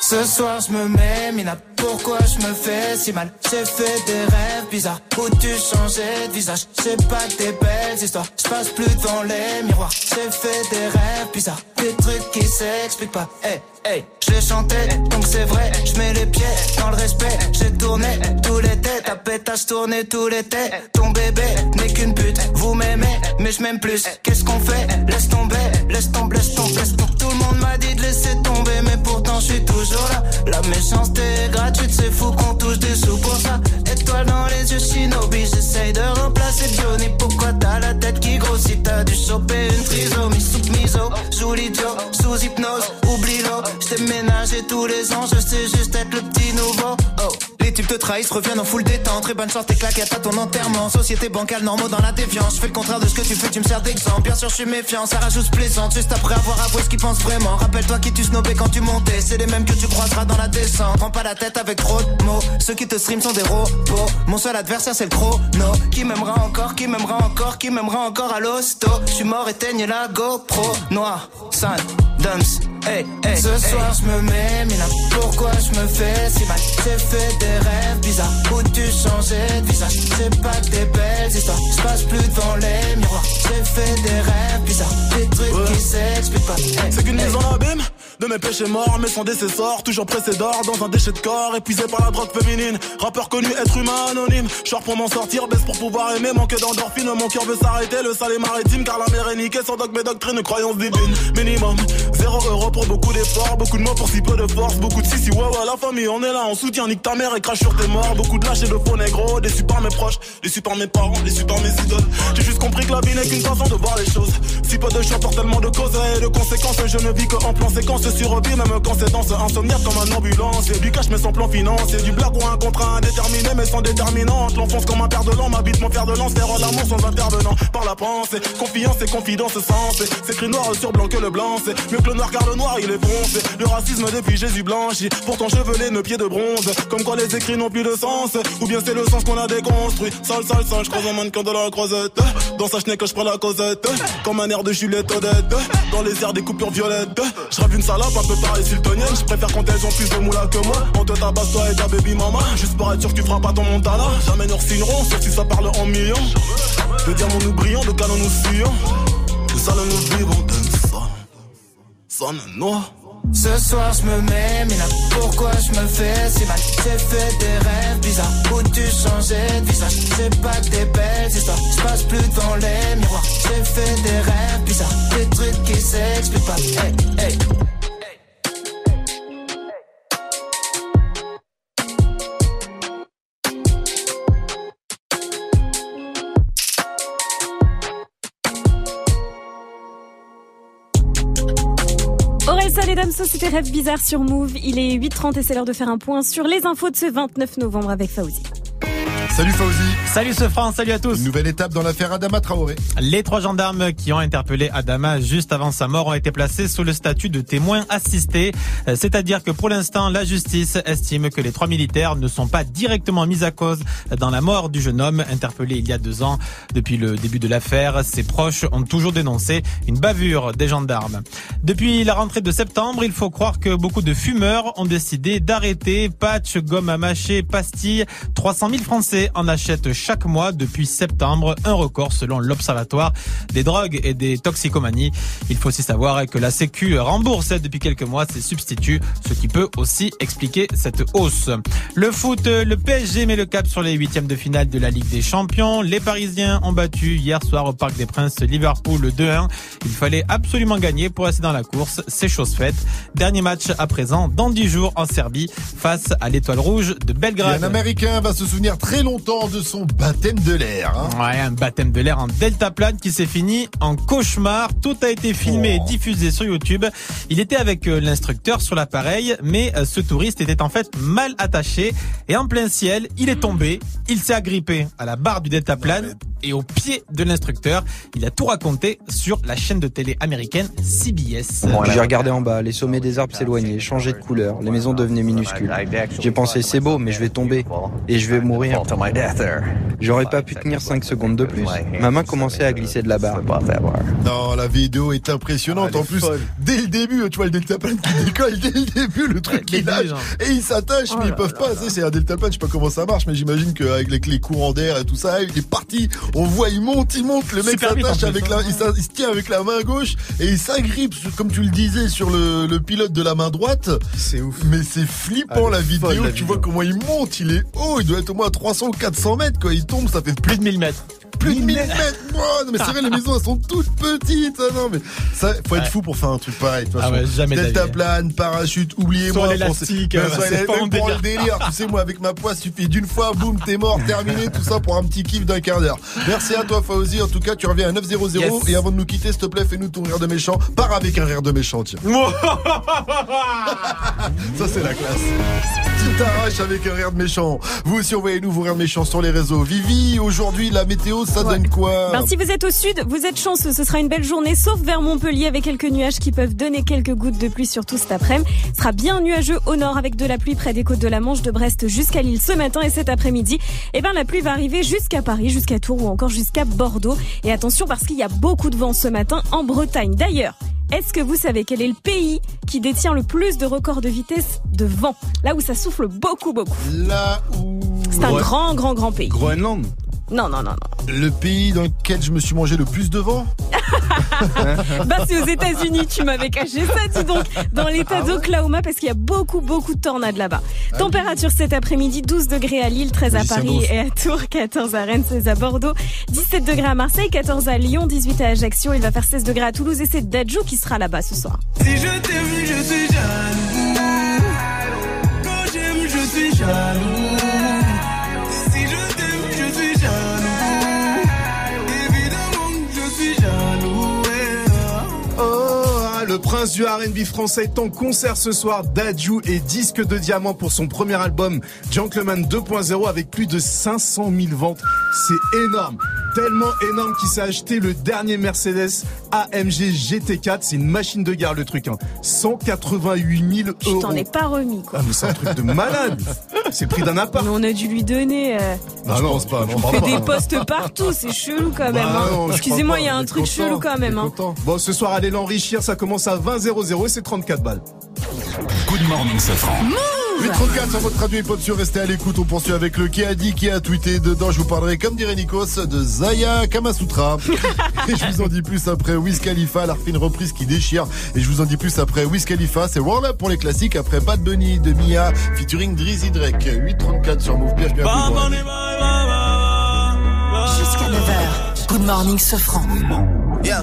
Ce soir je me mets, Mina, pourquoi je me fais si mal? J'ai fait des rêves bizarres où tu changeais de visage? C'est pas des belles histoires, je passe plus devant les miroirs. J'ai fait des rêves bizarres, des trucs qui s'expliquent pas. Hey, hey, les chantais, donc c'est vrai Je mets les pieds dans le respect. J'ai tourné tous les têtes, ta pétasse tourné tous les têtes. Ton bébé n'est qu'une pute, vous m'aimez mais je m'aime plus. Qu'est-ce qu'on fait? Laisse tomber, trahissent, reviennent en full détente. Très bonne chance, tes claquettes à ton enterrement. Société bancale, normaux dans la défiance. Je fais le contraire de ce que tu fais, tu me sers d'exemple. Bien sûr, je suis méfiant, ça rajoute plaisante. Juste après avoir avoué ce qu'ils pensent vraiment. Rappelle-toi qui tu snobais quand tu montais. C'est les mêmes que tu croiseras dans la descente. Prends pas la tête avec trop de mots. Ceux qui te stream sont des robots. Mon seul adversaire, c'est le chrono. Qui m'aimera encore, qui m'aimera encore, qui m'aimera encore à l'hosto. Je suis mort, éteigne la GoPro. Noir, sun. Hey, hey, Ce soir je me mets, mais là pourquoi je me fais si mal? J'ai fait des rêves bizarres. Où tu changeais de visage? C'est pas des belles histoires, je passe plus devant les miroirs. J'ai fait des rêves bizarres, des trucs qui s'expliquent pas. Hey, C'est qu'une hey. mise en abîme de mes péchés morts, mais sans décessor, toujours pressé d'or dans un déchet de corps, épuisé par la drogue féminine. Rappeur connu, être humain anonyme. Short pour m'en sortir, baisse pour pouvoir aimer, manque d'endorphine. Mon cœur veut s'arrêter, le sale est maritime, car la mer est niquée. Sans dogme et doctrine, croyance divine. Minimum, zéro euro pour beaucoup d'efforts, beaucoup de mots pour si peu de force, beaucoup de si si ouais ouais la famille, on est là, on soutient, nique ta mère et crache sur tes morts. Beaucoup de lâches et de faux négros, déçus par mes proches, déçus par mes parents, déçus par mes idoles. J'ai juste compris que la vie n'est qu'une façon de voir les choses. Si peu de choix pour tellement de causes et de conséquences, je ne vis que en plan séquence survie, même quand c'est dans ce insomniaque comme un ambulance. Et du cash mais sans plan financier, du blague ou un contrat indéterminé mais sans déterminante. L'enfonce comme un père de l'an, m'habite mon fer de lance, faire l'amour sans intervenant. Par la pensée, confiance et confidence sens. C'est écrit noir sur blanc que le blanc, c'est mieux que le noir car le noir il est foncé. Le racisme depuis Jésus blanchi, pourtant chevelé, nos pieds de bronze. Comme quoi les écrits n'ont plus de sens, ou bien c'est le sens qu'on a déconstruit. Sale, sale, sale, je croise un mannequin de la croisette. Dans sa chenille que je prends la causette, comme un air de Juliette Odette. Dans les airs des coupures violettes, je rêve une salope un peu pareil sultonienne. Je préfère quand elles ont plus de moula que moi. On te tabasse toi et ta baby mama. Juste pour être sûr que tu feras pas ton montana. Jamais nous signerons, sauf si ça parle en millions. De diamants nous brillons, de canons nous fuyons. De ça nous vivons, Ce soir je me mets, mais là pourquoi je me fais si mal? J'ai fait des rêves bizarres. Où tu changeais de visage? C'est pas que des belles histoires, je passe plus devant les miroirs. J'ai fait des rêves bizarres, des trucs qui s'expliquent pas. Hey, hey Damso, c'était Rêve Bizarre sur Move. Il est 8h30 et c'est l'heure de faire un point sur les infos de ce 29 novembre avec Fauzi. Salut Fauzi. Salut ce France, salut à tous. Une nouvelle étape dans l'affaire Adama Traoré. Les trois gendarmes qui ont interpellé Adama juste avant sa mort ont été placés sous le statut de témoins assistés. Euh, C'est-à-dire que pour l'instant, la justice estime que les trois militaires ne sont pas directement mis à cause dans la mort du jeune homme interpellé il y a deux ans. Depuis le début de l'affaire, ses proches ont toujours dénoncé une bavure des gendarmes. Depuis la rentrée de septembre, il faut croire que beaucoup de fumeurs ont décidé d'arrêter patch, gomme à mâcher, pastilles. 300 000 Français en achètent chaque mois depuis septembre, un record selon l'Observatoire des drogues et des toxicomanies. Il faut aussi savoir que la Sécu rembourse depuis quelques mois ses substituts, ce qui peut aussi expliquer cette hausse. Le foot, le PSG met le cap sur les huitièmes de finale de la Ligue des Champions. Les Parisiens ont battu hier soir au Parc des Princes Liverpool 2-1. Il fallait absolument gagner pour rester dans la course. C'est chose faite. Dernier match à présent dans 10 jours en Serbie face à l'Étoile Rouge de Belgrade. un Américain va se souvenir très longtemps de son baptême de l'air. hein. Ouais, un baptême de l'air en deltaplane qui s'est fini en cauchemar. Tout a été filmé et diffusé sur YouTube. Il était avec euh, l'instructeur sur l'appareil, mais euh, ce touriste était en fait mal attaché et en plein ciel, il est tombé. Il s'est agrippé à la barre du deltaplane et au pied de l'instructeur. Il a tout raconté sur la chaîne de télé américaine CBS. J'ai regardé en bas, les sommets des arbres s'éloignaient, changeaient de couleur, les maisons devenaient minuscules. J'ai pensé c'est beau, mais je vais tomber et je vais mourir. J'aurais pas pu tenir 5 secondes de plus. Ma main commençait à glisser de la barre. Non, la vidéo est impressionnante. en plus, dès le début, tu vois le deltaplane qui décolle, dès le début, le truc qui lâche et ils s'attachent, mais ils peuvent pas. C'est un deltaplane, je sais pas comment ça marche, mais j'imagine qu'avec les, les courants d'air et tout ça, il est parti. On voit, il monte, il monte, le mec s'attache avec la, il, se tient avec la main gauche et il s'agrippe, comme tu le disais, sur le, le pilote de la main droite. C'est ouf. Mais c'est flippant Ah, la vidéo. tu vois comment il monte, il est haut, il doit être au moins 300 ou 400 mètres, quoi. Il tombe, ça fait plus de 1000 mètres. Plus de 1000 mètres. Wow, non, mais c'est vrai, les maisons, elles sont toutes petites. Ah, non, mais ça, faut être Ouais. fou pour faire un truc pareil. de toute Ah façon. ouais, jamais. Deltaplane, parachute, oubliez-moi. Français. euh, c'est pas même mon pour le délire. tu sais, moi, avec ma poisse, suffit d'une fois, boum, t'es mort, terminé, tout ça pour un petit kiff d'un quart d'heure. Merci à toi, Fauzi. En tout cas, tu reviens à 900. Yes. Et avant de nous quitter, s'il te plaît, fais-nous ton rire de méchant. Pars avec un rire de méchant, tiens. Ça, c'est la classe. Tu t'arraches avec un rire de méchant. Vous aussi, envoyez-nous vos rires de méchants sur les réseaux. Vivi, aujourd'hui, la météo, ça donne quoi Ben, si vous êtes au sud, vous êtes chanceux. Ce sera une belle journée, sauf vers Montpellier avec quelques nuages qui peuvent donner quelques gouttes de pluie, surtout cet après-midi. Ce sera bien nuageux au nord avec de la pluie près des côtes de la Manche, de Brest jusqu'à Lille ce matin et cet après-midi. Eh ben, la pluie va arriver jusqu'à Paris, jusqu'à Tours ou encore jusqu'à Bordeaux. Et attention parce qu'il y a beaucoup de vent ce matin en Bretagne. D'ailleurs, est-ce que vous savez quel est le pays qui détient le plus de records de vitesse de vent? Là où ça souffle beaucoup, beaucoup. Là où. C'est un Ouais. grand, grand, grand pays. Groenland. Non, non, non, non. Le pays dans lequel je me suis mangé le plus de vent Bah c'est aux États-Unis, tu m'avais caché ça, dis donc, dans Ah l'état d'Oklahoma parce qu'il y a beaucoup beaucoup de tornades là-bas. Température cet après-midi 12 degrés à Lille, 13 à Paris et à Tours, 14 à Rennes, 16 à Bordeaux, 17 degrés à Marseille, 14 à Lyon, 18 à Ajaccio, il va faire 16 degrés à Toulouse et c'est Dadjo qui sera là-bas ce soir. Si je t'aime, je suis jaloux. Quand j'aime, je suis jaloux. Le prince du R&B français est en concert ce soir. Dadju est disque de diamant pour son premier album Gentleman 2.0 avec plus de 500 000 ventes. C'est énorme. Tellement énorme qu'il s'est acheté le dernier Mercedes AMG GT4. C'est une machine de gare le truc. Hein. 188 000 Je euros. t'en ai pas remis quoi. Ah, mais c'est un truc de malade. C'est le prix d'un appart. Mais on a dû lui donner. euh, Ah non, pense pas. on fait des postes partout, c'est chelou quand même. Bah hein. non, je Excusez-moi, il y a un truc chelou quand même. hein. Bon, ce soir, allez l'enrichir. Ça commence à 20 00 et c'est 34 balles. Good morning, Safran. 834 sur votre radio hip-hop sur Restez à l'écoute. On poursuit avec le qui a dit, qui a tweeté. Dedans, je vous parlerai, comme dirait Nikos, de Zaya Kamasutra. Et je vous en dis plus après Wiz Khalifa, la refait une reprise qui déchire. Et je vous en dis plus après Wiz Khalifa. C'est Roll Up pour les classiques. Après Bad Bunny de Mia, featuring Drizzy Drake. 834 sur Move. Bienvenue à vous. Jusqu'à 9h. Good morning, Sofran. Yeah.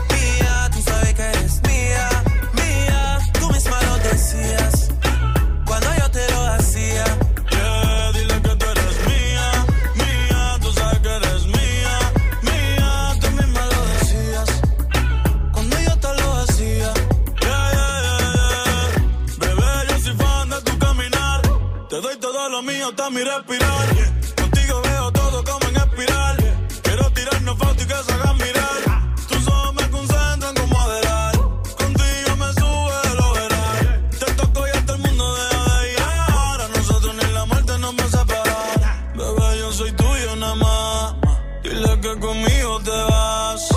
hasta mi respirar. Contigo veo todo como en espiral. Quiero tirarnos fotos y que se hagan mirar. Tus ojos me concentran como adelar. Contigo me sube el overall. Te toco y hasta el mundo deja de ir. A nosotros ni la muerte nos va a separar. Bebé, yo soy tuyo nada más. Dile que conmigo te vas.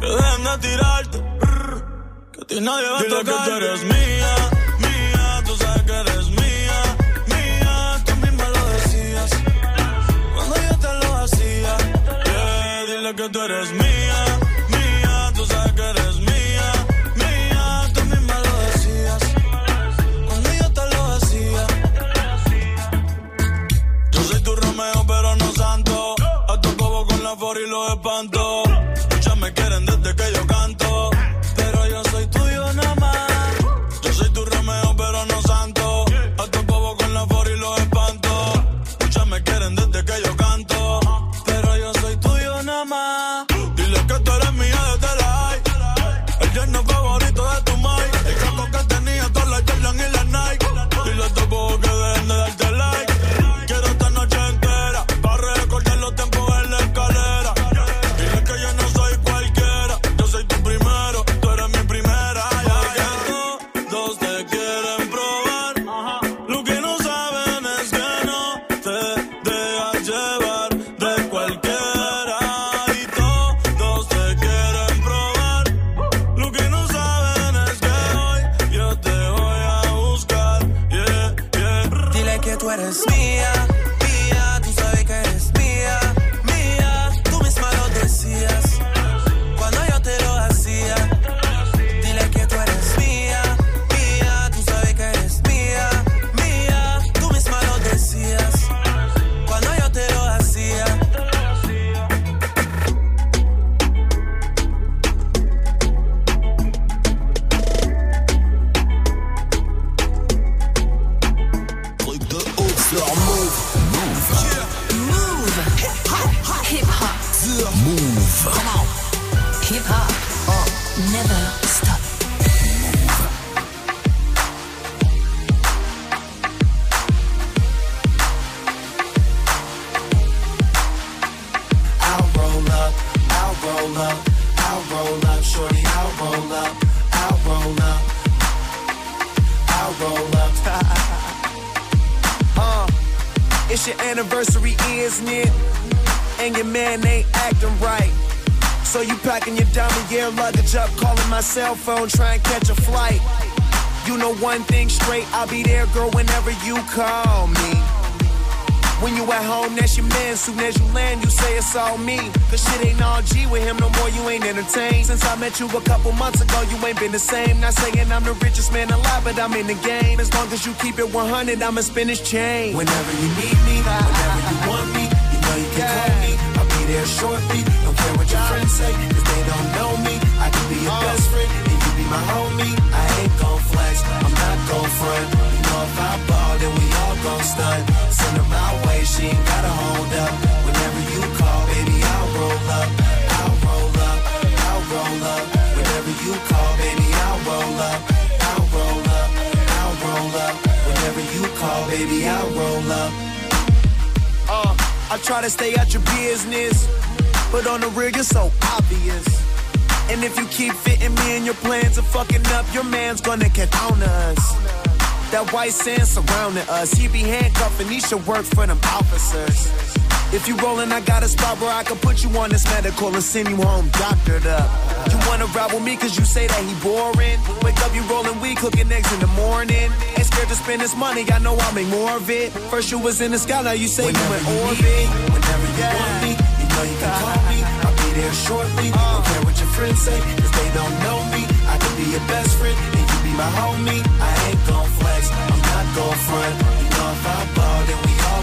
Que dejen de tirarte. Que a ti nadie va a tocar. que tú eres mía. Tú mía, gear luggage up, calling my cell phone, trying to catch a flight. You know one thing straight, I'll be there, girl, whenever you call me. When you at home, that's your man. Soon as you land, you say it's all me. Cause shit ain't all G with him no more, you ain't entertained. Since I met you a couple months ago, you ain't been the same. Not saying I'm the richest man alive, but I'm in the game. As long as you keep it 100, I'ma spin his chain. Whenever you need me, whenever you want me, there shortly. Don't care what your friends say, cause they don't know me. I can be your best friend, and you be my homie. I ain't gon' flex, I'm not gon' front. You know if I ball, then we all gon' stunt. Send her my way, she ain't gotta hold up. Whenever you call, baby, I'll roll up. I'll roll up, I'll roll up. Whenever you call, baby, I'll roll up. I'll roll up, I'll roll up. Whenever you call, baby, I'll roll up. I try to stay out your business, but on the real, you're so obvious. And if you keep fitting me in your plans of fucking up, your man's gonna get on us. That white sand surrounding us, he be handcuffing, he should work for them officers. If you rollin', I got a spot where I can put you on this medical and send you home doctored up. You wanna ride with me cause you say that he boring. Wake up, you rollin' weed, cooking eggs in the morning. Ain't scared to spend this money, I know I'll make more of it. First you was in the sky, now you say Whenever you in you orbit. me, whenever you want me, you know you can call me. I'll be there shortly. Don't care what your friends say, cause they don't know me. I can be your best friend, and you be my homie. I ain't gon' flex, I'm not gon' front.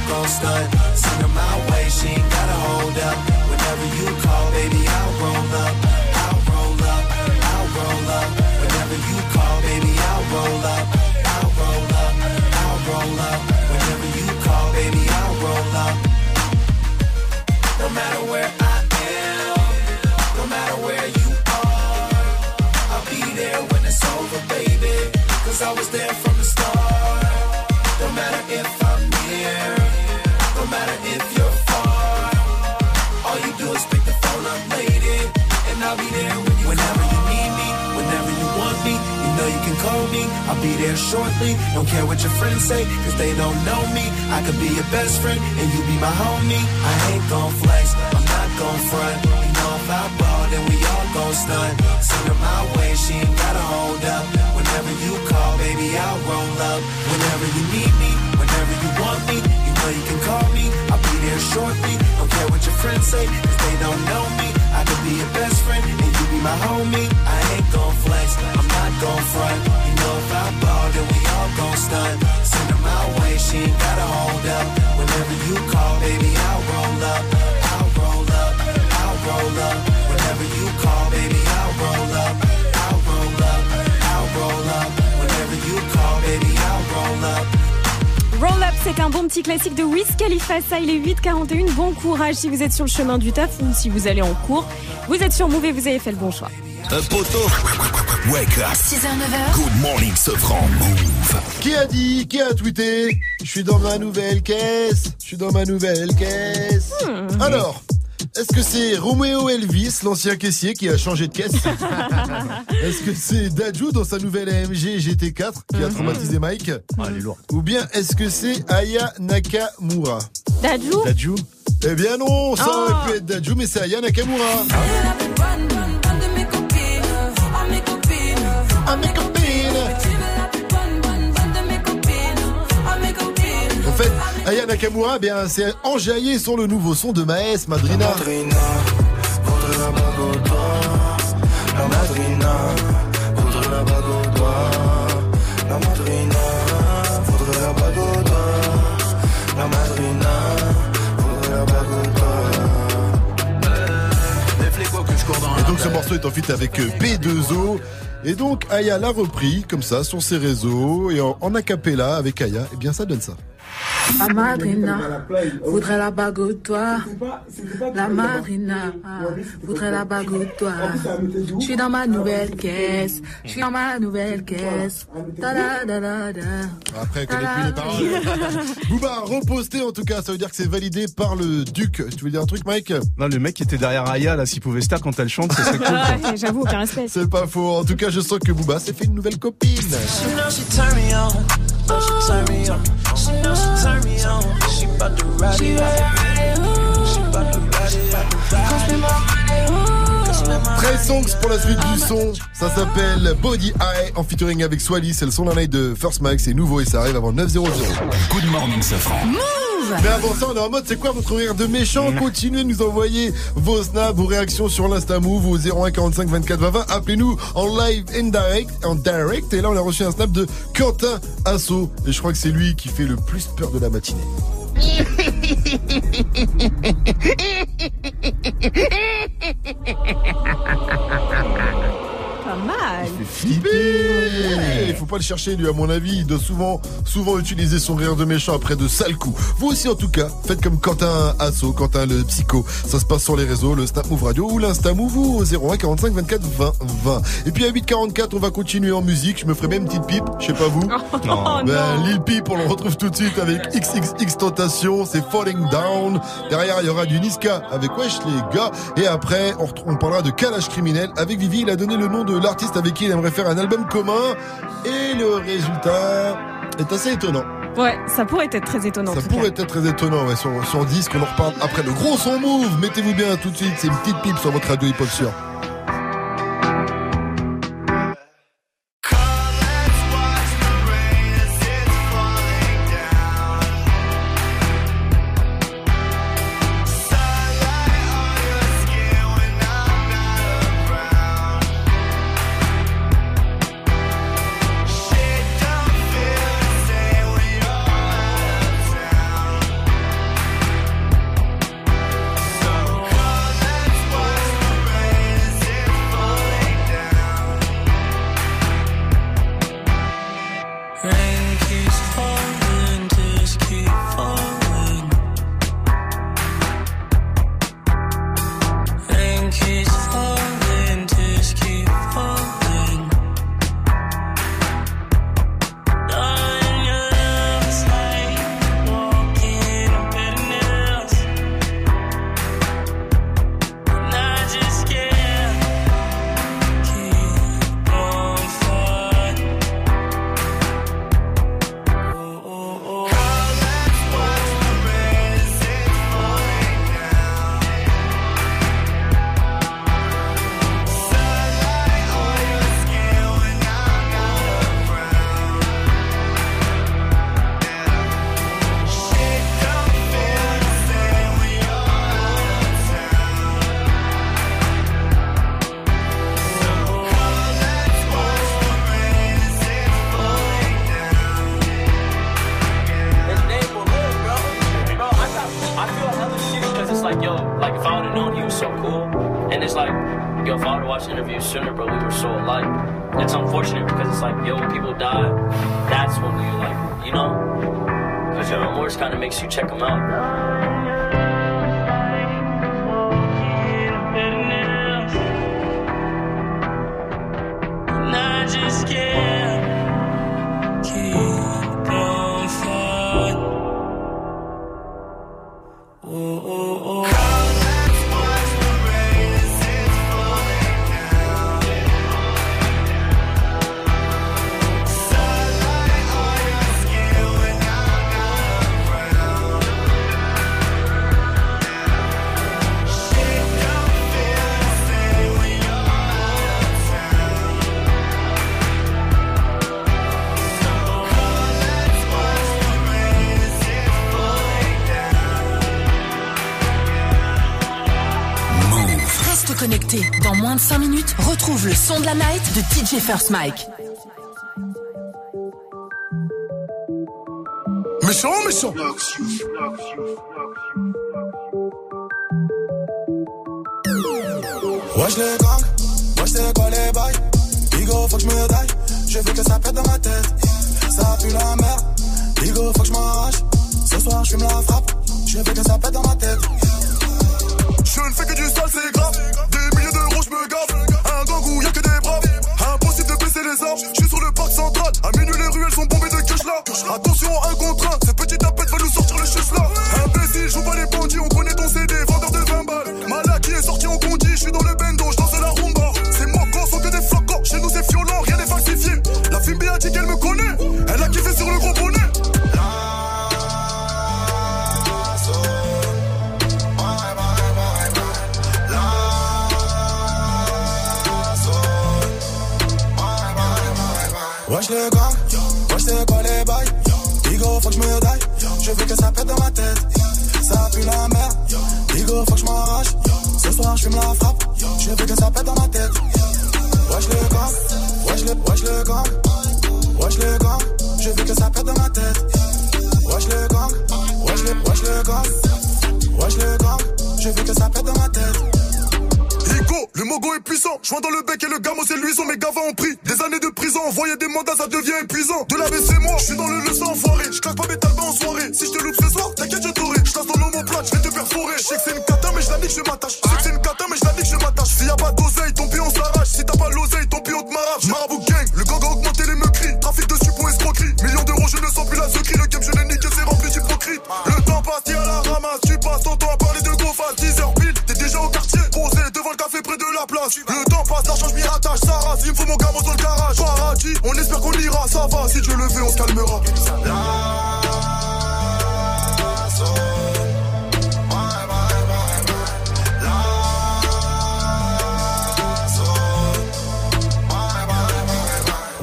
Gon' stunt. Send her my way, she ain't gotta hold up. Whenever you call, baby, I'll roll up. I'll roll up, I'll roll up. Whenever you call, baby, I'll roll up. I'll roll up, I'll roll up. Whenever you call, baby, I'll roll up. No matter where I am, no matter where you are, I'll be there when it's over, baby. Cause I was there from I'll be there shortly. Don't care what your friends say, cause they don't know me. I could be your best friend, and you be my homie. I ain't gon' flex, I'm not gon' front. You know if I ball, then we all gon' stunt. Send her my way, she ain't gotta hold up. Whenever you call, baby, I'll roll up. Whenever you need me, whenever you want me, you know you can call me. I'll be there shortly. Don't care what your friends say, cause they don't know me. I could be your best friend, my homie, I ain't gon' flex, I'm not gon' front. You know if I ball, then we all gon' stunt. Send her my way, she ain't gotta hold up. Whenever you call, baby, I'll roll up, I'll roll up, I'll roll up. Whenever you call, baby, I'll roll up, I'll roll up, I'll roll up. Whenever you call, baby, I'll roll up. C'est un bon petit classique de Wiz Khalifa. Ça, il est 8h41. Bon courage si vous êtes sur le chemin du taf ou si vous allez en cours. Vous êtes sur Move et vous avez fait le bon choix. Un poteau. Wake up. 6h, 9h. Good morning, Sofran. Move. Qui a dit Qui a tweeté Je suis dans ma nouvelle caisse. Je suis dans ma nouvelle caisse. Hmm. Alors, est-ce que c'est Romeo Elvis, l'ancien caissier, qui a changé de caisse Est-ce que c'est Dajou dans sa nouvelle AMG GT4 qui a traumatisé Mike Ah, elle est lourde. Ou bien est-ce que c'est Aya Nakamura Dajou Dajou Eh bien non, ça Ah. aurait pu être Dajou, mais c'est Aya Nakamura. Aya Nakamura, eh bien, c'est enjaillé sur le nouveau son de Maes Madrina. Madrina, voudrait la bague au doigt. La madrina, voudrait la bague au doigt. La madrina, voudrait la bague au doigt. La madrina, voudrait la bague au doigt. Les flics que je cours dans Et donc ce morceau est en feat avec euh, B2O. Et donc Aya l'a repris comme ça sur ses réseaux et en, en acapella avec Aya, et bien ça donne ça. La madrina voudrait la bague au doigt. La madrina voudrait la bague au doigt. Je suis dans ma nouvelle caisse. Je suis dans ma nouvelle caisse. Da da da da da. Après, elle connaît plus les paroles. Booba a reposté en tout cas, ça veut dire que c'est validé par le duc. Tu veux dire un truc Mike? Non, le mec qui était derrière Aya, là, s'il pouvait se taire quand elle chante, ce serait cool. Ah, quoi. J'avoue, aucun respect. C'est pas faux. En tout cas, je sens que Booba s'est fait une nouvelle copine. Know she turn me on. She turn me on. She know she turn me on. She bout to ride it out. She bout to ride it out. Come spend my money, ooh. Come spend my 13 songs pour la suite du son. Ça s'appelle Body Eye en featuring avec Swally. C'est le son d'un night de First Mike. C'est nouveau et ça arrive avant 9.00. Good morning, Sofran. Mais avant ça, on est en mode, c'est quoi votre rire de méchant Continuez de nous envoyer vos snaps, vos réactions sur l'Insta Move au 01 45 24 20 20. Appelez-nous en live and direct, en direct. Et là, on a reçu un snap de Quentin Asso. Et je crois que c'est lui qui fait le plus peur de la matinée. Flipper Il faut pas le chercher lui à mon avis. Il doit souvent souvent utiliser son rire de méchant après de sales coups. Vous aussi en tout cas Faites comme Quentin Asso Quentin le psycho. Ça se passe sur les réseaux Le Snap Move Radio ou l'Insta Move ou au 01 45 24 20 20 Et puis à 8h44 on va continuer en musique. Je me ferai même une petite pipe. Je sais pas vous. Oh, Ben, non. Lil Peep, on le retrouve tout de suite avec XXX Tentation, c'est Falling Down. Derrière, il y aura du Niska avec Wesh les gars. Et après, on, on parlera de Kalash Criminel. Avec Vivi. Il a donné le nom de l'artiste avec qui il aimerait faire un album commun. Et le résultat est assez étonnant. Ouais, ça pourrait être très étonnant. Ça pourrait cas. être très étonnant ouais, sur, sur 10 qu'on en reparle après le gros son move. Mettez-vous bien tout de suite, c'est une petite pipe sur votre radio hip-hop sûr. De la night de DJ First Mike. Méchant, méchant.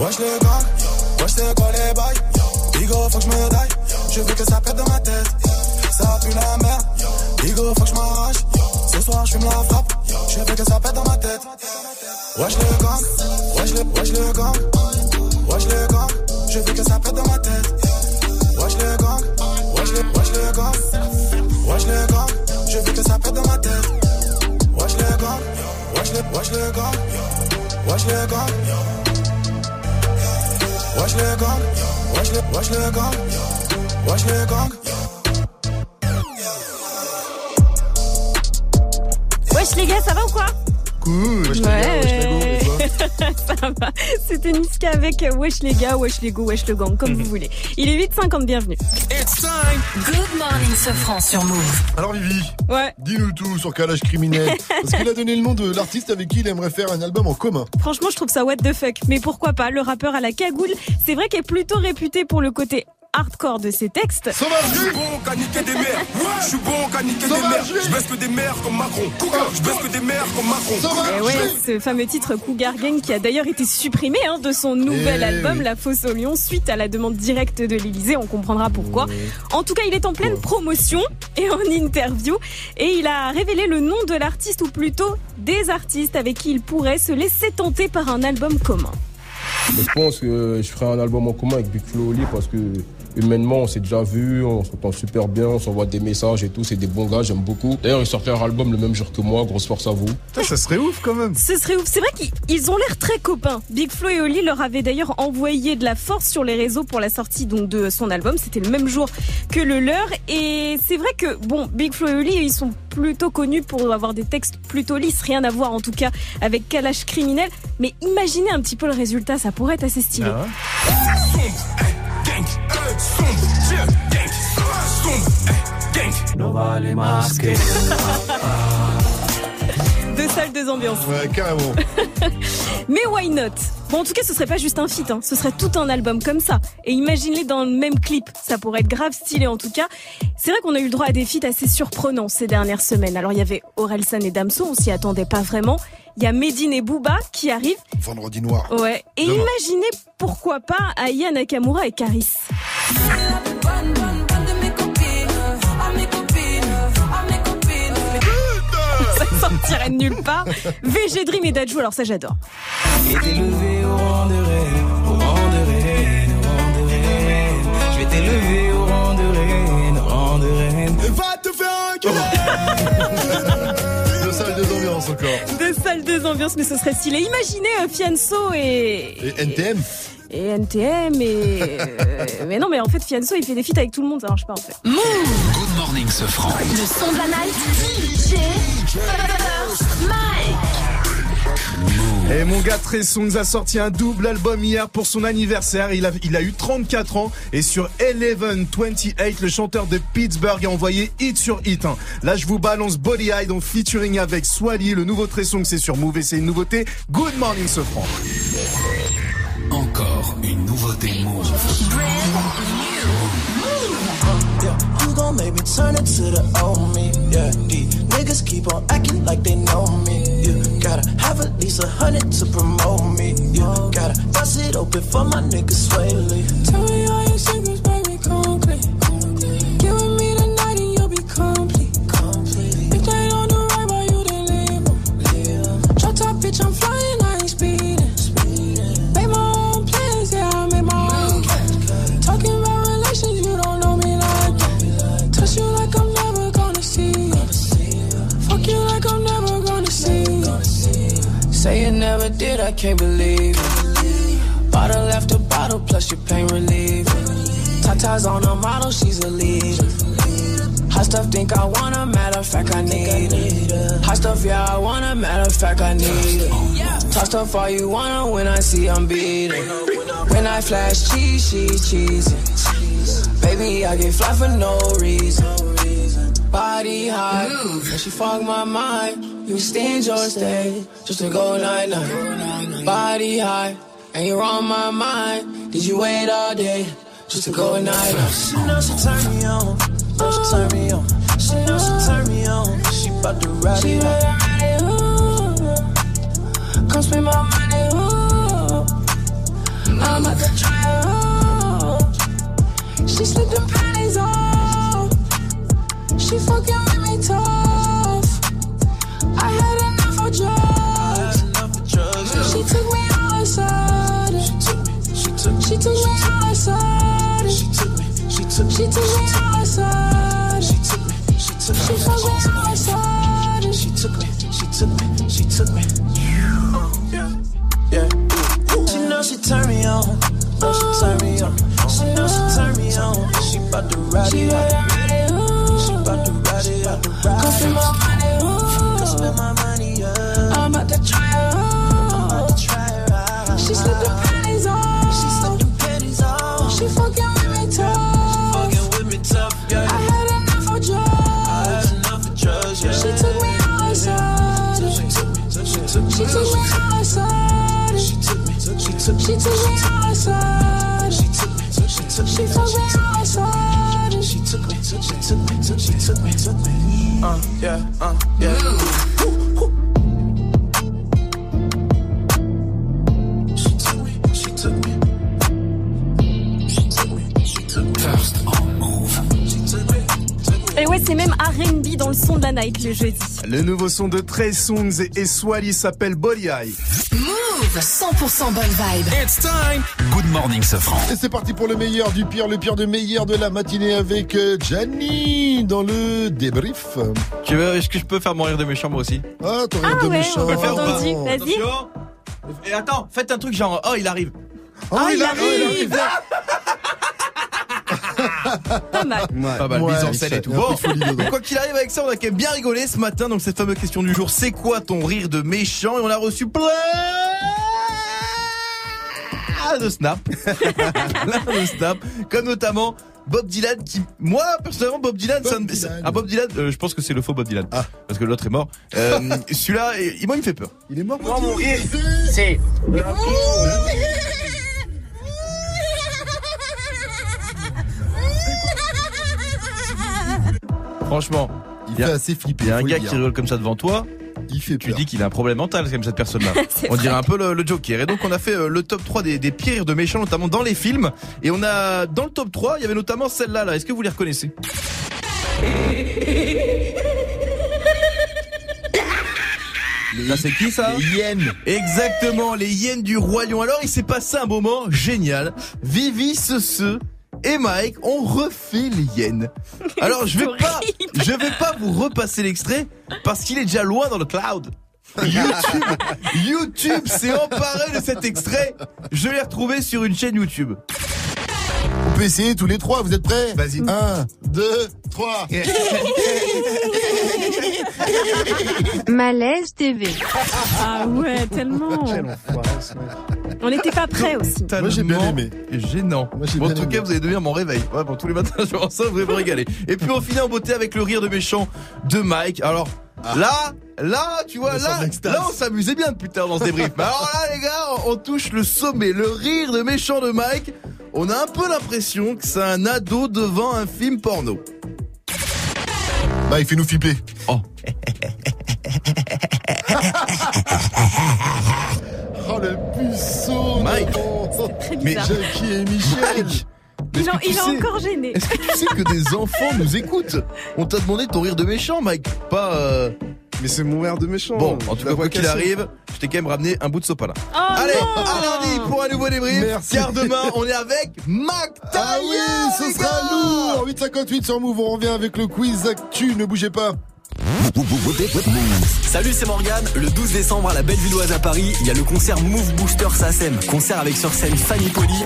Wesh les gars, wesh c'est quoi les bails? Bigo faut que je me daille, je veux que ça pète dans ma tête. Ça pue la merde, Bigo faut que je m'arrache. Ce soir je fume la frappe, je veux que ça pète dans ma tête. Wesh les gars, wesh les, wesh les gars. Wesh les gars, je veux que ça pète dans ma tête. Wesh les gars, wesh les, wesh les gars. Wesh les gars, je veux que ça pète dans ma tête. Wesh les gars, wesh les, wesh les gars. Wesh les gars Wesh les gangs, wesh les, wesh les gangs, wesh les gangs. Wesh les gars, ça va ou quoi? Cool. Wesh les gars, wesh les go, et toi? Ça va. C'était Niska avec Wesh les gars, Wesh les go, Wesh le gang, comme vous voulez. Il est 8h50, bienvenue. Time. Good morning, Sofran sur Move. Alors Vivi, Ouais. dis-nous tout sur Calage Criminel. Parce qu'il a donné le nom de l'artiste avec qui il aimerait faire un album en commun. Franchement, je trouve ça what the fuck. Mais pourquoi pas Le rappeur à la cagoule, c'est vrai qu'il est plutôt réputé pour le côté hardcore de ses textes. Je suis bon qu'à niquer des mères. Je suis bon qu'à niquer des mères. Je baisse que des mères comme Macron. Je baisse que des mères comme Macron. Et ouais, ce fameux titre Cougar Gang qui a d'ailleurs été supprimé hein, de son nouvel Eh album oui. La Fosse au Lion suite à la demande directe de l'Elysée. On comprendra pourquoi. En tout cas, il est en pleine promotion et en interview et il a révélé le nom de l'artiste ou plutôt des artistes avec qui il pourrait se laisser tenter par un album commun. Je pense que je ferai un album en commun avec Big Flo Oli parce que humainement, on s'est déjà vu, on s'entend super bien, on s'envoie des messages et tout. C'est des bons gars, j'aime beaucoup. D'ailleurs, ils sortaient un album le même jour que moi. Grosse force à vous. Ça serait ouf quand même. Ce serait ouf. C'est vrai qu'ils ont l'air très copains. Big Flo et Oli leur avaient d'ailleurs envoyé de la force sur les réseaux pour la sortie donc de son album. C'était le même jour que le leur. Et c'est vrai que, bon, Big Flo et Oli, ils sont plutôt connus pour avoir des textes plutôt lisses. Rien à voir en tout cas avec Kalash Criminel. Mais imaginez un petit peu le résultat. Ça pourrait être assez stylé. No vale más que Deux salles, deux ambiances. Ouais, carrément. Mais why not? Bon, en tout cas, ce serait pas juste un feat, hein. ce serait tout un album comme ça. Et imaginez dans le même clip, ça pourrait être grave stylé en tout cas. C'est vrai qu'on a eu le droit à des feats assez surprenants ces dernières semaines. Alors il y avait Orelsan et Damso, on s'y attendait pas vraiment. Il y a Medine et Booba qui arrivent. Vendredi noir. Ouais. Et Demain. imaginez pourquoi pas Aya Nakamura et Karis. Sortirait de nulle part. VG Dream et Dadju, alors ça j'adore. Et t'élever au rang de reine, au rang de reine, au rang de reine. Je vais t'élever au rang de reine, au rang de reine. Va te faire un Deux salles, deux ambiances encore. Deux salles, deux ambiances, mais ce serait stylé. Imaginez euh, Fianso et... Et NTM Et NTM et... euh, mais non, mais en fait, Fianso, il fait des feats avec tout le monde, ça marche pas en fait. Good morning, ce franc. Le son de la night. DJ. Et mon gars Trey Songz a sorti un double album hier pour son anniversaire. Il a, il a eu 34 ans et sur 1128, le chanteur de Pittsburgh a envoyé hit sur hit. hein. Là, je vous balance Body Eye en featuring avec Swally. Le nouveau Trey Songz, c'est sur Move et c'est une nouveauté. Good morning, ce franc. Encore une nouveauté Move. Make me turn it to the old me. Yeah, these niggas keep on acting like they know me. You gotta have at least a hundred to promote me. You gotta bust it open for my niggas Swaley. Tell me all your secrets, Say you never did, I can't believe it. Bottle after bottle, plus your pain relief. Tata's on a model, she's a leader. Hot stuff, think I wanna, matter of fact, I need it. Hot stuff, yeah, I wanna, matter of fact, I need it. Talk stuff all you wanna when I see I'm beating. When I flash cheese, she cheesing. Baby, I get fly for no reason. Body high, and she fuck my mind. You stinge your stay, just to go night night. Body high, and you're on my mind. Did you wait all day just to go night night? She know she turn me on. Know she turn me on. She know she turn me on. She bout to ride it out. Come spend my money, ooh. I'm about to try her, ooh. She slipped them panties off. She fucking with me tough. She bout to ride it out. She bout to ride it out. Come feel my money ooh. Come spend my money, yeah. I'm about to try her, ooh. Try her out. She slipped the panties off. She slipped them panties off. She fucking with me tough. Fucking with me tough, yeah. I had enough of drugs. I drugs. had enough of drugs, yeah. She took me outside. She took me, she took me, She took me outside. She took me, she took me, She took me outside. she took me, she took me, She fucked me outside. She took me, she took me, she took me, took me. Uh, yeah, uh, yeah. R&B dans le son de la night le jeudi. Le nouveau son de Trey Songz et Swally s'appelle Body Eye. Move. Move 100% bonne vibe. It's time. Good morning, Sofran. Et c'est parti pour le meilleur du pire, le pire de meilleur de la matinée avec euh, Gianni dans le débrief. Tu veux, est-ce que je peux faire mon rire de méchant moi aussi? Ah, ton rire Ah de ouais, méchant. on peut le faire ou pas. Vas-y. Attention. Et attends, faites un truc genre, oh il arrive. Oh, Ah, il il arrive. Pas mal. Pas mal, Ouais, mise en scène et tout. Bon, quoi qu'il arrive avec ça, on a quand même bien rigolé ce matin. Donc cette fameuse question du jour, c'est quoi ton rire de méchant? Et on a reçu plein de snaps. plein de snaps. Comme notamment Bob Dylan qui, moi personnellement Bob Dylan, Bob ça me- Dylan. ah Bob Dylan, euh, je pense que c'est le faux Bob Dylan, Ah. parce que l'autre est mort. Euh, Celui-là, il- moi il me fait peur. Il est mort Moi, mon rire, c'est. Franchement, Il fait assez flipper. il y a un gars qui rigole comme ça devant toi. Il fait Tu dis qu'il a un problème mental, comme cette personne-là. On dirait un peu le, le Joker. Et donc, on a fait euh, le top 3 des, des pires rires de méchants, notamment dans les films. Et on a, dans le top 3, il y avait notamment celle-là, là. Est-ce que vous les reconnaissez? Là, c'est qui ça? Les hyènes. Exactement, les hyènes du roi lion. Alors, il s'est passé un moment génial. Vivi, ce et Mike ont refait les hyènes. Alors, je vais pas, je vais pas vous repasser l'extrait parce qu'il est déjà loin dans le cloud. YouTube, YouTube s'est emparé de cet extrait. Je l'ai retrouvé sur une chaîne YouTube. On peut essayer tous les trois, vous êtes prêts Vas-y. Un, deux, trois. Malaise TV. Ah ouais, tellement. On n'était pas prêts aussi. Moi, j'ai bien aimé. Gênant. Moi, j'ai Bon, en tout aimé. cas, vous allez devenir mon réveil. Ouais, bon, tous les matins, je vois ça, vous allez me régaler. Et puis, on finit en beauté avec le rire de méchant de Mike. Alors, là, là, tu vois, là, là, on s'amusait bien depuis tard dans ce débrief. Mais alors là, les gars, on touche le sommet. Le rire de méchant de Mike. On a un peu l'impression que c'est un ado devant un film porno. Bah, il fait nous flipper. Oh. Oh, le puceau. Mike. Mais. Jackie et Michel. Mike, il est-ce est encore gêné. Est-ce que tu sais que des enfants nous écoutent On t'a demandé ton rire de méchant, Mike. Pas. euh, Mais c'est mon rire de méchant. Bon, en tout cas, quoi qu'il arrive, je t'ai quand même ramené un bout de sopalin. Oh Allez, non à lundi pour un nouveau débrief. Merci. Car demain, on est avec Mac Ah oui, ce sera gars. lourd 858 sur Move, on revient avec le quiz Actu, ne bougez pas. Salut, c'est Morgane. Le 12 décembre à la Bellevilloise à Paris, il y a le concert Move Booster SACEM. Concert avec sur scène Fanny Poli.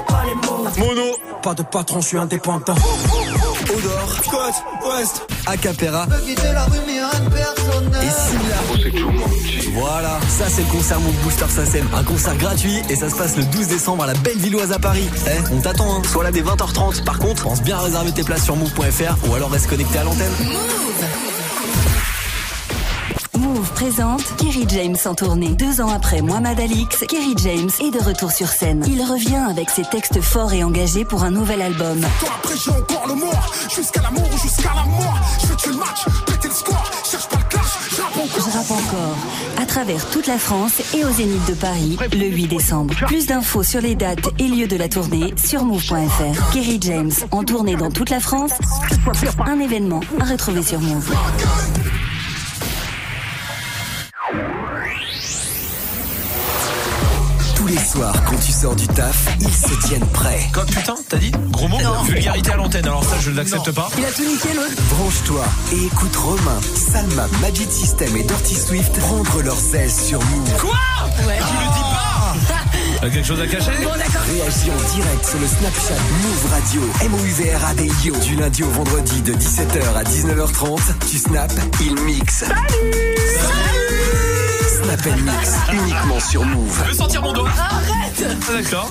Mono. Pas de patron, je suis indépendant. Odor. Scott. West. Acapera. Et Silla. Voilà, ça c'est le concert Move Booster SACEM. Un concert gratuit et ça se passe le 12 décembre à la Bellevilloise à Paris. Eh, on t'attend, hein. Sois là dès 20h30. Par contre, pense bien à réserver tes places sur move.fr ou alors reste connecté à l'antenne. Move présente Kerry James en tournée. Deux ans après Mohamed Alix, Kerry James est de retour sur scène. Il revient avec ses textes forts et engagés pour un nouvel album. Après j'ai encore le mort, jusqu'à l'amour ou jusqu'à la mort. Je fais tuer le match, péter le score, cherche pas le clash, je rappe encore. Je rappe encore. À travers toute la France et au Zénith de Paris, le 8 décembre. Plus d'infos sur les dates et lieux de la tournée sur move.fr. Kerry James en tournée dans toute la France. Un événement à retrouver sur Move. Tous les soirs, quand tu sors du taf, ils se tiennent prêts. Quoi, putain, t'as dit Gros mot Vulgarité à l'antenne, alors ça je ne l'accepte pas. Il a tout niqué l'autre Branche-toi et écoute Romain, Salma, Magic System et Dirty Swift prendre leurs ailes sur Move. Quoi Ouais. Tu le dis pas T'as quelque chose à cacher? Réagis en direct sur le Snapchat Move Radio, M-O-U-V-R-A-D-I-O, du lundi au vendredi de 17h à 19h30. Tu snap, il mixe. Salut Snap and Mix, uniquement sur Move. Je veux sentir mon dos? Arrête D'accord.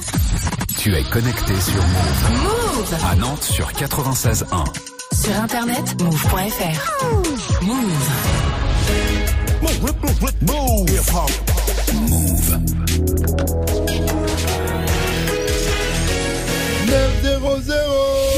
Tu es connecté sur Move. Move À Nantes sur 96.1. Sur internet, move.fr. Move. Move. 900